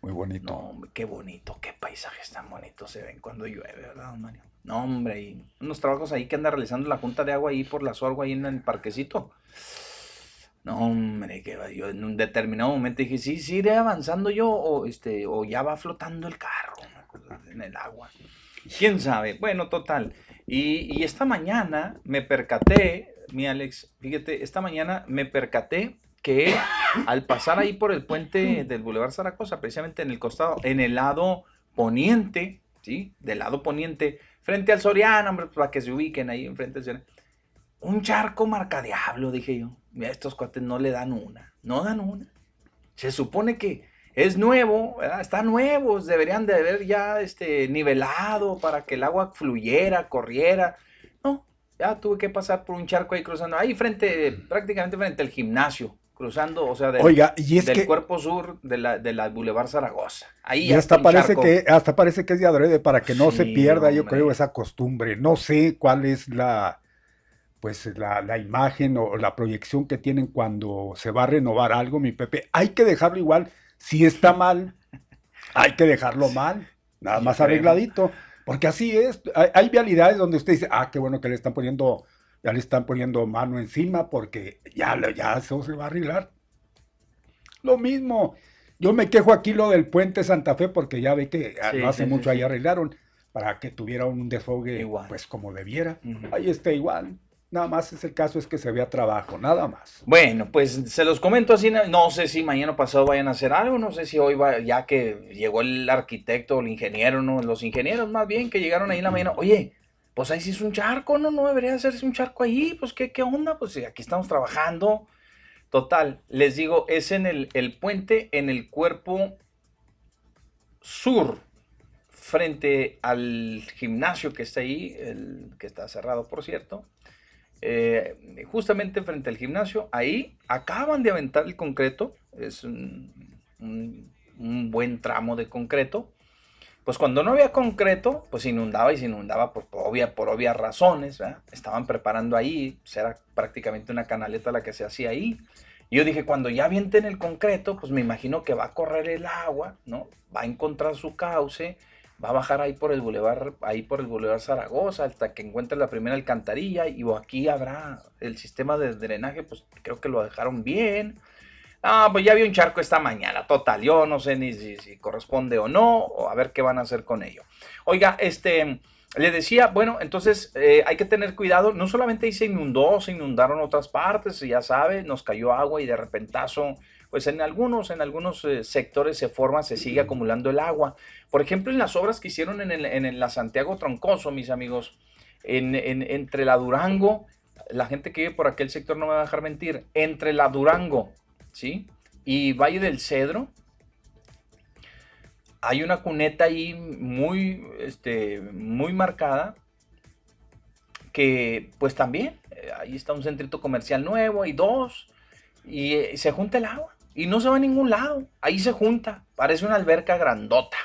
Muy bonito. No, qué bonito, qué paisajes tan bonitos se ven cuando llueve, ¿verdad, Mario? No, hombre, y unos trabajos ahí que anda realizando la Junta de Agua ahí por la Sorgo, ahí en el parquecito. No, hombre, que yo en un determinado momento dije, sí, sí, iré avanzando yo, o, este, o ya va flotando el carro en el agua. ¿Quién sabe? Bueno, total. Y, y esta mañana me percaté, mi Alex, fíjate, esta mañana me percaté que al pasar ahí por el puente del Boulevard Zaragoza, precisamente en el costado, en el lado poniente, ¿sí? Del lado poniente, frente al Soriano, hombre, para que se ubiquen ahí enfrente del Soriano. Un charco marca diablo, dije yo. Mira, estos cuates no le dan una, no dan una. Se supone que es nuevo, está nuevo, deberían de haber ya este, nivelado para que el agua fluyera, corriera. No, ya tuve que pasar por un charco ahí cruzando, ahí frente, prácticamente frente al gimnasio, cruzando, o sea, del, Oiga, y es del cuerpo sur de la, de la Boulevard Zaragoza. Ahí y hasta parece que hasta parece que es de adrede para que no se pierda, yo creo, esa costumbre. No sé cuál es la pues la, la, imagen o la proyección que tienen cuando se va a renovar algo, mi Pepe. Hay que dejarlo igual. Si está mal, hay que dejarlo mal. Nada más arregladito. Porque así es. Hay, hay vialidades donde usted dice, ah, qué bueno que le están poniendo ya le están poniendo mano encima porque ya, ya eso se va a arreglar. Lo mismo, yo me quejo aquí lo del puente Santa Fe porque ya ve que ah, no hace mucho ahí arreglaron para que tuviera un desfogue pues como debiera. Ahí está igual. Nada más es el caso es que se vea trabajo, nada más. Bueno, pues se los comento así, no sé si mañana pasado vayan a hacer algo, no sé si hoy va, ya que llegó el arquitecto el ingeniero, no, los ingenieros más bien que llegaron ahí en la mañana, oye, pues ahí sí es un charco, no, no debería hacerse un charco ahí, pues qué, qué onda, pues aquí estamos trabajando. Total, les digo, es en el, el puente, en el cuerpo sur, frente al gimnasio que está ahí, el que está cerrado por cierto, eh, justamente frente al gimnasio, ahí acaban de aventar el concreto, es un, buen tramo de concreto. Pues cuando no había concreto, pues inundaba y se inundaba por, obvia, obvias razones. Estaban preparando ahí, pues era prácticamente una canaleta la que se hacía ahí. Y yo dije, cuando ya avienten el concreto, pues me imagino que va a correr el agua, ¿no? Va a encontrar su cauce va a bajar ahí por el bulevar, ahí por el bulevar Zaragoza, hasta que encuentre la primera alcantarilla, y aquí habrá el sistema de drenaje, pues creo que lo dejaron bien. Ah, pues ya vi un charco esta mañana, total, yo no sé ni si, corresponde o no, o a ver qué van a hacer con ello. Oiga, este, le decía, bueno, entonces eh, hay que tener cuidado, no solamente ahí se inundó, se inundaron otras partes, ya sabe, nos cayó agua y de repentazo pues en algunos, en algunos eh, sectores se forma, se sigue acumulando el agua. Por ejemplo, en las obras que hicieron en, el, en la Santiago Troncoso, mis amigos, en, entre la Durango, la gente que vive por aquel sector no me va a dejar mentir, entre la Durango, ¿sí? Y Valle del Cedro, hay una cuneta ahí muy, este, muy marcada, que pues también, eh, ahí está un centrito comercial nuevo, hay dos, y eh, se junta el agua y no se va a ningún lado. Ahí se junta, parece una alberca grandota.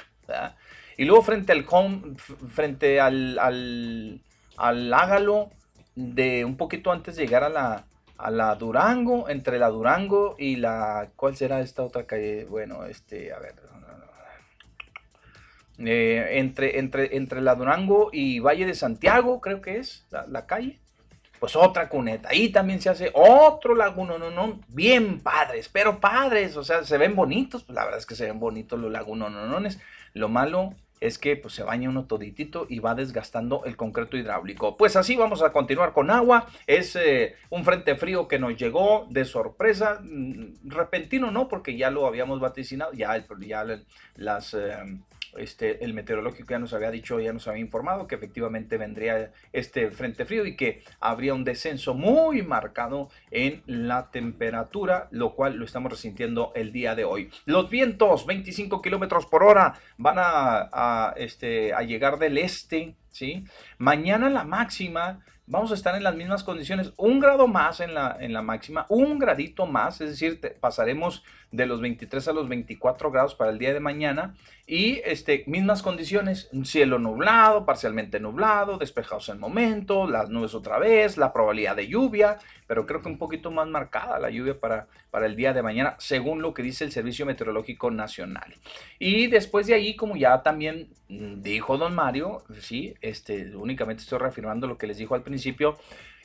Y luego frente al home, frente al, al, al ágalo de un poquito antes de llegar a la, a la Durango, entre la Durango y la, ¿cuál será esta otra calle? Bueno, este, a ver, eh, entre, entre, entre la Durango y Valle de Santiago, creo que es la calle pues otra cuneta. Ahí también se hace otro laguno, no, no, bien padres, pero padres, o sea, se ven bonitos, pues la verdad es que se ven bonitos los lagunonones. Lo malo es que pues, se baña uno toditito y va desgastando el concreto hidráulico. Pues así vamos a continuar con agua. Es eh, un frente frío que nos llegó de sorpresa, mm, repentino no, porque ya lo habíamos vaticinado, ya, ya las... Eh, este, el meteorológico ya nos había dicho, ya nos había informado que efectivamente vendría este frente frío y que habría un descenso muy marcado en la temperatura, lo cual lo estamos resintiendo el día de hoy. Los vientos, 25 kilómetros por hora, van a, este, a llegar del este, ¿sí? Mañana la máxima vamos a estar en las mismas condiciones, un grado más en la, en la máxima, un gradito más, es decir, pasaremos de los 23 a los 24 grados para el día de mañana y este, mismas condiciones, cielo nublado, parcialmente nublado, despejados en momento, las nubes otra vez, la probabilidad de lluvia, pero creo que un poquito más marcada la lluvia para, para el día de mañana, según lo que dice el Servicio Meteorológico Nacional. Y después de ahí, como ya también dijo don Mario, sí, este, únicamente estoy reafirmando lo que les dijo al principio,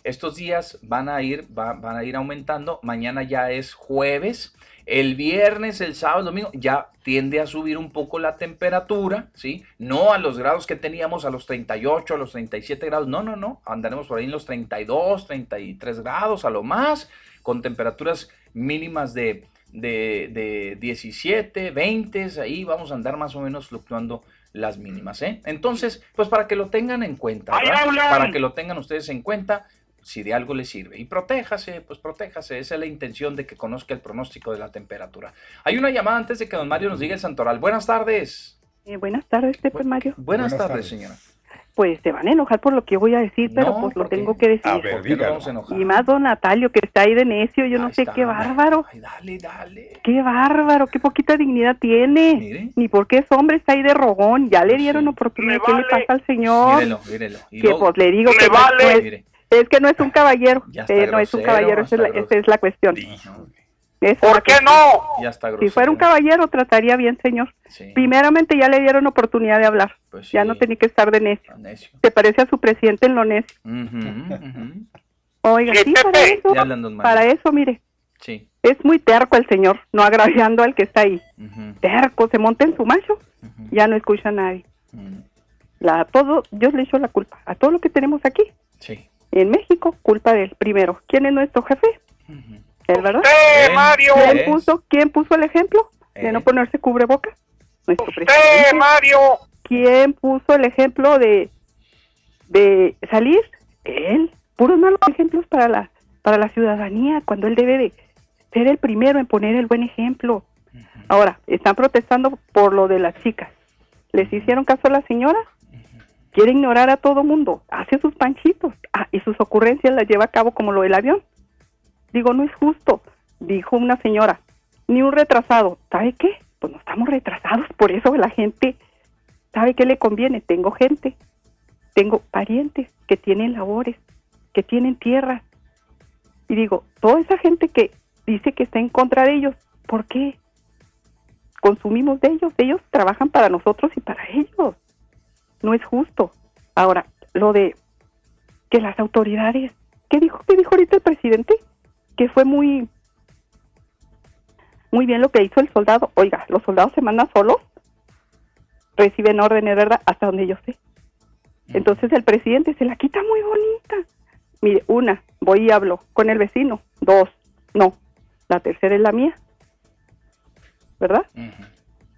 estos días van a ir, van a ir aumentando, mañana ya es jueves, el viernes, el sábado, el domingo, ya tiende a subir un poco la temperatura, ¿sí? No a los grados que teníamos, a los 38, a los 37 grados, no, no, no, andaremos por ahí en los 32, 33 grados a lo más, con temperaturas mínimas de, de, de 17, 20, ahí vamos a andar más o menos fluctuando las mínimas, ¿eh? Entonces, pues para que lo tengan en cuenta, para que lo tengan ustedes en cuenta, si de algo le sirve. Y protéjase, pues protéjase. Esa es la intención de que conozca el pronóstico de la temperatura. Hay una llamada antes de que don Mario nos diga el santoral. Buenas tardes. Eh, buenas tardes, Pepe Mario. Buenas, tardes, señora. Pues se van a enojar por lo que voy a decir, pero pues lo tengo que decir. A ver, y más don Natalio, que está ahí de necio, yo no sé qué bárbaro. Ay, dale, dale. Qué bárbaro, qué poquita dignidad tiene. Ni porque es hombre, está ahí de rogón. Ya le dieron oportunidad. ¿Qué le pasa al señor? Mírelo, mírelo. que pues le digo que vale. Es que no es un caballero. Eh, no es un caballero, esa es, la, cuestión. ¿Por qué no? si fuera un caballero, trataría bien, señor. Primeramente ya le dieron oportunidad de hablar. Pues ya no tenía que estar de necio. Te parece a su presidente en lo necio. Oiga, sí, para eso, para eso, mire. Sí. Es muy terco el señor, no agraviando al que está ahí. Terco, se monta en su macho, ya no escucha a nadie. La, todo, Dios le echó la culpa a todo lo que tenemos aquí. Sí en México, culpa del primero. ¿Quién es nuestro jefe? ¿Es verdad? Mario! ¿Quién puso, ¿Quién puso el ejemplo de no ponerse cubrebocas? Nuestro presidente. Mario! ¿Quién puso el ejemplo de, de salir? Él. Puros malos ejemplos para la, para la ciudadanía, cuando él debe de ser el primero en poner el buen ejemplo. Ahora, están protestando por lo de las chicas. ¿Les hicieron caso a la señora? Quiere ignorar a todo mundo, hace sus panchitos ah, y sus ocurrencias las lleva a cabo como lo del avión. Digo, no es justo, dijo una señora, ni un retrasado. ¿Sabe qué? Pues no estamos retrasados, por eso la gente sabe qué le conviene. Tengo gente, tengo parientes que tienen labores, que tienen tierra. Y digo, toda esa gente que dice que está en contra de ellos, ¿por qué? Consumimos de ellos, ellos trabajan para nosotros y para ellos. No es justo. Ahora, lo de que las autoridades, ¿qué dijo? ¿Qué dijo ahorita el presidente? Que fue muy muy bien lo que hizo el soldado. Oiga, los soldados se mandan solos, reciben órdenes, ¿verdad? Hasta donde yo sé. Entonces el presidente se la quita muy bonita. Mire, una, voy y hablo con el vecino. Dos, no. La tercera es la mía. ¿Verdad?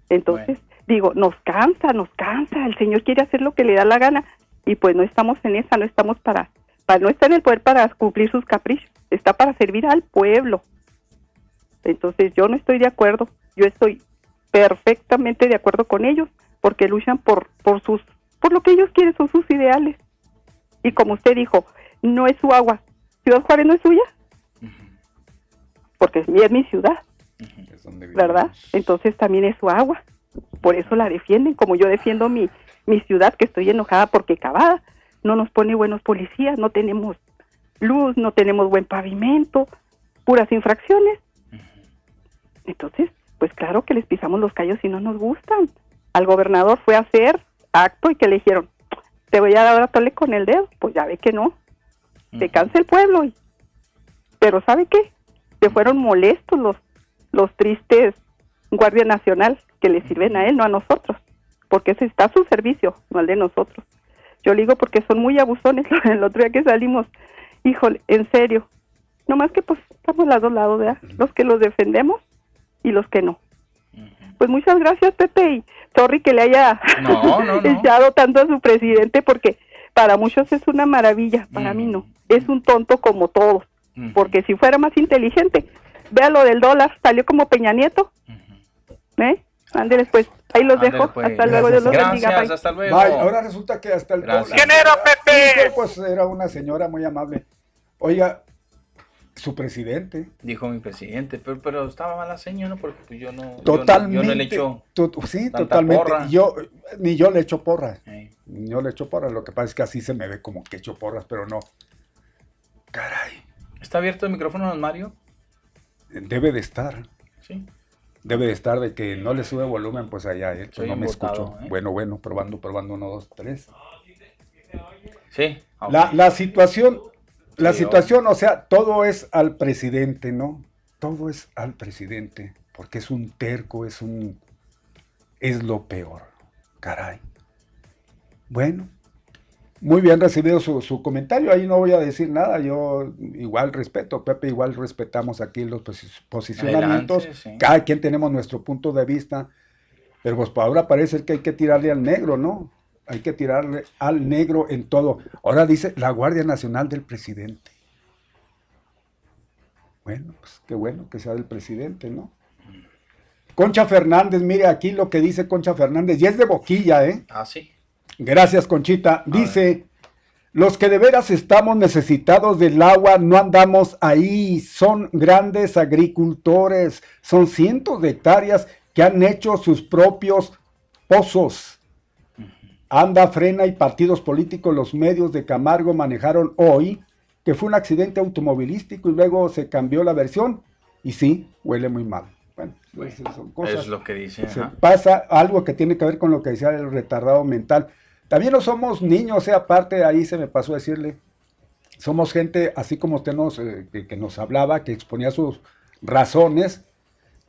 Entonces, digo, nos cansa, nos cansa. El Señor quiere hacer lo que le da la gana. Y pues no estamos en esa, no estamos para, para no está en el poder para cumplir sus caprichos. Está para servir al pueblo. Entonces yo no estoy de acuerdo. Yo estoy perfectamente de acuerdo con ellos porque luchan por, por sus, por lo que ellos quieren, son sus ideales. Y como usted dijo, no es su agua. ¿Ciudad Juárez no es suya? Porque es mi ciudad. ¿Verdad? Entonces también es su agua. Por eso la defienden, como yo defiendo mi, mi ciudad, que estoy enojada porque cavada. No nos pone buenos policías, no tenemos luz, no tenemos buen pavimento, puras infracciones. Entonces, pues claro que les pisamos los callos y no nos gustan. Al gobernador fue a hacer acto y que le dijeron, te voy a dar a tole con el dedo. Pues ya ve que no. Se cansa el pueblo. Y... Pero ¿sabe qué? Se fueron molestos los, los tristes Guardia Nacional que le sirven a él, no a nosotros. Porque ese está a su servicio, no al de nosotros. Yo le digo porque son muy abusones. El otro día que salimos, híjole, en serio. No más que pues estamos a dos lados, ¿verdad? Los que los defendemos y los que no. Pues muchas gracias, Pepe, y sorry que le haya echado tanto a su presidente, porque para muchos es una maravilla, para mí no. Es un tonto como todos, porque si fuera más inteligente, vea lo del dólar, salió como Peña Nieto. ¿Eh? Ándeles pues, ahí los dejo. Pues. Hasta luego, Dios los bendiga. Hasta luego. ahora resulta que hasta el dólar. ¿Quién era Pepe? Pues era una señora muy amable. Oiga, su presidente. Dijo mi presidente, pero, pero estaba mala seña, ¿no? Porque pues, yo no. Totalmente. Yo no, le echo. sí, totalmente. Yo, ni yo le echo porras. Ni yo le echo porras. Lo que pasa es que así se me ve como que echo porras, pero no. Caray. ¿Está abierto el micrófono, don Mario? Debe de estar. Sí. Debe de estar de que no le sube volumen, pues allá, ¿eh? no me escucho. ¿eh? Bueno, bueno, probando, probando, uno, dos, tres. Sí. La, la situación la situación, o sea, todo es al presidente, ¿no? Todo es al presidente, porque es un terco, es un... es lo peor, caray. Bueno, muy bien recibido su, comentario, ahí no voy a decir nada, yo igual respeto, Pepe, igual respetamos aquí los posicionamientos, cada quien tenemos nuestro punto de vista, pero pues ahora parece que hay que tirarle al negro, ¿no? hay que tirarle al negro en todo. Ahora dice la Guardia Nacional del presidente. Bueno, pues qué bueno que sea del presidente, ¿no? Concha Fernández, mire aquí lo que dice Concha Fernández, y es de boquilla, ¿eh? Ah, sí. Gracias, Conchita. dice, los que de veras estamos necesitados del agua no andamos ahí, son grandes agricultores, son cientos de hectáreas que han hecho sus propios pozos Anda, frena y partidos políticos, los medios de Camargo manejaron hoy que fue un accidente automovilístico y luego se cambió la versión y sí, huele muy mal. Bueno, son cosas. Es lo que dice. Pasa algo que tiene que ver con lo que decía el retardado mental. También no somos niños, sea, aparte ahí se me pasó a decirle, somos gente, así como usted nos, eh, que nos hablaba, que exponía sus razones,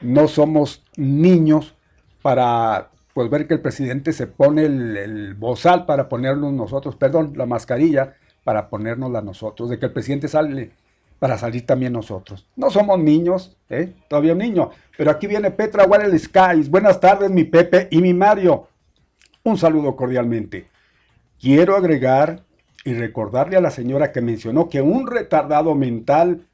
no somos niños para pues ver que el presidente se pone el, bozal para ponerlo nosotros, perdón, la mascarilla, para ponérnosla nosotros, de que el presidente sale para salir también nosotros. No somos niños, ¿eh? todavía un niño, pero aquí viene Petra Warel Skies. Buenas tardes, mi Pepe y mi Mario. Un saludo cordialmente. Quiero agregar y recordarle a la señora que mencionó que un retardado mental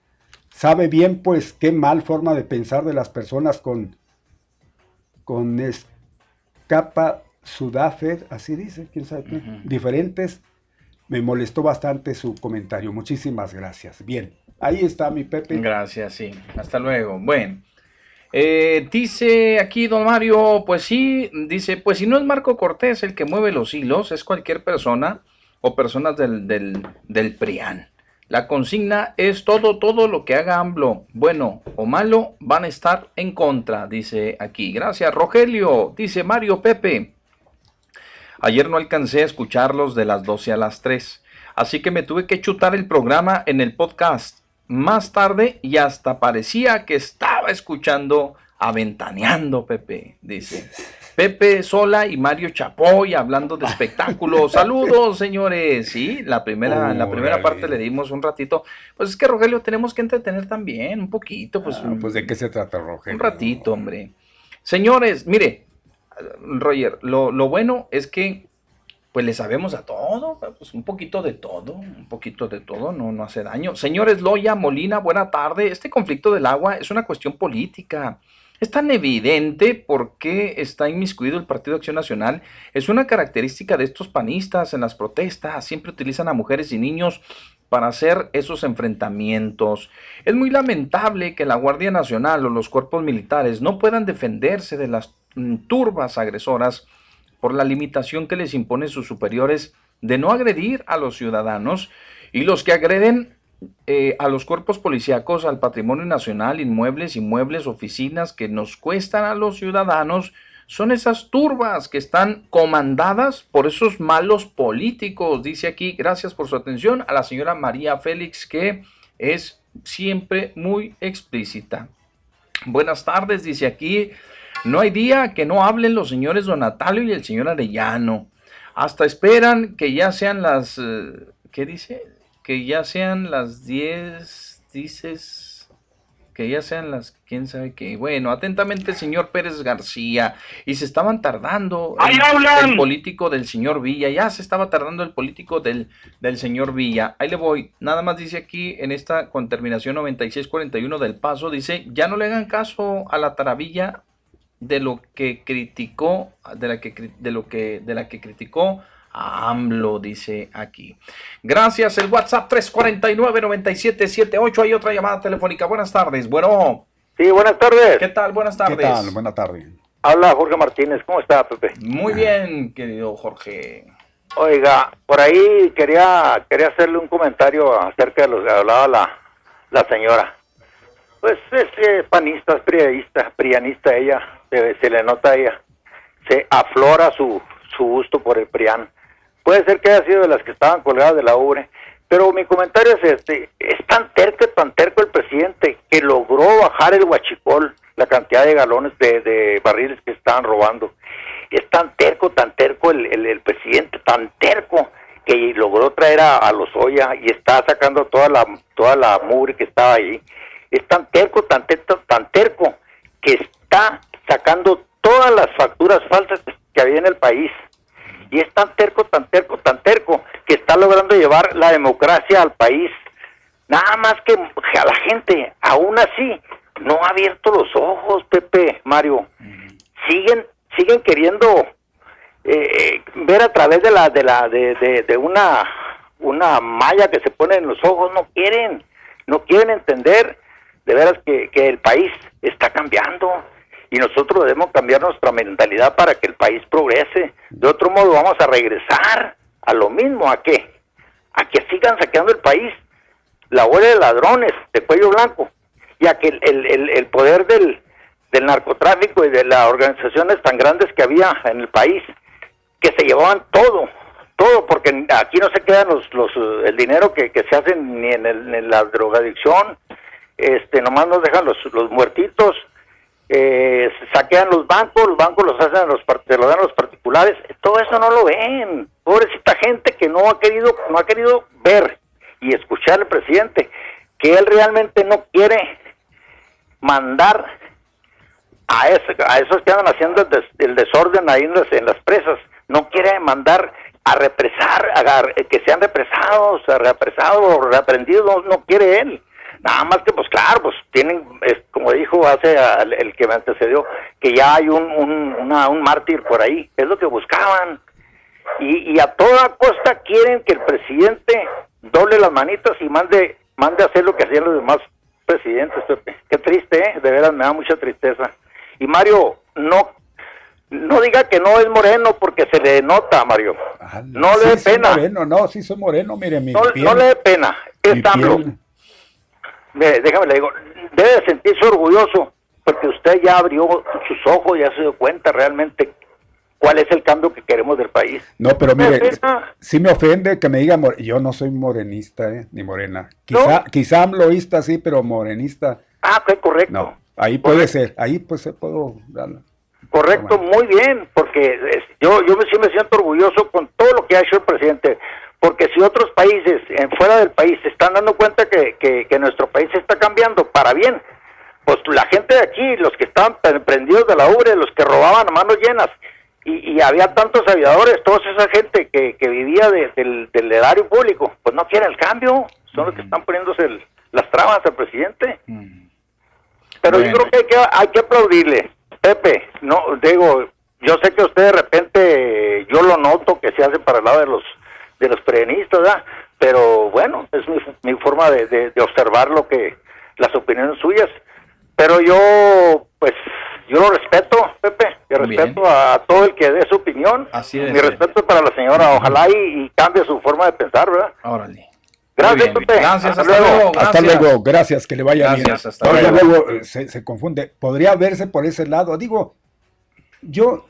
sabe bien pues qué mal forma de pensar de las personas con, con escapa sudafer, así dice, quién sabe qué, diferentes. Me molestó bastante su comentario. Muchísimas gracias. Bien, ahí está mi Pepe. Gracias, sí. Hasta luego. Bueno. Eh, dice aquí don Mario, pues sí, dice, pues si no es Marco Cortés el que mueve los hilos, es cualquier persona o personas del, del, del. La consigna es todo, todo lo que haga AMLO, bueno o malo, van a estar en contra, dice aquí. Gracias, Rogelio, dice Mario Pepe. Ayer no alcancé a escucharlos de las 12 a las 3, así que me tuve que chutar el programa en el podcast más tarde y hasta parecía que estaba escuchando Aventaneando, Pepe, dice. Pepe Sola y Mario Chapoy hablando de espectáculos. Saludos, señores. Sí, la primera, la primera parte le dimos un ratito. Pues es que Rogelio tenemos que entretener también un poquito. Pues, ah, pues de qué se trata, Rogelio. Un ratito, hombre. Señores, mire, Roger, lo, lo bueno es que pues le sabemos a todo, pues un poquito de todo, un poquito de todo, no, no hace daño. Señores Loya, Molina, buena tarde. Este conflicto del agua es una cuestión política. Es tan evidente por qué está inmiscuido el Partido Acción Nacional. Es una característica de estos panistas en las protestas. Siempre utilizan a mujeres y niños para hacer esos enfrentamientos. Es muy lamentable que la Guardia Nacional o los cuerpos militares no puedan defenderse de las mm, turbas agresoras por la limitación que les imponen sus superiores de no agredir a los ciudadanos y los que agreden eh, a los cuerpos policíacos, al patrimonio nacional, inmuebles, inmuebles, oficinas que nos cuestan a los ciudadanos, son esas turbas que están comandadas por esos malos políticos. Dice aquí, gracias por su atención a la señora María Félix, que es siempre muy explícita. Buenas tardes, dice aquí. No hay día que no hablen los señores Don Natalio y el señor Arellano. Hasta esperan que ya sean las... Eh, ¿Qué dice? que ya sean las 10, dices, que ya sean las, quién sabe qué. Bueno, atentamente el señor Pérez García. Y se estaban tardando el, político del señor Villa. Ya se estaba tardando el político del, del señor Villa. Ahí le voy. Nada más dice aquí en esta con terminación 9641 del paso. Dice, ya no le hagan caso a la taravilla de lo que criticó, de la que, de lo que, de la que criticó AMLO, dice aquí. Gracias, el WhatsApp 349-9778. Hay otra llamada telefónica. Buenas tardes. Bueno. Sí, buenas tardes. ¿Qué tal? Buenas tardes. ¿Qué tal? Buenas tardes. Habla Jorge Martínez. ¿Cómo está, Pepe? Muy bien, querido Jorge. Oiga, por ahí quería quería hacerle un comentario acerca de lo que hablaba la, la señora. Pues es eh, panista, es prianista, prianista ella, se, le nota ella. Se aflora su, su gusto por el PRIAN. Puede ser que haya sido de las que estaban colgadas de la ubre, pero mi comentario es este, es tan terco, tan terco el presidente que logró bajar el huachicol, la cantidad de galones de, barriles que estaban robando. Es tan terco, tan terco el, el, presidente, tan terco que logró traer a, a los Oya y está sacando toda la toda la mugre que estaba ahí. Es tan terco, tan terco, tan terco que está sacando todas las facturas falsas que había en el país y es tan terco, tan terco, tan terco que está logrando llevar la democracia al país. Nada más que a la gente, aún así, no ha abierto los ojos, Pepe, Mario. Siguen, siguen queriendo eh, ver a través de la, de la, de, una, una malla que se pone en los ojos. No quieren, no quieren entender de veras que el país está cambiando y nosotros debemos cambiar nuestra mentalidad para que el país progrese. De otro modo vamos a regresar a lo mismo, ¿a qué? A que sigan saqueando el país, la huelga de ladrones de cuello blanco, y a que el, el, el poder del, del narcotráfico y de las organizaciones tan grandes que había en el país, que se llevaban todo, todo, porque aquí no se quedan los, los el dinero que, que se hacen ni en, el, en la drogadicción, este, nomás nos dejan los, los muertitos, eh, saquean los bancos, los bancos los hacen a los, se dan a los particulares, todo eso no lo ven. Pobrecita gente que no ha querido, no ha querido ver y escuchar al presidente, que él realmente no quiere mandar a, a esos que andan haciendo el, desorden ahí en las, en las presas, no quiere mandar a represar, a, que sean represados, a represados, reaprendidos, no quiere él. Nada más que, pues claro, pues tienen, como dijo hace el, que me antecedió, que ya hay un, un, mártir por ahí, es lo que buscaban. Y, y a toda costa quieren que el presidente doble las manitas y mande, mande a hacer lo que hacían los demás presidentes. Qué triste, ¿eh? de veras me da mucha tristeza. Y Mario, no no diga que no es moreno porque se le nota, Mario. no le dé pena. Moreno, no, sí soy moreno, mire, mi no, no le dé pena, es AMLO déjame le digo, debe sentirse orgulloso porque usted ya abrió sus ojos, ya se dio cuenta realmente cuál es el cambio que queremos del país. No, pero mire, sí me ofende que me diga, yo no soy morenista, eh, ni morena. Quizá, quizá amloísta sí, pero morenista. Ah, pues correcto. No, ahí puede ser, ahí pues se puedo Correcto, muy bien, porque yo, yo sí me siento orgulloso con todo lo que ha hecho el presidente porque si otros países en fuera del país se están dando cuenta que, que, nuestro país está cambiando para bien, pues la gente de aquí, los que estaban prendidos de la ubre, los que robaban a manos llenas, y, había tantos aviadores, toda esa gente que, que vivía del, del, erario público, pues no quiere el cambio, son los que están poniéndose las trabas al presidente. Pero yo creo que hay, que hay que aplaudirle. Pepe, no, digo, yo sé que usted de repente, yo lo noto que se hace para el lado de los de los perenistas, ¿verdad? Pero bueno, es mi, forma de, de, observar lo que, las opiniones suyas. Pero yo, pues, yo lo respeto, Pepe, y respeto a todo el que dé su opinión. Así es. Mi respeto para la señora, ojalá y, cambie su forma de pensar, ¿verdad? Órale. Gracias, Pepe. Gracias, hasta, luego. Hasta luego, gracias, que le vaya bien. Hasta luego. Eh, se, se confunde. Podría verse por ese lado. Digo, yo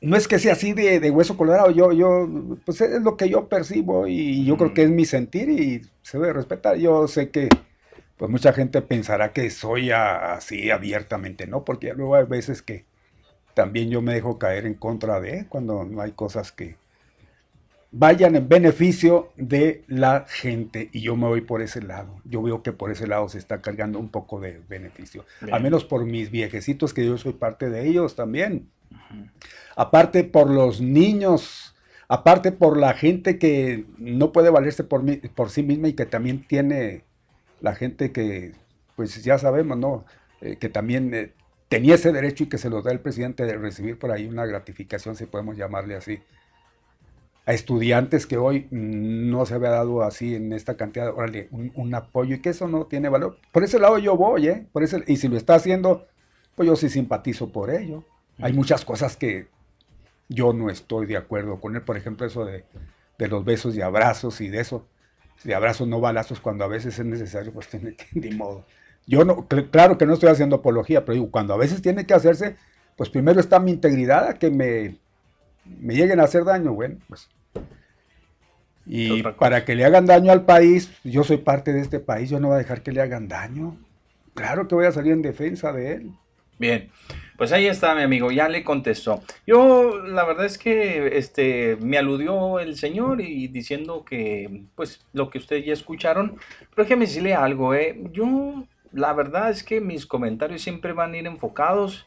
no es que sea así de, hueso colorado, yo, yo, pues es lo que yo percibo y yo creo que es mi sentir y se debe respetar. Yo sé que pues mucha gente pensará que soy así abiertamente, ¿no? Porque luego hay veces que también yo me dejo caer en contra de cuando no hay cosas que vayan en beneficio de la gente y yo me voy por ese lado. Yo veo que por ese lado se está cargando un poco de beneficio, al menos por mis viejecitos que yo soy parte de ellos también aparte por los niños, aparte por la gente que no puede valerse por, sí misma y que también tiene la gente que, pues ya sabemos, ¿no? Eh, que también eh, tenía ese derecho y que se lo da el presidente de recibir por ahí una gratificación, si podemos llamarle así, a estudiantes que hoy no se había dado así en esta cantidad, órale, un, un apoyo y que eso no tiene valor. Por ese lado yo voy, ¿eh? Por ese, y si lo está haciendo, pues yo sí simpatizo por ello. Hay muchas cosas que yo no estoy de acuerdo con él. Por ejemplo, eso de, los besos y abrazos y de eso. De abrazos no balazos cuando a veces es necesario, pues tiene que, de modo. Yo no, claro que no estoy haciendo apología, pero digo, cuando a veces tiene que hacerse, pues primero está mi integridad a que me, me lleguen a hacer daño, bueno, pues. Y para que le hagan daño al país, yo soy parte de este país, yo no voy a dejar que le hagan daño. Claro que voy a salir en defensa de él. Bien, pues ahí está mi amigo, ya le contestó. Yo la verdad es que este me aludió el señor y diciendo que pues lo que ustedes ya escucharon, pero déjeme decirle algo, eh. Yo la verdad es que mis comentarios siempre van a ir enfocados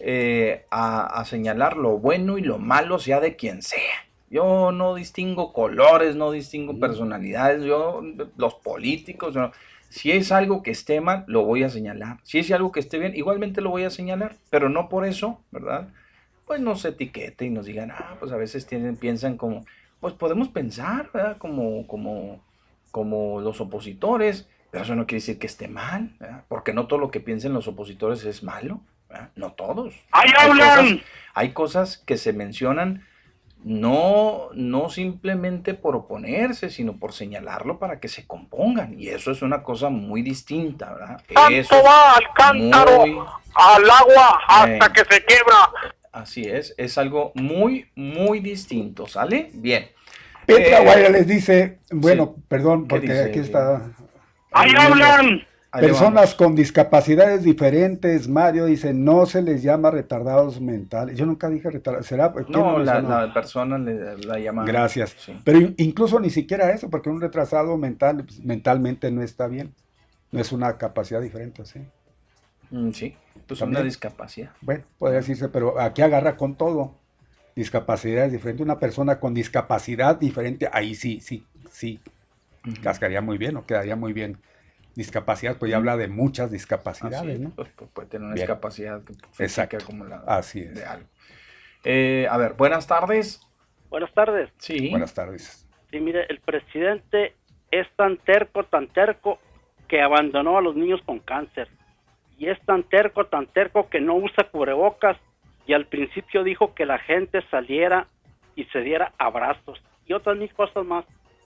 eh, a, a, señalar lo bueno y lo malo, sea de quien sea. Yo no distingo colores, no distingo personalidades, yo los políticos, no, si es algo que esté mal, lo voy a señalar. Si es algo que esté bien, igualmente lo voy a señalar, pero no por eso, ¿verdad? Pues nos etiquete y nos digan, ah, pues a veces tienen, piensan como, pues podemos pensar, ¿verdad? Como, como, como los opositores, pero eso no quiere decir que esté mal, ¿verdad? Porque no todo lo que piensen los opositores es malo, ¿verdad? No todos. ¡Ahí hablan! hay cosas que se mencionan no, no simplemente por oponerse, sino por señalarlo para que se compongan. Y eso es una cosa muy distinta, ¿verdad? Tanto va al cántaro, al agua, hasta que se quiebra. Así es, es algo muy, muy distinto, ¿sale? Bien. Petra eh, les dice, bueno, perdón, porque aquí está... Ahí hablan. Personas con discapacidades diferentes, Mario dice, no se les llama retardados mentales. Yo nunca dije retardados. ¿Será? No, la, persona le, la llama. Gracias. Pero incluso ni siquiera eso, porque un retrasado mental pues, mentalmente no está bien. No es una capacidad diferente, ¿sí? Mm, sí, pues una discapacidad. Bueno, podría decirse, pero aquí agarra con todo. Discapacidades diferentes. Una persona con discapacidad diferente, ahí sí, sí, sí. Cascaría muy bien o quedaría muy bien discapacidad, pues ya habla de muchas discapacidades, ¿no? Pues, pues, puede tener una discapacidad Exacto. como la Así es. de algo. Eh, a ver, buenas tardes. Buenas tardes. Sí. Buenas tardes. Sí, mire, el presidente es tan terco, tan terco, que abandonó a los niños con cáncer. Y es tan terco, tan terco, que no usa cubrebocas. Y al principio dijo que la gente saliera y se diera abrazos. Y otras mil cosas más.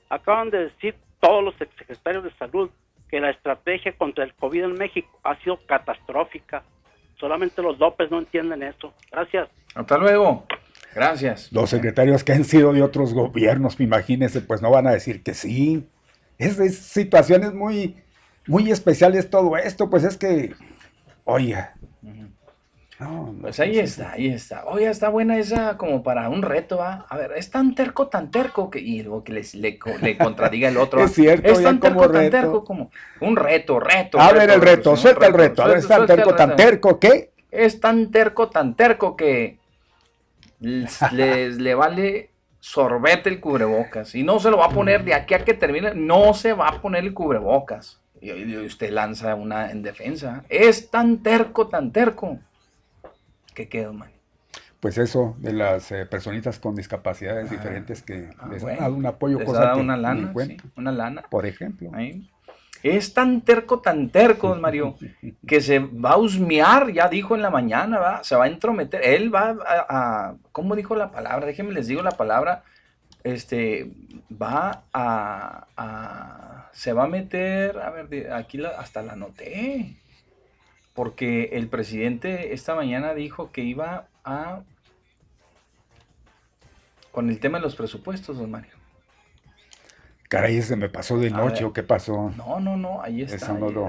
Acaban de decir todos los secretarios de salud que la estrategia contra el COVID en México ha sido catastrófica. Solamente los López no entienden eso. Gracias. Hasta luego. Gracias. Los secretarios que han sido de otros gobiernos, imagínense, pues no van a decir que sí. Es, es situaciones muy, muy especiales todo esto, pues es que, oiga, pues ahí está, ahí está. Oye, está buena esa como para un reto, ¿ah? A ver, es tan terco, tan terco que. Y luego que les, le, contradiga el otro. es cierto, es tan terco, tan terco como. Un reto, reto. A ver el reto, suelta el reto. A ver, es tan terco, tan terco que. Es tan terco, tan terco que. Les, le vale sorbete el cubrebocas. Y no se lo va a poner de aquí a que termine. No se va a poner el cubrebocas. Y usted lanza una en defensa. Es tan terco, tan terco ¿Qué quedó, man? Pues eso, de las eh, personitas con discapacidades ah, diferentes que ah, les han dado un apoyo, les cosa una lana, una lana. Por ejemplo. Es tan terco, tan terco, Mario, que se va a husmear, ya dijo en la mañana, ¿va? se va a entrometer. Él va a, ¿cómo dijo la palabra? Déjenme les digo la palabra. Este, va a, se va a meter, a ver, aquí hasta la anoté porque el presidente esta mañana dijo que iba a... con el tema de los presupuestos, don Mario. Caray, ese me pasó de noche, ¿o qué pasó? No, no, no, ahí está. Eso no, lo,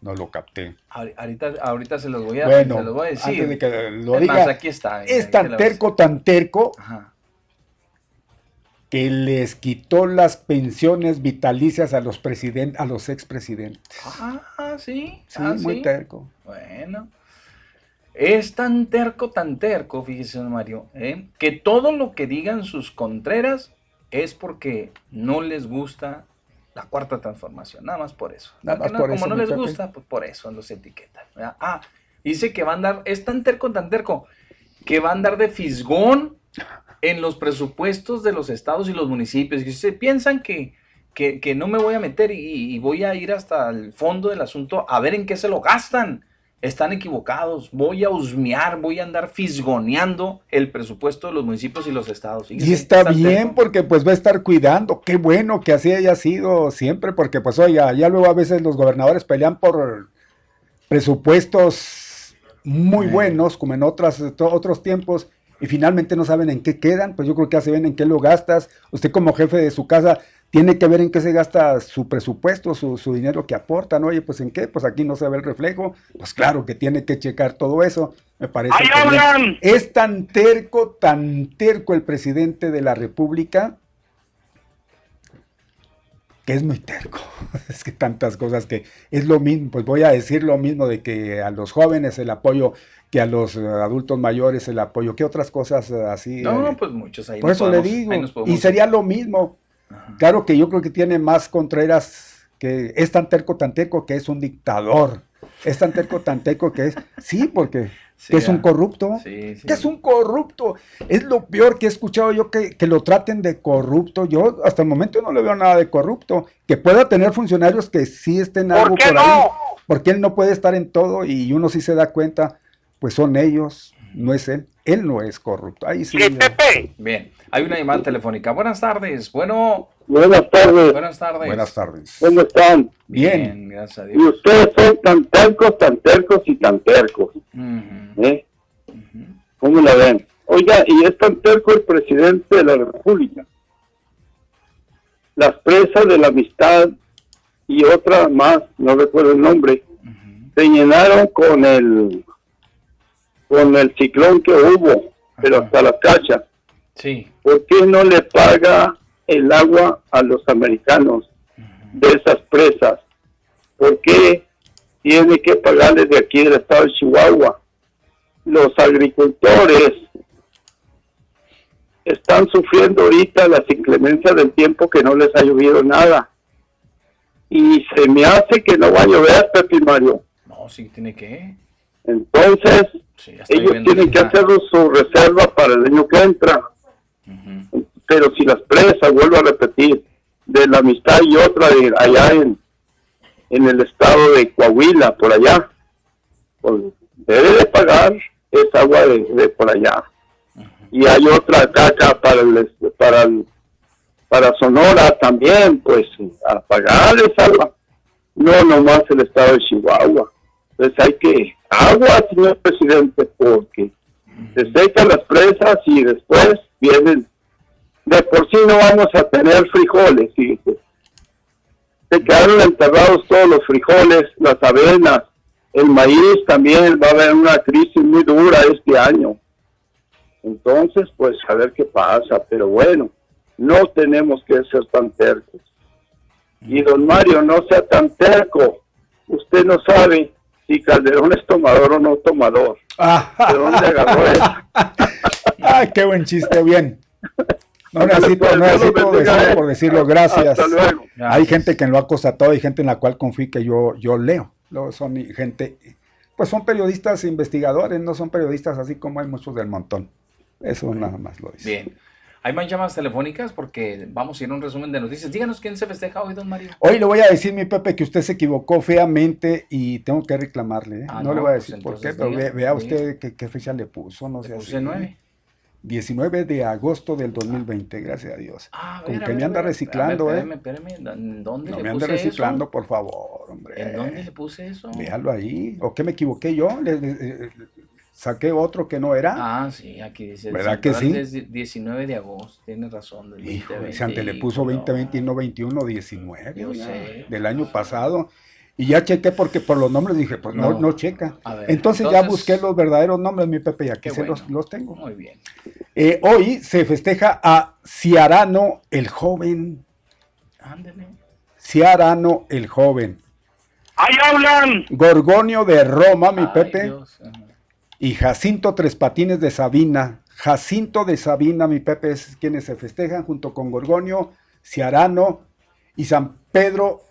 no lo capté. Ahorita, ahorita se los voy a, bueno, se los voy a decir. Antes de que lo diga, aquí está. Es tan terco, tan terco, Ajá que les quitó las pensiones vitalicias a los presidentes, a los expresidentes. Ah, sí. Sí, ah, muy terco. Bueno. Es tan terco, tan terco, fíjese, Mario, ¿eh? que todo lo que digan sus contreras es porque no les gusta la cuarta transformación, nada más por eso. Nada más por como no les gusta, pues por eso los etiquetan. Ah, dice que va a andar, es tan terco, tan terco, que va a andar de fisgón en los presupuestos de los estados y los municipios. Y se piensan que, que, no me voy a meter y, voy a ir hasta el fondo del asunto a ver en qué se lo gastan. Están equivocados. Voy a husmear, voy a andar fisgoneando el presupuesto de los municipios y los estados. y está bien porque pues va a estar cuidando. Qué bueno que así haya sido siempre porque pues oiga, ya luego a veces los gobernadores pelean por presupuestos muy buenos como en otras, otros tiempos y finalmente no saben en qué quedan, pues yo creo que ya se ven en qué lo gastas. Usted como jefe de su casa tiene que ver en qué se gasta su presupuesto, su, dinero que aporta, ¿no? Oye, pues en qué, pues aquí no se ve el reflejo. Pues claro que tiene que checar todo eso. Me parece que es tan terco, tan terco el presidente de la República que es muy terco. Es que tantas cosas que es lo mismo, pues voy a decir lo mismo de que a los jóvenes el apoyo que a los eh, adultos mayores el apoyo, ¿qué otras cosas eh, así? No, eh? pues muchos ahí. Por eso le digo, y sería lo mismo. Claro que yo creo que tiene más Contreras, que es tan terco, tan terco que es un dictador. Es tan terco, tan terco que es, sí, porque es un corrupto. que es un corrupto. Es lo peor que he escuchado yo que, que, lo traten de corrupto. Yo hasta el momento no le veo nada de corrupto. Que pueda tener funcionarios que sí estén algo por, ahí. Porque él no puede estar en todo y uno sí se da cuenta pues son ellos, no es él. Él no es corrupto. Ahí sí. Bien, hay una llamada telefónica. Buenas tardes. Bueno. Buenas tardes. Buenas tardes. Buenas tardes. ¿Cómo están? Bien. gracias a Dios. Y ustedes son tan tercos, tan tercos y tan tercos. ¿Eh? ¿Cómo la ven? Oiga, y es tan terco el presidente de la República. Las presas de la amistad y otra más, no recuerdo el nombre, se llenaron con el con el ciclón que hubo, pero hasta la cacha. Sí. ¿Por qué no le paga el agua a los americanos de esas presas? ¿Por qué tiene que pagarles de aquí del estado de Chihuahua? Los agricultores están sufriendo ahorita las inclemencias del tiempo que no les ha llovido nada. Y se me hace que no va a llover, Pepe Mario. No, sí, tiene que. Entonces, ellos tienen que hacer su reserva para el año que entra. Pero si las presas, vuelvo a repetir, de la amistad y otra de allá en, en el estado de Coahuila, por allá, pues, debe de pagar esa agua de por allá y hay otra caca para el, para para Sonora también, pues a pagar esa agua. No nomás el estado de Chihuahua. Entonces hay que agua, señor presidente, porque se secan las presas y después vienen. De por sí no vamos a tener frijoles, fíjese. Se quedaron enterrados todos los frijoles, las avenas, el maíz también va a haber una crisis muy dura este año. Entonces, pues a ver qué pasa, pero bueno, no tenemos que ser tan tercos. Y don Mario, no sea tan terco. Usted no sabe si Calderón es tomador o no tomador. ¿De dónde agarró eso? ah, qué buen chiste, bien. No necesito, no necesito decirlo por decirlo, gracias. Hay gente que lo ha constatado, hay gente en la cual confío que yo, yo leo. Luego son gente, pues son periodistas investigadores, no son periodistas así como hay muchos del montón. Eso nada más lo dice. Bien. ¿Hay más llamadas telefónicas? Porque vamos a ir a un resumen de noticias. Díganos quién se festeja hoy, don Mario. Hoy le voy a decir, mi Pepe, que usted se equivocó feamente y tengo que reclamarle. ¿eh? Ah, no, le voy a pues decir por qué, pero vea, usted qué, fecha le puso. No sé. Puse 9. 19 de agosto del 2020, gracias a Dios. Ah, Con que me anda reciclando, ¿eh? Espérame, ¿dónde no le me anda reciclando, por favor, hombre. ¿En dónde le puse eso? Véalo ahí. ¿O qué me equivoqué yo? le, saqué otro que no era. Ah, sí, aquí dice. ¿Verdad que sí? 19 de agosto, tiene razón. Del Hijo, si antes le puso 2020 y no 21, 19. Yo sé. Del año pasado. Y ya chequé porque por los nombres dije, pues no, no, checa. entonces, ya busqué los verdaderos nombres, mi Pepe, y aquí se los, los, tengo. Muy bien. Eh, hoy se festeja a Ciarano el joven. Ándale. Ciarano el joven. ¡Ahí hablan! Gorgonio de Roma, mi Pepe. Dios, y Jacinto Tres Patines de Sabina. Jacinto de Sabina, mi Pepe, es quienes se festejan junto con Gorgonio, Ciarano y San Pedro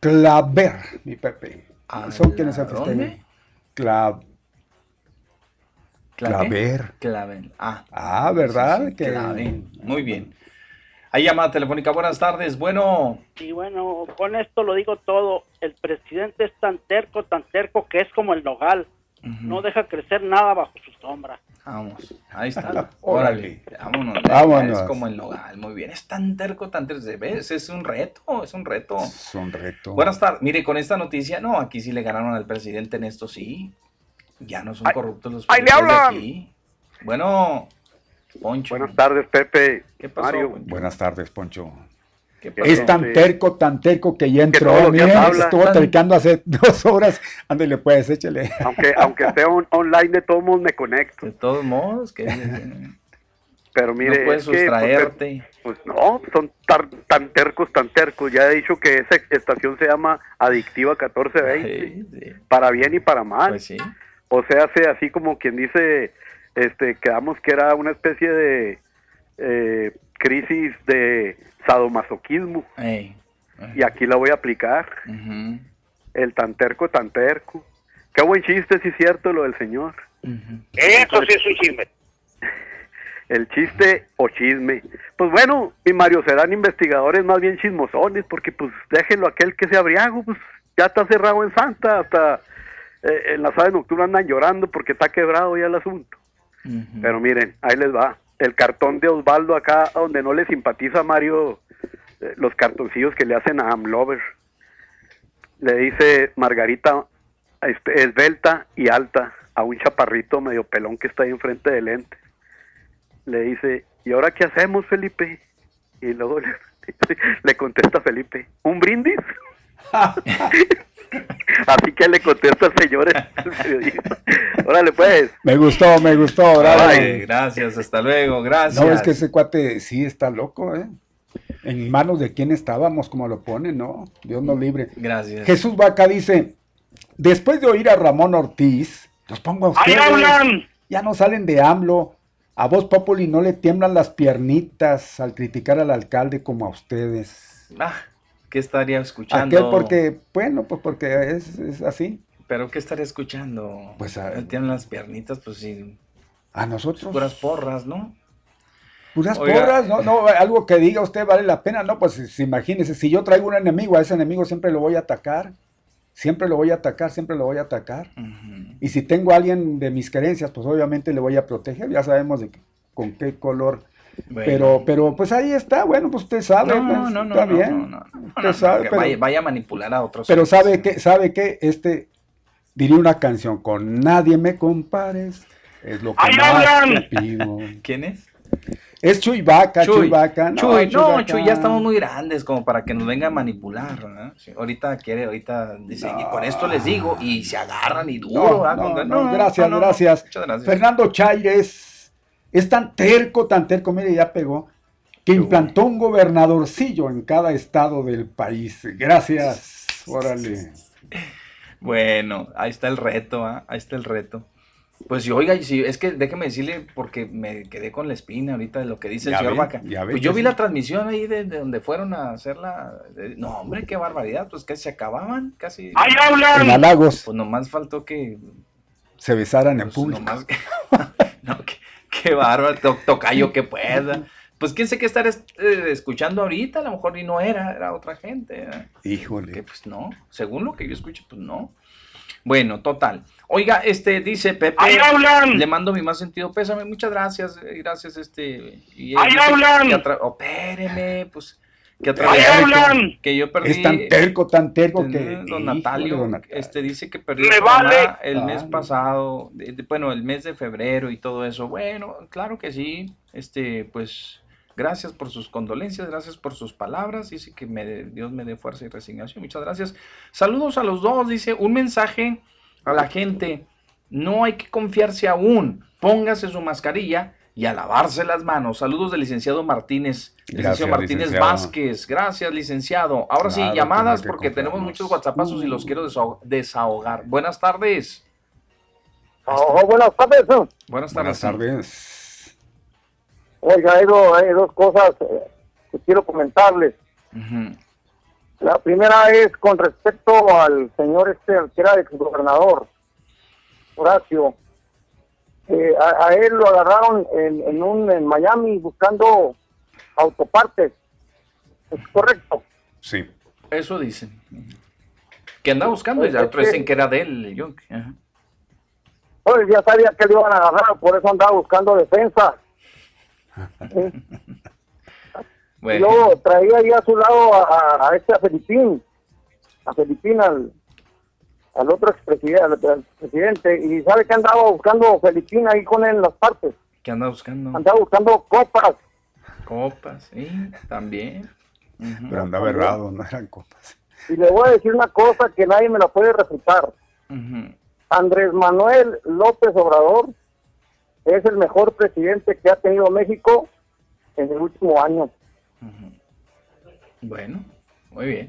Claver, mi Pepe. Son quienes se festejan. Clav Claver. Claver. Ah. ah, ¿verdad? Muy bien. Hay llamada telefónica. Buenas tardes. Bueno. Y bueno, con esto lo digo todo. El presidente es tan terco, tan terco que es como el nogal. No deja crecer nada bajo su sombra. Vamos, ahí está. Órale, vámonos. vámonos. Es como el nogal, muy bien. Es tan terco, tan terco. ¿Ves? Es un reto, es un reto. Es un reto. Buenas tardes. Mire, con esta noticia, no, aquí sí le ganaron al presidente en esto, sí. Ya no son corruptos los ¡Ahí le hablan! Bueno, Poncho. Buenas tardes, Pepe. ¿Qué pasó, Mario? Buenas tardes, Poncho. Es tan terco, tan terco que ya entró. Miren, estuvo tercando hace dos horas. Ándale, pues, échale. Aunque, aunque esté online, de todos modos me conecto. De todos modos, que. Pero mire. No puedes sustraerte. Pues, no, son tan tercos, tan tercos. Ya he dicho que esa estación se llama Adictiva 1420. Para bien y para mal. Pues sí. O sea, hace así como quien dice, este, quedamos que era una especie de eh, crisis de sadomasoquismo. Y aquí la voy a aplicar. El tanterco, tanterco. Qué buen chiste, si es cierto, lo del señor. Eso sí es un chisme. El chiste o chisme. Pues bueno, mi Mario, serán investigadores más bien chismosones, porque pues déjenlo aquel que sea abriago, pues ya está cerrado en Santa, hasta eh, en la sala nocturna andan llorando porque está quebrado ya el asunto. Pero miren, ahí les va el cartón de Osvaldo acá, donde no le simpatiza Mario eh, los cartoncillos que le hacen a Amlover. Le dice Margarita este, esbelta y alta a un chaparrito medio pelón que está ahí enfrente del lente. Le dice, ¿y ahora qué hacemos, Felipe? Y luego le, le contesta Felipe, ¿un brindis? Así que le contesta al señor. Órale, pues. Me gustó, me gustó. gracias, hasta luego, gracias. No, es que ese cuate sí está loco, ¿eh? En manos de quién estábamos, como lo pone, ¿no? Dios nos libre. Gracias. Jesús Vaca dice, después de oír a Ramón Ortiz, los pongo a ustedes. Ya no salen de AMLO. A vos, Populi, no le tiemblan las piernitas al criticar al alcalde como a ustedes. Ah, ¿qué estaría escuchando? Aquel porque, bueno, pues porque es, así. ¿Pero qué estaría escuchando? Pues a, él tiene las piernitas, pues sí. A nosotros. Puras porras, ¿no? Puras porras, no, no, algo que diga usted vale la pena, no, pues imagínese, si yo traigo un enemigo, a ese enemigo siempre lo voy a atacar siempre lo voy a atacar, siempre lo voy a atacar. Y si tengo a alguien de mis creencias, pues obviamente le voy a proteger, ya sabemos de con qué color. Pero, pero pues ahí está, bueno, pues usted sabe, no, pues, no, no, está bien. usted sabe, pero, vaya, a manipular a otros. Pero sabe que, sabe que este diría una canción con nadie me compares, es lo que más te pido. ¿Quién es? Es Chuy Vaca, Chuy, Vaca. No, Chuy, no, Chuy, ya estamos muy grandes como para que nos venga a manipular. ¿no? ahorita quiere, ahorita dice, y con esto les digo, y se agarran y duro. No, gracias, gracias. gracias. Fernando Chaires es tan terco, tan terco, mire, ya pegó, que implantó un gobernadorcillo en cada estado del país. Gracias, órale. Bueno, ahí está el reto, ¿ah? ahí está el reto. Pues sí, oiga, sí, es que déjeme decirle, porque me quedé con la espina ahorita de lo que dice el señor Vaca. Pues yo vi la transmisión ahí de, donde fueron a hacerla. no, hombre, qué barbaridad, pues que se acababan casi. ¡Ahí hablan! En halagos. Pues nomás faltó que. Se besaran en pues público. Nomás que, no, qué, bárbaro, tocayo que pueda. Pues quién sé qué estar eh, escuchando ahorita, a lo mejor y no era, era otra gente. ¿eh? Híjole. Que pues no, según lo que yo escucho, pues no. Bueno, total. Oiga, este dice Pepe. ¡Ahí hablan! Le mando mi más sentido pésame. Muchas gracias, eh, gracias, este. Y ¡Ahí hablan! Oh, espéreme, pues. Que ¡Ahí hablan! Que yo perdí. Es tan terco, tan terco que. Don Natalio, este dice que perdió el mes pasado, bueno, el mes de febrero y todo eso. Bueno, claro que sí. Este, pues. Gracias por sus condolencias, gracias por sus palabras. Dice que me, Dios me dé fuerza y resignación. Muchas gracias. Saludos a los dos. Dice un mensaje a la gente, no hay que confiarse aún, póngase su mascarilla y a lavarse las manos. Saludos del licenciado Martínez, licenciado Martínez Vázquez. Gracias, licenciado. Ahora sí, llamadas porque tenemos muchos WhatsAppazos y los quiero desahogar. Buenas tardes. Oh, buenas tardes. Buenas tardes. Buenas tardes. Oiga, hay, dos, cosas eh, que quiero comentarles. La primera es con respecto al señor este, que era gobernador Horacio. A, él lo agarraron en, un en Miami buscando autopartes. ¿Es correcto? Sí. Eso dicen. Que andaba buscando y otros dicen que era de él. Yo, Pues ya sabía que le iban a agarrar, por eso andaba buscando defensa. Luego traía ahí a su lado a, este a Felipín, a Felipín al, al otro expresidente, al, presidente, y sabe que andaba buscando Felipín ahí con él en las partes. ¿Qué andaba buscando? Andaba buscando copas. Copas, sí, también. Pero andaba errado, no eran copas. Y le voy a decir una cosa que nadie me la puede refutar. Andrés Manuel López Obrador es el mejor presidente que ha tenido México en el último año. Bueno, muy bien.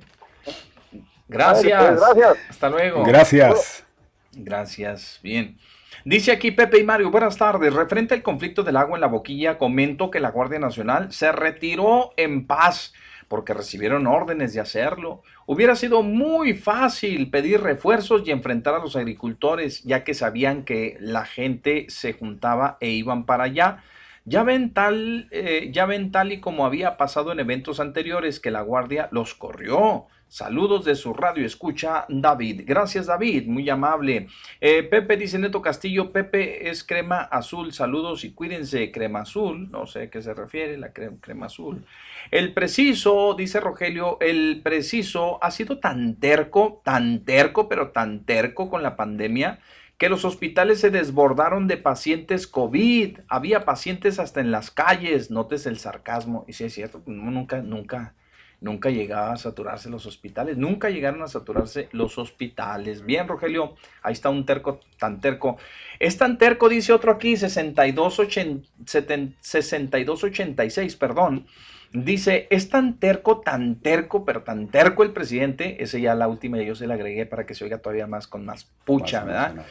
Gracias. Gracias. Hasta luego. Gracias. Gracias. Bien. Dice aquí Pepe y Mario, buenas tardes. Referente al conflicto del agua en la boquilla, comento que la Guardia Nacional se retiró en paz porque recibieron órdenes de hacerlo. Hubiera sido muy fácil pedir refuerzos y enfrentar a los agricultores, ya que sabían que la gente se juntaba e iban para allá. Ya ven, tal, eh, ya ven tal y como había pasado en eventos anteriores que la guardia los corrió. Saludos de su radio escucha David. Gracias David, muy amable. Eh, Pepe dice Neto Castillo, Pepe es crema azul. Saludos y cuídense, crema azul. No sé a qué se refiere la crema azul. El preciso, dice Rogelio, el preciso ha sido tan terco, tan terco, pero tan terco con la pandemia que los hospitales se desbordaron de pacientes COVID. Había pacientes hasta en las calles. Notes el sarcasmo. Y si es cierto, nunca, nunca nunca llegaba a saturarse los hospitales, nunca llegaron a saturarse los hospitales. Bien, Rogelio, ahí está un terco tan terco. Es tan terco, dice otro aquí, 6286, perdón. Dice, es tan terco, tan terco, pero tan terco el presidente, ese ya la última, yo se la agregué para que se oiga todavía más con más pucha, ¿verdad?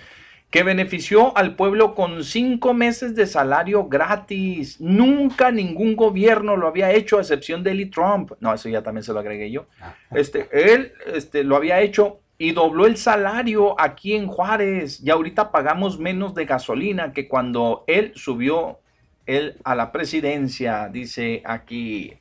Que benefició al pueblo con cinco meses de salario gratis. Nunca ningún gobierno lo había hecho, a excepción de Lee Trump. No, eso ya también se lo agregué yo. Ah. Este, él este, lo había hecho y dobló el salario aquí en Juárez. Y ahorita pagamos menos de gasolina que cuando él subió él a la presidencia, dice aquí.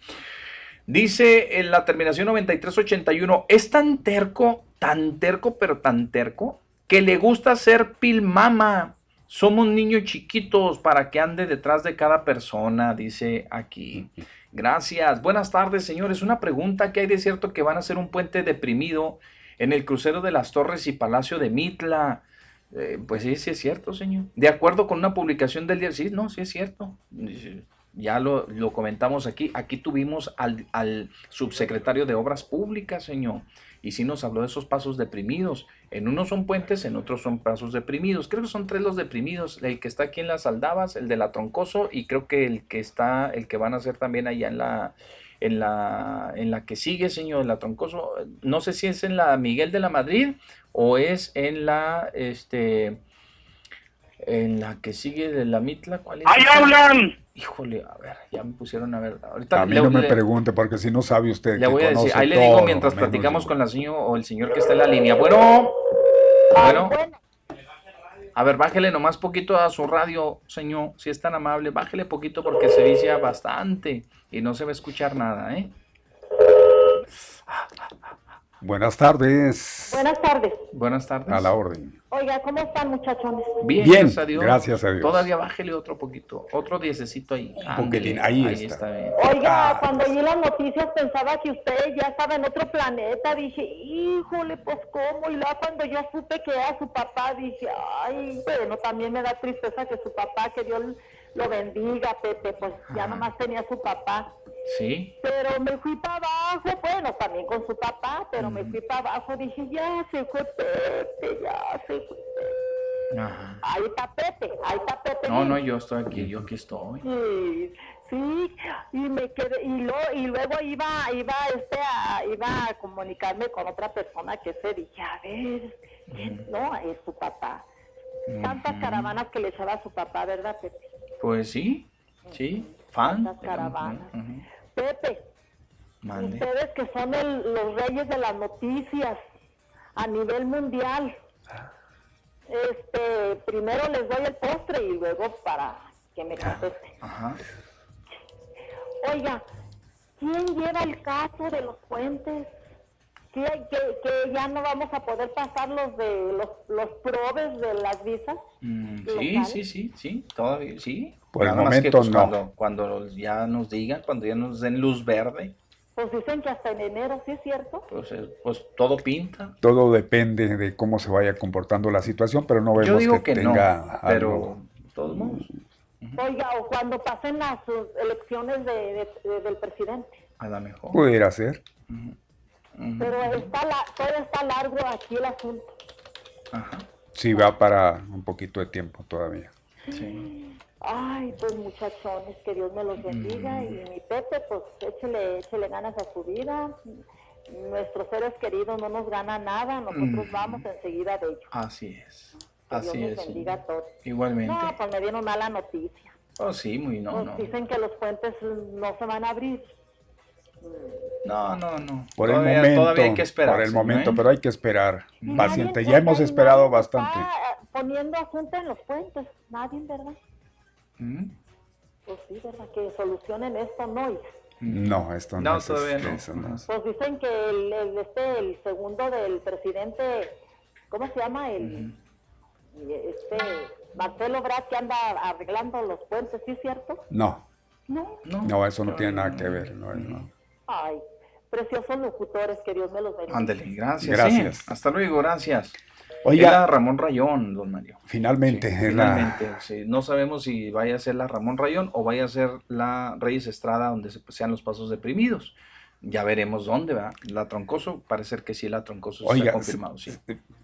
Dice en la terminación 9381, es tan terco, tan terco, pero tan terco, que le gusta ser pilmama. Somos niños chiquitos para que ande detrás de cada persona, dice aquí. Gracias. Buenas tardes, señores. Una pregunta, ¿qué hay de cierto que van a hacer un puente deprimido en el crucero de las Torres y Palacio de Mitla? Eh, pues sí, sí es cierto, señor. De acuerdo con una publicación del día, sí, no, sí es cierto. Ya lo, comentamos aquí. Aquí tuvimos al, al subsecretario de Obras Públicas, señor y sí nos habló de esos pasos deprimidos. En unos son puentes, en otros son pasos deprimidos. Creo que son tres los deprimidos, el que está aquí en las Aldabas, el de la Troncoso y creo que el que está, el que van a hacer también allá en la en la en la que sigue, señor, la Troncoso, no sé si es en la Miguel de la Madrid o es en la este en la que sigue de la Mitla, ¿cuál es? ¡Ahí hablan! Híjole, a ver, ya me pusieron a ver. Ahorita a mí no me pregunte, porque si no sabe usted. Le voy a decir, ahí le digo mientras platicamos con la señora o el señor que está en la línea. Bueno, bueno. A ver, bájele nomás poquito a su radio, señor, si es tan amable, bájele poquito porque se vicia bastante y no se va a escuchar nada, ¿eh? Buenas tardes. Buenas tardes. Buenas tardes. A la orden. Oiga, ¿cómo están muchachones? Bien, gracias a Dios. Gracias a Dios. Todavía bájele otro poquito, otro diececito ahí. ahí, ahí, está. Oiga, ah, cuando oí las noticias pensaba que usted ya estaba en otro planeta. Dije, híjole, pues cómo. Y luego cuando yo supe que era su papá, dije, ay, bueno, también me da tristeza que su papá, que Dios lo bendiga, Pepe, pues ya nomás tenía su papá. Sí. Pero me fui para abajo, bueno, también con su papá, pero me fui para abajo, dije, ya se fue Pepe, ya se fue Pepe. Ajá. Ahí está Pepe, ahí está Pepe. No, no, yo estoy aquí, yo aquí estoy. Sí, sí, y me quedé, y, lo, y luego iba, iba, este, a, iba a comunicarme con otra persona que se dije, a ver, no, es su papá. Tantas caravanas que le echaba a su papá, ¿verdad, Pepe? Pues sí, sí, fan. Tantas caravanas. Pepe, ustedes que son los reyes de las noticias a nivel mundial, este, primero les doy el postre y luego para que me conteste. Oiga, ¿quién lleva el caso de los puentes? Que, que, ya no vamos a poder pasar los de los, los probes de las visas. Mm, sí, sí, sí, sí, todavía, sí. Por el momento pues, no. Cuando, ya nos digan, cuando ya nos den luz verde. Pues dicen que hasta en enero, ¿sí es cierto? Pues, eh, pues todo pinta. Todo depende de cómo se vaya comportando la situación, pero no vemos que, tenga pero todos modos. Oiga, o cuando pasen las elecciones de, del presidente. A lo mejor. Pudiera ser. Pero está la, todo está largo aquí el asunto. Ajá. Sí, va para un poquito de tiempo todavía. Sí. Ay, pues muchachones, que Dios me los bendiga. Y mi Pepe, pues échele, échele ganas a su vida. Nuestros seres queridos no nos gana nada, nosotros vamos enseguida de ellos. Así es. Que Así Dios es. Nos bendiga a todos. Igualmente. No, pues me dieron mala noticia. Oh, sí, muy no, Pues no. Dicen que los puentes no se van a abrir. No, no, no. Por todavía, el momento. Todavía hay que esperar. Por el momento, pero hay que esperar. Y Paciente, nadie ya hemos esperado nadie bastante. está, eh, poniendo asunto en los puentes, nadie, ¿verdad? ¿Mm? Pues sí, ¿verdad? Que solucionen esto, no. No, esto no, No, es todavía no. eso no es. Pues dicen que el, el- este, el segundo del presidente, ¿cómo se llama? El, este, Marcelo Brad, que anda arreglando los puentes, ¿sí es cierto? No, No. no, eso no tiene nada que ver. No, no. Ay, preciosos locutores, que Dios me los bendiga. Ándale, gracias. Gracias. sí. Hasta luego, gracias. Oiga. Era Ramón Rayón, don Mario. Finalmente, la- Finalmente, sí. no sabemos si vaya a ser la Ramón Rayón o vaya a ser la Reyes Estrada donde se, sean los pasos deprimidos. ya veremos dónde va. La Troncoso, parece que sí, la Troncoso se ha confirmado, sí.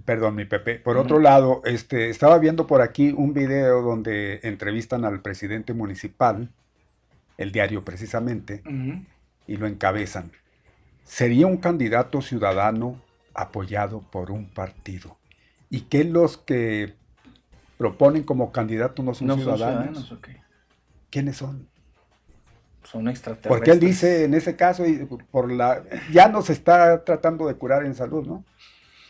Perdón, mi Pepe. Por otro lado, este, estaba viendo por aquí un video donde entrevistan al presidente municipal, el diario precisamente, y lo encabezan. Sería un candidato ciudadano apoyado por un partido. ¿Y qué los que proponen como candidato no son ciudadanos? ¿Quiénes son? son extraterrestres. Porque él dice, en ese caso, por la, ya nos está tratando de curar en salud, ¿no?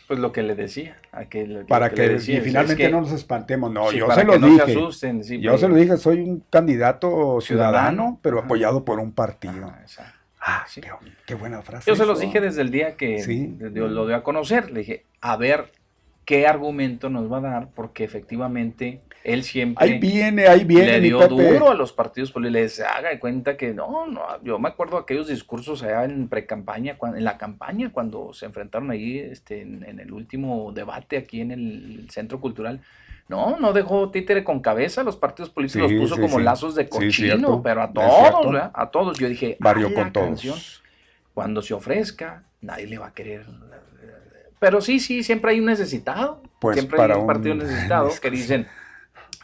Pues lo que le decía. Aquel, para que, finalmente no nos espantemos. No, yo se lo dije. yo se lo dije, soy un candidato ciudadano, pero apoyado por un partido. Ah, qué, qué, buena frase. Yo se los dije desde el día que lo dio a conocer. Le dije, a ver qué argumento nos va a dar, porque efectivamente él siempre ahí viene, ahí viene, le dio duro a los partidos políticos, les haga de cuenta que no, no, yo me acuerdo de aquellos discursos allá en pre-campaña, en la campaña, cuando se enfrentaron ahí este, en, el último debate aquí en el Centro Cultural, no, no dejó títere con cabeza, los partidos políticos los puso como lazos de cochino, pero a todos, a todos, yo dije, Barrio con todos. cuando se ofrezca, nadie le va a querer pero sí, sí, siempre hay un necesitado. Pues siempre hay un partido necesitado que dicen,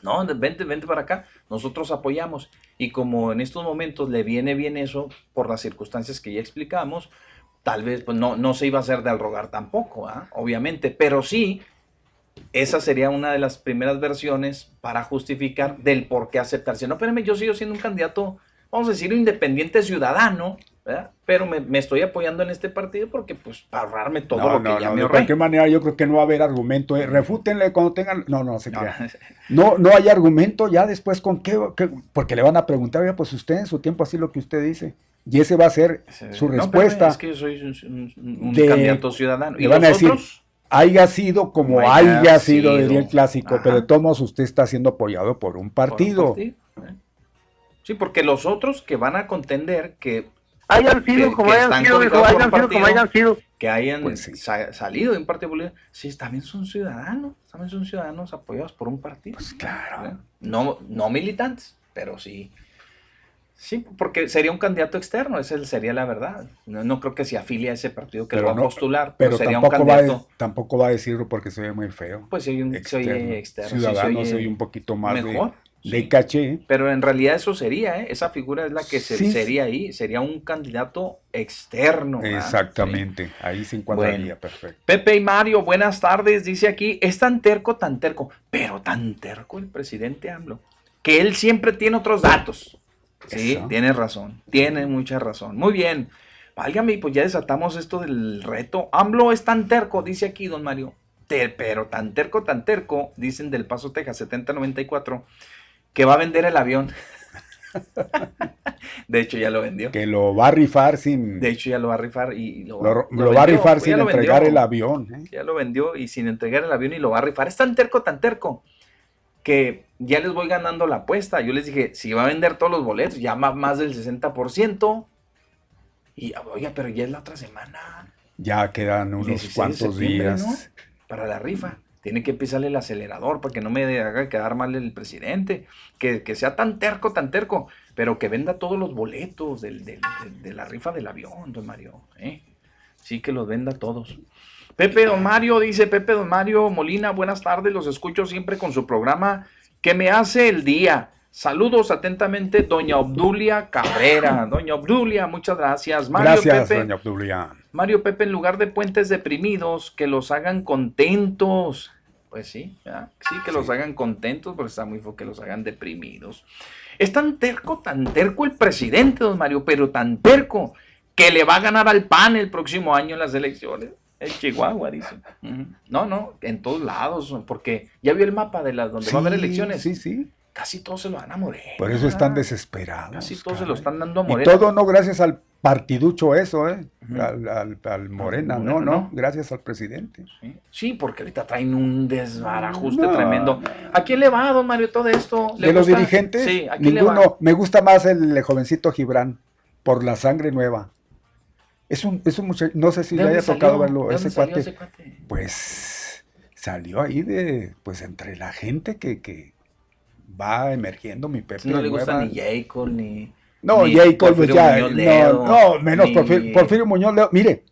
no, vente, vente para acá, nosotros apoyamos. Y como en estos momentos le viene bien eso por las circunstancias que ya explicamos, tal vez pues no, no se iba a hacer de al rogar tampoco, ¿ah? obviamente, pero sí, esa sería una de las primeras versiones para justificar del por qué aceptarse. No, espérame, yo sigo siendo un candidato, vamos a decir, independiente ciudadano, pero me, estoy apoyando en este partido porque, pues, para ahorrarme todo lo que ya me De cualquier manera, yo creo que no va a haber argumento. ¿eh? Refútenle cuando tengan. No, no, se crea. No, no hay argumento ya después con qué, Porque le van a preguntar, oye, pues usted en su tiempo así lo que usted dice. Y ese va a ser su respuesta. es que yo soy un, candidato ciudadano. ¿Y le van a decir, haya sido como haya, sido, diría el clásico, pero de todos usted está siendo apoyado por un partido. ¿eh? Sí, porque los otros que van a contender, que hayan sido como hayan sido, hayan sido como hayan sido. Que hayan pues salido de un partido político, sí, también son ciudadanos, también son ciudadanos apoyados por un partido. Pues claro. No, no militantes, pero sí. Sí, porque sería un candidato externo, esa sería la verdad. No, creo que se afilie a ese partido que lo va a postular, pero, sería un candidato. Va tampoco va a decirlo porque se ve muy feo. Pues soy un externo. Soy externo Ciudadano, soy, un poquito más mejor. De caché. Pero en realidad eso sería, ¿eh? esa figura es la que sería ahí, sería un candidato externo. Exactamente, ahí se encuadraría, perfecto. Pepe y Mario, buenas tardes, dice aquí, es tan terco, tan terco, pero tan terco el presidente AMLO, que él siempre tiene otros datos. Sí, tiene razón, tiene mucha razón. Muy bien, válgame, pues ya desatamos esto del reto. AMLO es tan terco, dice aquí don Mario, pero tan terco, tan terco, dicen del Paso, Texas, 7094 que va a vender el avión. de hecho, ya lo vendió. Que lo va a rifar sin. De hecho, ya lo va a rifar y lo, va a rifar sin entregar el avión. ¿eh? Ya lo vendió y sin entregar el avión y lo va a rifar. Es tan terco, tan terco, que ya les voy ganando la apuesta. Yo les dije, si va a vender todos los boletos, ya más, del 60%. Y, oiga, pero ya es la otra semana. Ya quedan unos cuantos días. Para la rifa tiene que pisarle el acelerador para que no me haga quedar mal el presidente, que, sea tan terco, tan terco, pero que venda todos los boletos de, la rifa del avión, don Mario. ¿eh? Sí, que los venda todos. Pepe Don Mario, dice Pepe Don Mario Molina, buenas tardes, los escucho siempre con su programa que me hace el día. Saludos atentamente, doña Obdulia Cabrera. Doña Obdulia, muchas gracias. Mario gracias, doña Obdulia. Mario Pepe, en lugar de puentes deprimidos, que los hagan contentos. Pues sí, sí, que los hagan contentos, porque está muy feo que los hagan deprimidos. Es tan terco, tan terco el presidente, don Mario, pero tan terco que le va a ganar al PAN el próximo año en las elecciones. En Chihuahua, dice. No, no, en todos lados, porque ya vio el mapa de las donde va a haber elecciones. Sí, sí. Casi todos se lo dan a Morena. Por eso están desesperados. Casi todos se lo están dando a Morena. Y todo no gracias al partiducho eso, ¿eh? al, Morena, no, no, gracias al presidente. Sí. porque ahorita traen un desbarajuste tremendo. ¿A quién le va, don Mario, todo esto? ¿De los dirigentes? Sí, ¿a quién Ninguno. Le va? Me gusta más el jovencito Gibran, por la sangre nueva. Es un, es un muchacho, no sé si le haya tocado verlo, ese cuate, ese cuate, Pues salió ahí de, pues entre la gente que, que va emergiendo mi Pepe. No le gusta ni Jacob, ni No, y ahí ya, no, no, menos Porfirio, Muñoz Ledo. Mire,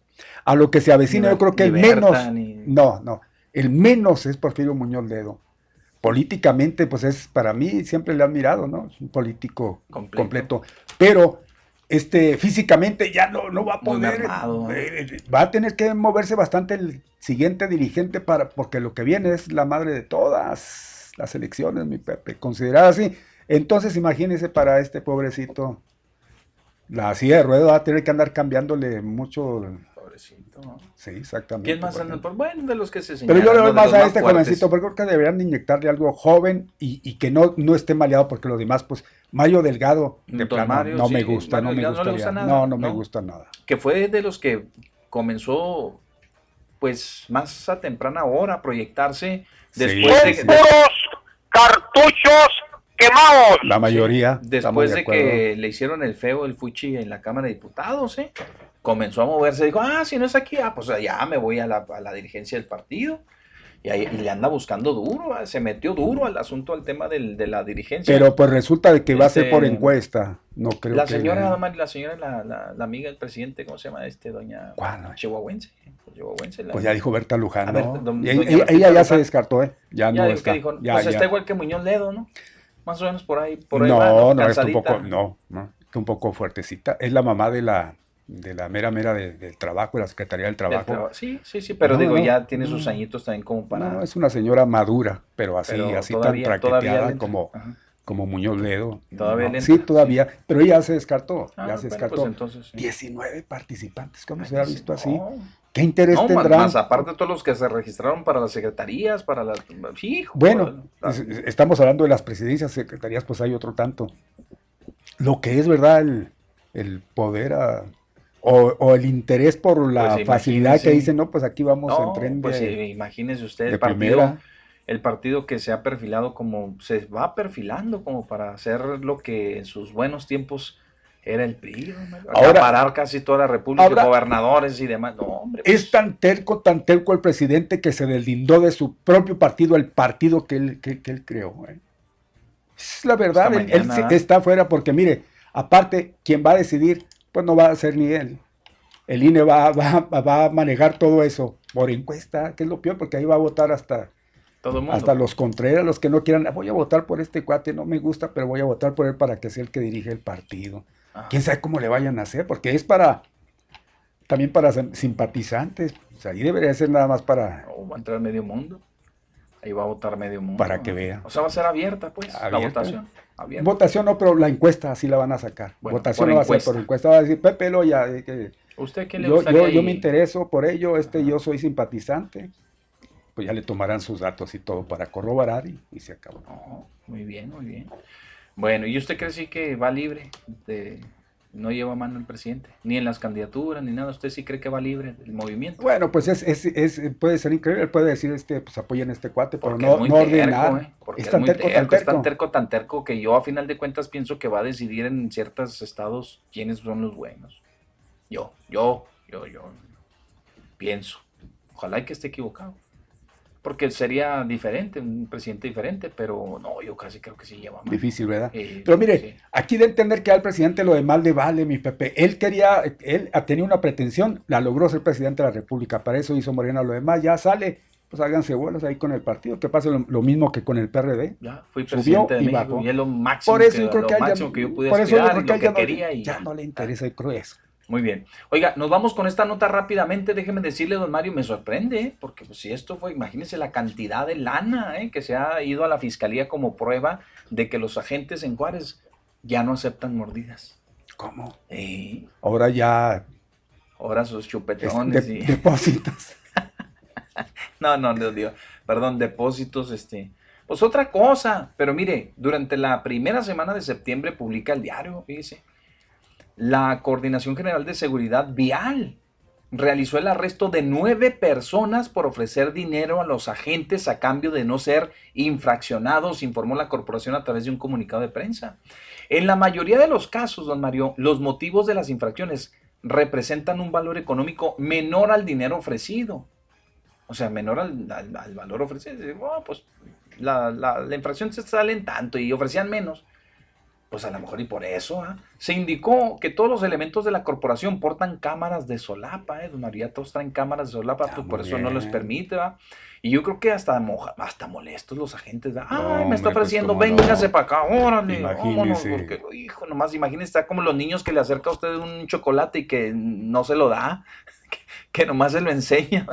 a lo que se avecina, yo creo que el menos, no, no, el menos es Porfirio Muñoz Ledo. Políticamente, pues es, para mí, siempre le han mirado, ¿no? Es un político completo. Pero, este, físicamente ya no, no va a poder, eh, eh, va a tener que moverse bastante el siguiente dirigente para, porque lo que viene es la madre de todas las elecciones, mi Pepe, considerada así entonces, imagínese para este pobrecito, la silla de ruedas va a tener que andar cambiándole mucho. Pobrecito. Sí, exactamente. ¿Quién más anda? Por, bueno, de los que se señalan. Pero yo le doy más a este jovencito, porque creo que deberían inyectarle algo joven y, que no, no esté maleado, porque los demás, pues, Mayo Delgado, de plano, no me gusta, no me gusta. No, no, me gusta nada. Que fue de los que comenzó, pues, más a temprana hora a proyectarse después de... puros cartuchos quemados. La mayoría. Después de, que le hicieron el feo el fuchi en la Cámara de Diputados, ¿eh? Comenzó a moverse. Dijo, ah, si no es aquí, ah, pues ya me voy a la, dirigencia del partido. Y, ahí, le anda buscando duro, ah, se metió duro al asunto, al tema de la dirigencia. Pero pues resulta de que va a ser por este, encuesta, no creo la Señora, la señora, la, la, amiga del presidente, ¿cómo se llama este? Doña Chihuahuense. pues ya dijo Berta Luján, ¿no? ella, ya se descartó, ¿eh? Ya, no está. Dijo, pues está igual que Muñoz Ledo, ¿no? Más o menos por ahí. Por ahí no, no, es un poco, no, no, un poco fuertecita. Es la mamá de la, de la mera mera del trabajo, de la Secretaría del Trabajo. sí, sí, sí, pero digo, ya tiene sus añitos también como para... No, es una señora madura, pero así, así tan traqueteada como, como Muñoz Ledo. Todavía Sí, todavía, pero ella se descartó, ah, ya se pues descartó. entonces, 19 participantes, ¿cómo se ha visto así? ¿Qué interés no, tendrán? Más, aparte de todos los que se registraron para las secretarías, para las... bueno, estamos hablando de las presidencias, secretarías, pues hay otro tanto. Lo que es verdad, el, poder o, el interés por la pues facilidad que dicen, no, pues aquí vamos a emprender. Pues imagínese usted el partido, el partido que se ha perfilado como, se va perfilando como para hacer lo que en sus buenos tiempos era el PRI, ahora parar casi toda la República, gobernadores y demás. No, hombre, Es pues. tan terco, tan terco el presidente que se deslindó de su propio partido, el partido que él, que, él creó. ¿eh? Es la verdad, él, está afuera porque, mire, aparte, quien va a decidir, pues no va a ser ni él. El INE va, va, a manejar todo eso por encuesta, que es lo peor, porque ahí va a votar hasta, hasta los Contreras, los que no quieran, voy a votar por este cuate, no me gusta, pero voy a votar por él para que sea el que dirige el partido. Quién sabe cómo le vayan a hacer, porque es para también para simpatizantes. O sea, ahí debería ser nada más para. va a entrar medio mundo. Ahí va a votar medio mundo. Para que vea. O sea, va a ser abierta, pues, la votación. Votación no, pero la encuesta sí la van a sacar. votación no va a ser por encuesta. Va a decir, Pepe Loya, que ¿Usted qué le yo, yo, yo, me intereso por ello, este, yo soy simpatizante. Pues ya le tomarán sus datos y todo para corroborar y, se acabó. muy bien, muy bien. Bueno, ¿y usted cree sí que va libre? De, no lleva mano el presidente, ni en las candidaturas, ni nada. ¿Usted sí cree que va libre del movimiento? Bueno, pues es, es, es puede ser increíble. Él puede decir, este, pues apoyen este cuate, pero no, no ordenar. ¿eh? es, tan terco, tan terco. Es tan terco, tan terco que yo a final de cuentas pienso que va a decidir en ciertos estados quiénes son los buenos. Yo, yo, yo, yo pienso. Ojalá y que esté equivocado porque sería diferente, un presidente diferente, pero no, yo casi creo que sí lleva más. Difícil, ¿verdad? pero mire, aquí de entender que al presidente lo demás le vale, mi Pepe. Él quería, él tenía una pretensión, la logró ser presidente de la República, para eso hizo Morena lo demás, ya sale, pues háganse vuelos ahí con el partido, que pase lo, mismo que con el PRD. Ya, fui presidente de México, y es lo máximo, por eso que, creo que, lo que yo pude por eso yo creo que, quería. Y ya no le interesa, yo creo eso. Muy bien. Oiga, nos vamos con esta nota rápidamente. Déjeme decirle, don Mario, me sorprende, ¿eh? porque pues, si esto fue, imagínese la cantidad de lana ¿eh? que se ha ido a la fiscalía como prueba de que los agentes en Juárez ya no aceptan mordidas. ¿Cómo? Ahora ya. Ahora sus chupetones y. Depósitos. no, no, Dios mío. Perdón, depósitos, este. Pues otra cosa. Pero mire, durante la primera semana de septiembre publica el diario, fíjese la Coordinación General de Seguridad Vial realizó el arresto de nueve personas por ofrecer dinero a los agentes a cambio de no ser infraccionados, informó la corporación a través de un comunicado de prensa. En la mayoría de los casos, don Mario, los motivos de las infracciones representan un valor económico menor al dinero ofrecido. O sea, menor al, valor ofrecido. Oh, pues la, infracción se sale en tanto y ofrecían menos Pues a lo mejor y por eso, ¿ah? Se indicó que todos los elementos de la corporación portan cámaras de solapa, ¿eh? Don María, todos traen cámaras de solapa, ah, por eso no les permite, ¿va? Y yo creo que hasta, moja, hasta molestos los agentes, ¿va? Ay, me está pues, ofreciendo, véngase para acá, órale, vámonos, porque, hijo, nomás imagínese, está como los niños que le acerca a usted un chocolate y que no se lo da, que, que nomás se lo enseña,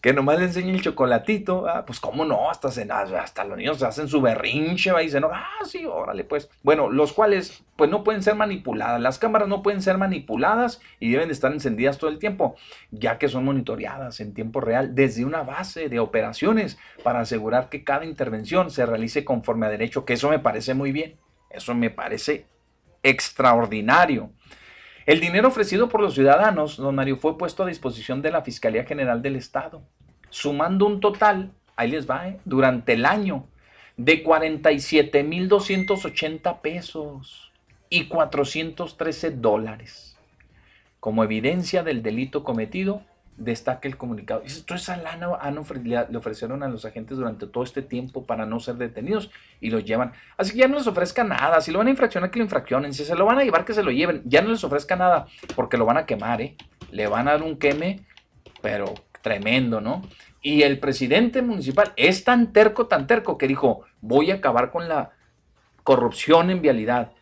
que nomás le enseñe el chocolatito, ah, pues cómo no, hasta, hasta los niños hacen su berrinche, va y dicen, ah, sí, órale, pues. Bueno, los cuales, pues no pueden ser manipuladas, las cámaras no pueden ser manipuladas y deben de estar encendidas todo el tiempo, ya que son monitoreadas en tiempo real desde una base de operaciones para asegurar que cada intervención se realice conforme a derecho, que eso me parece muy bien, eso me parece extraordinario. El dinero ofrecido por los ciudadanos, don Mario, fue puesto a disposición de la Fiscalía General del Estado, sumando un total, ahí les va, ¿eh? durante el año, de 47.280 pesos y 413 dólares, como evidencia del delito cometido destaca el comunicado. Dice, toda esa lana le ofrecieron a los agentes durante todo este tiempo para no ser detenidos y los llevan. Así que ya no les ofrezca nada. Si lo van a infraccionar, que lo infraccionen. Si se lo van a llevar, que se lo lleven. Ya no les ofrezca nada porque lo van a quemar, ¿eh? Le van a dar un queme, pero tremendo, ¿no? Y el presidente municipal es tan terco, tan terco, que dijo, voy a acabar con la corrupción en vialidad.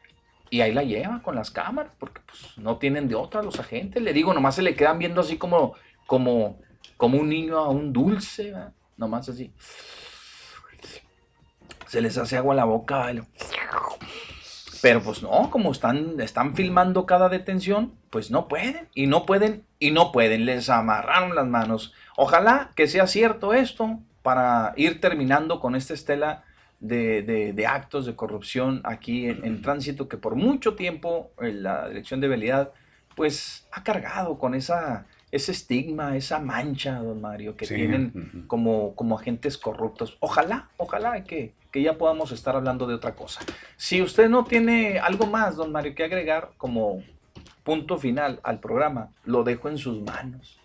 Y ahí la lleva con las cámaras, porque pues no tienen de otra los agentes. Le digo, nomás se le quedan viendo así como como, como un niño a un dulce, nomás así. Se les hace agua a la boca. Pero pues no, como están, están filmando cada detención, pues no pueden, y no pueden, y no pueden. Les amarraron las manos. Ojalá que sea cierto esto para ir terminando con esta estela de, actos de corrupción aquí en, en, tránsito que por mucho tiempo la Dirección de Vialidad pues ha cargado con esa ese estigma, esa mancha, don Mario, que tienen como, como agentes corruptos. Ojalá, ojalá que, que ya podamos estar hablando de otra cosa. Si usted no tiene algo más, don Mario, que agregar como punto final al programa, lo dejo en sus manos.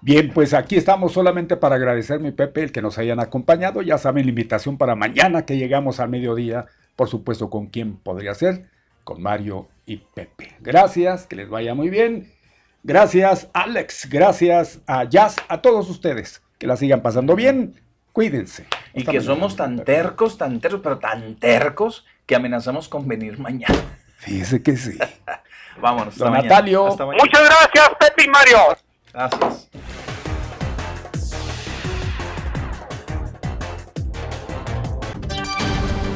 Bien, pues aquí estamos solamente para agradecer, mi Pepe, el que nos hayan acompañado. Ya saben, la invitación para mañana que llegamos al mediodía, por supuesto, con quién podría ser, con Mario y Pepe. Gracias, que les vaya muy bien Gracias, Alex. Gracias a Jazz, a todos ustedes. Que la sigan pasando bien. Cuídense. Y que somos tan tercos, tan tercos, pero tan tercos que amenazamos con venir mañana. Fíjese que sí. Vámonos. Don Natalio. Muchas gracias, Pepe y Mario. Gracias.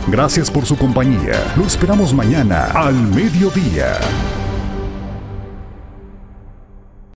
Gracias por su compañía. Lo esperamos mañana al mediodía.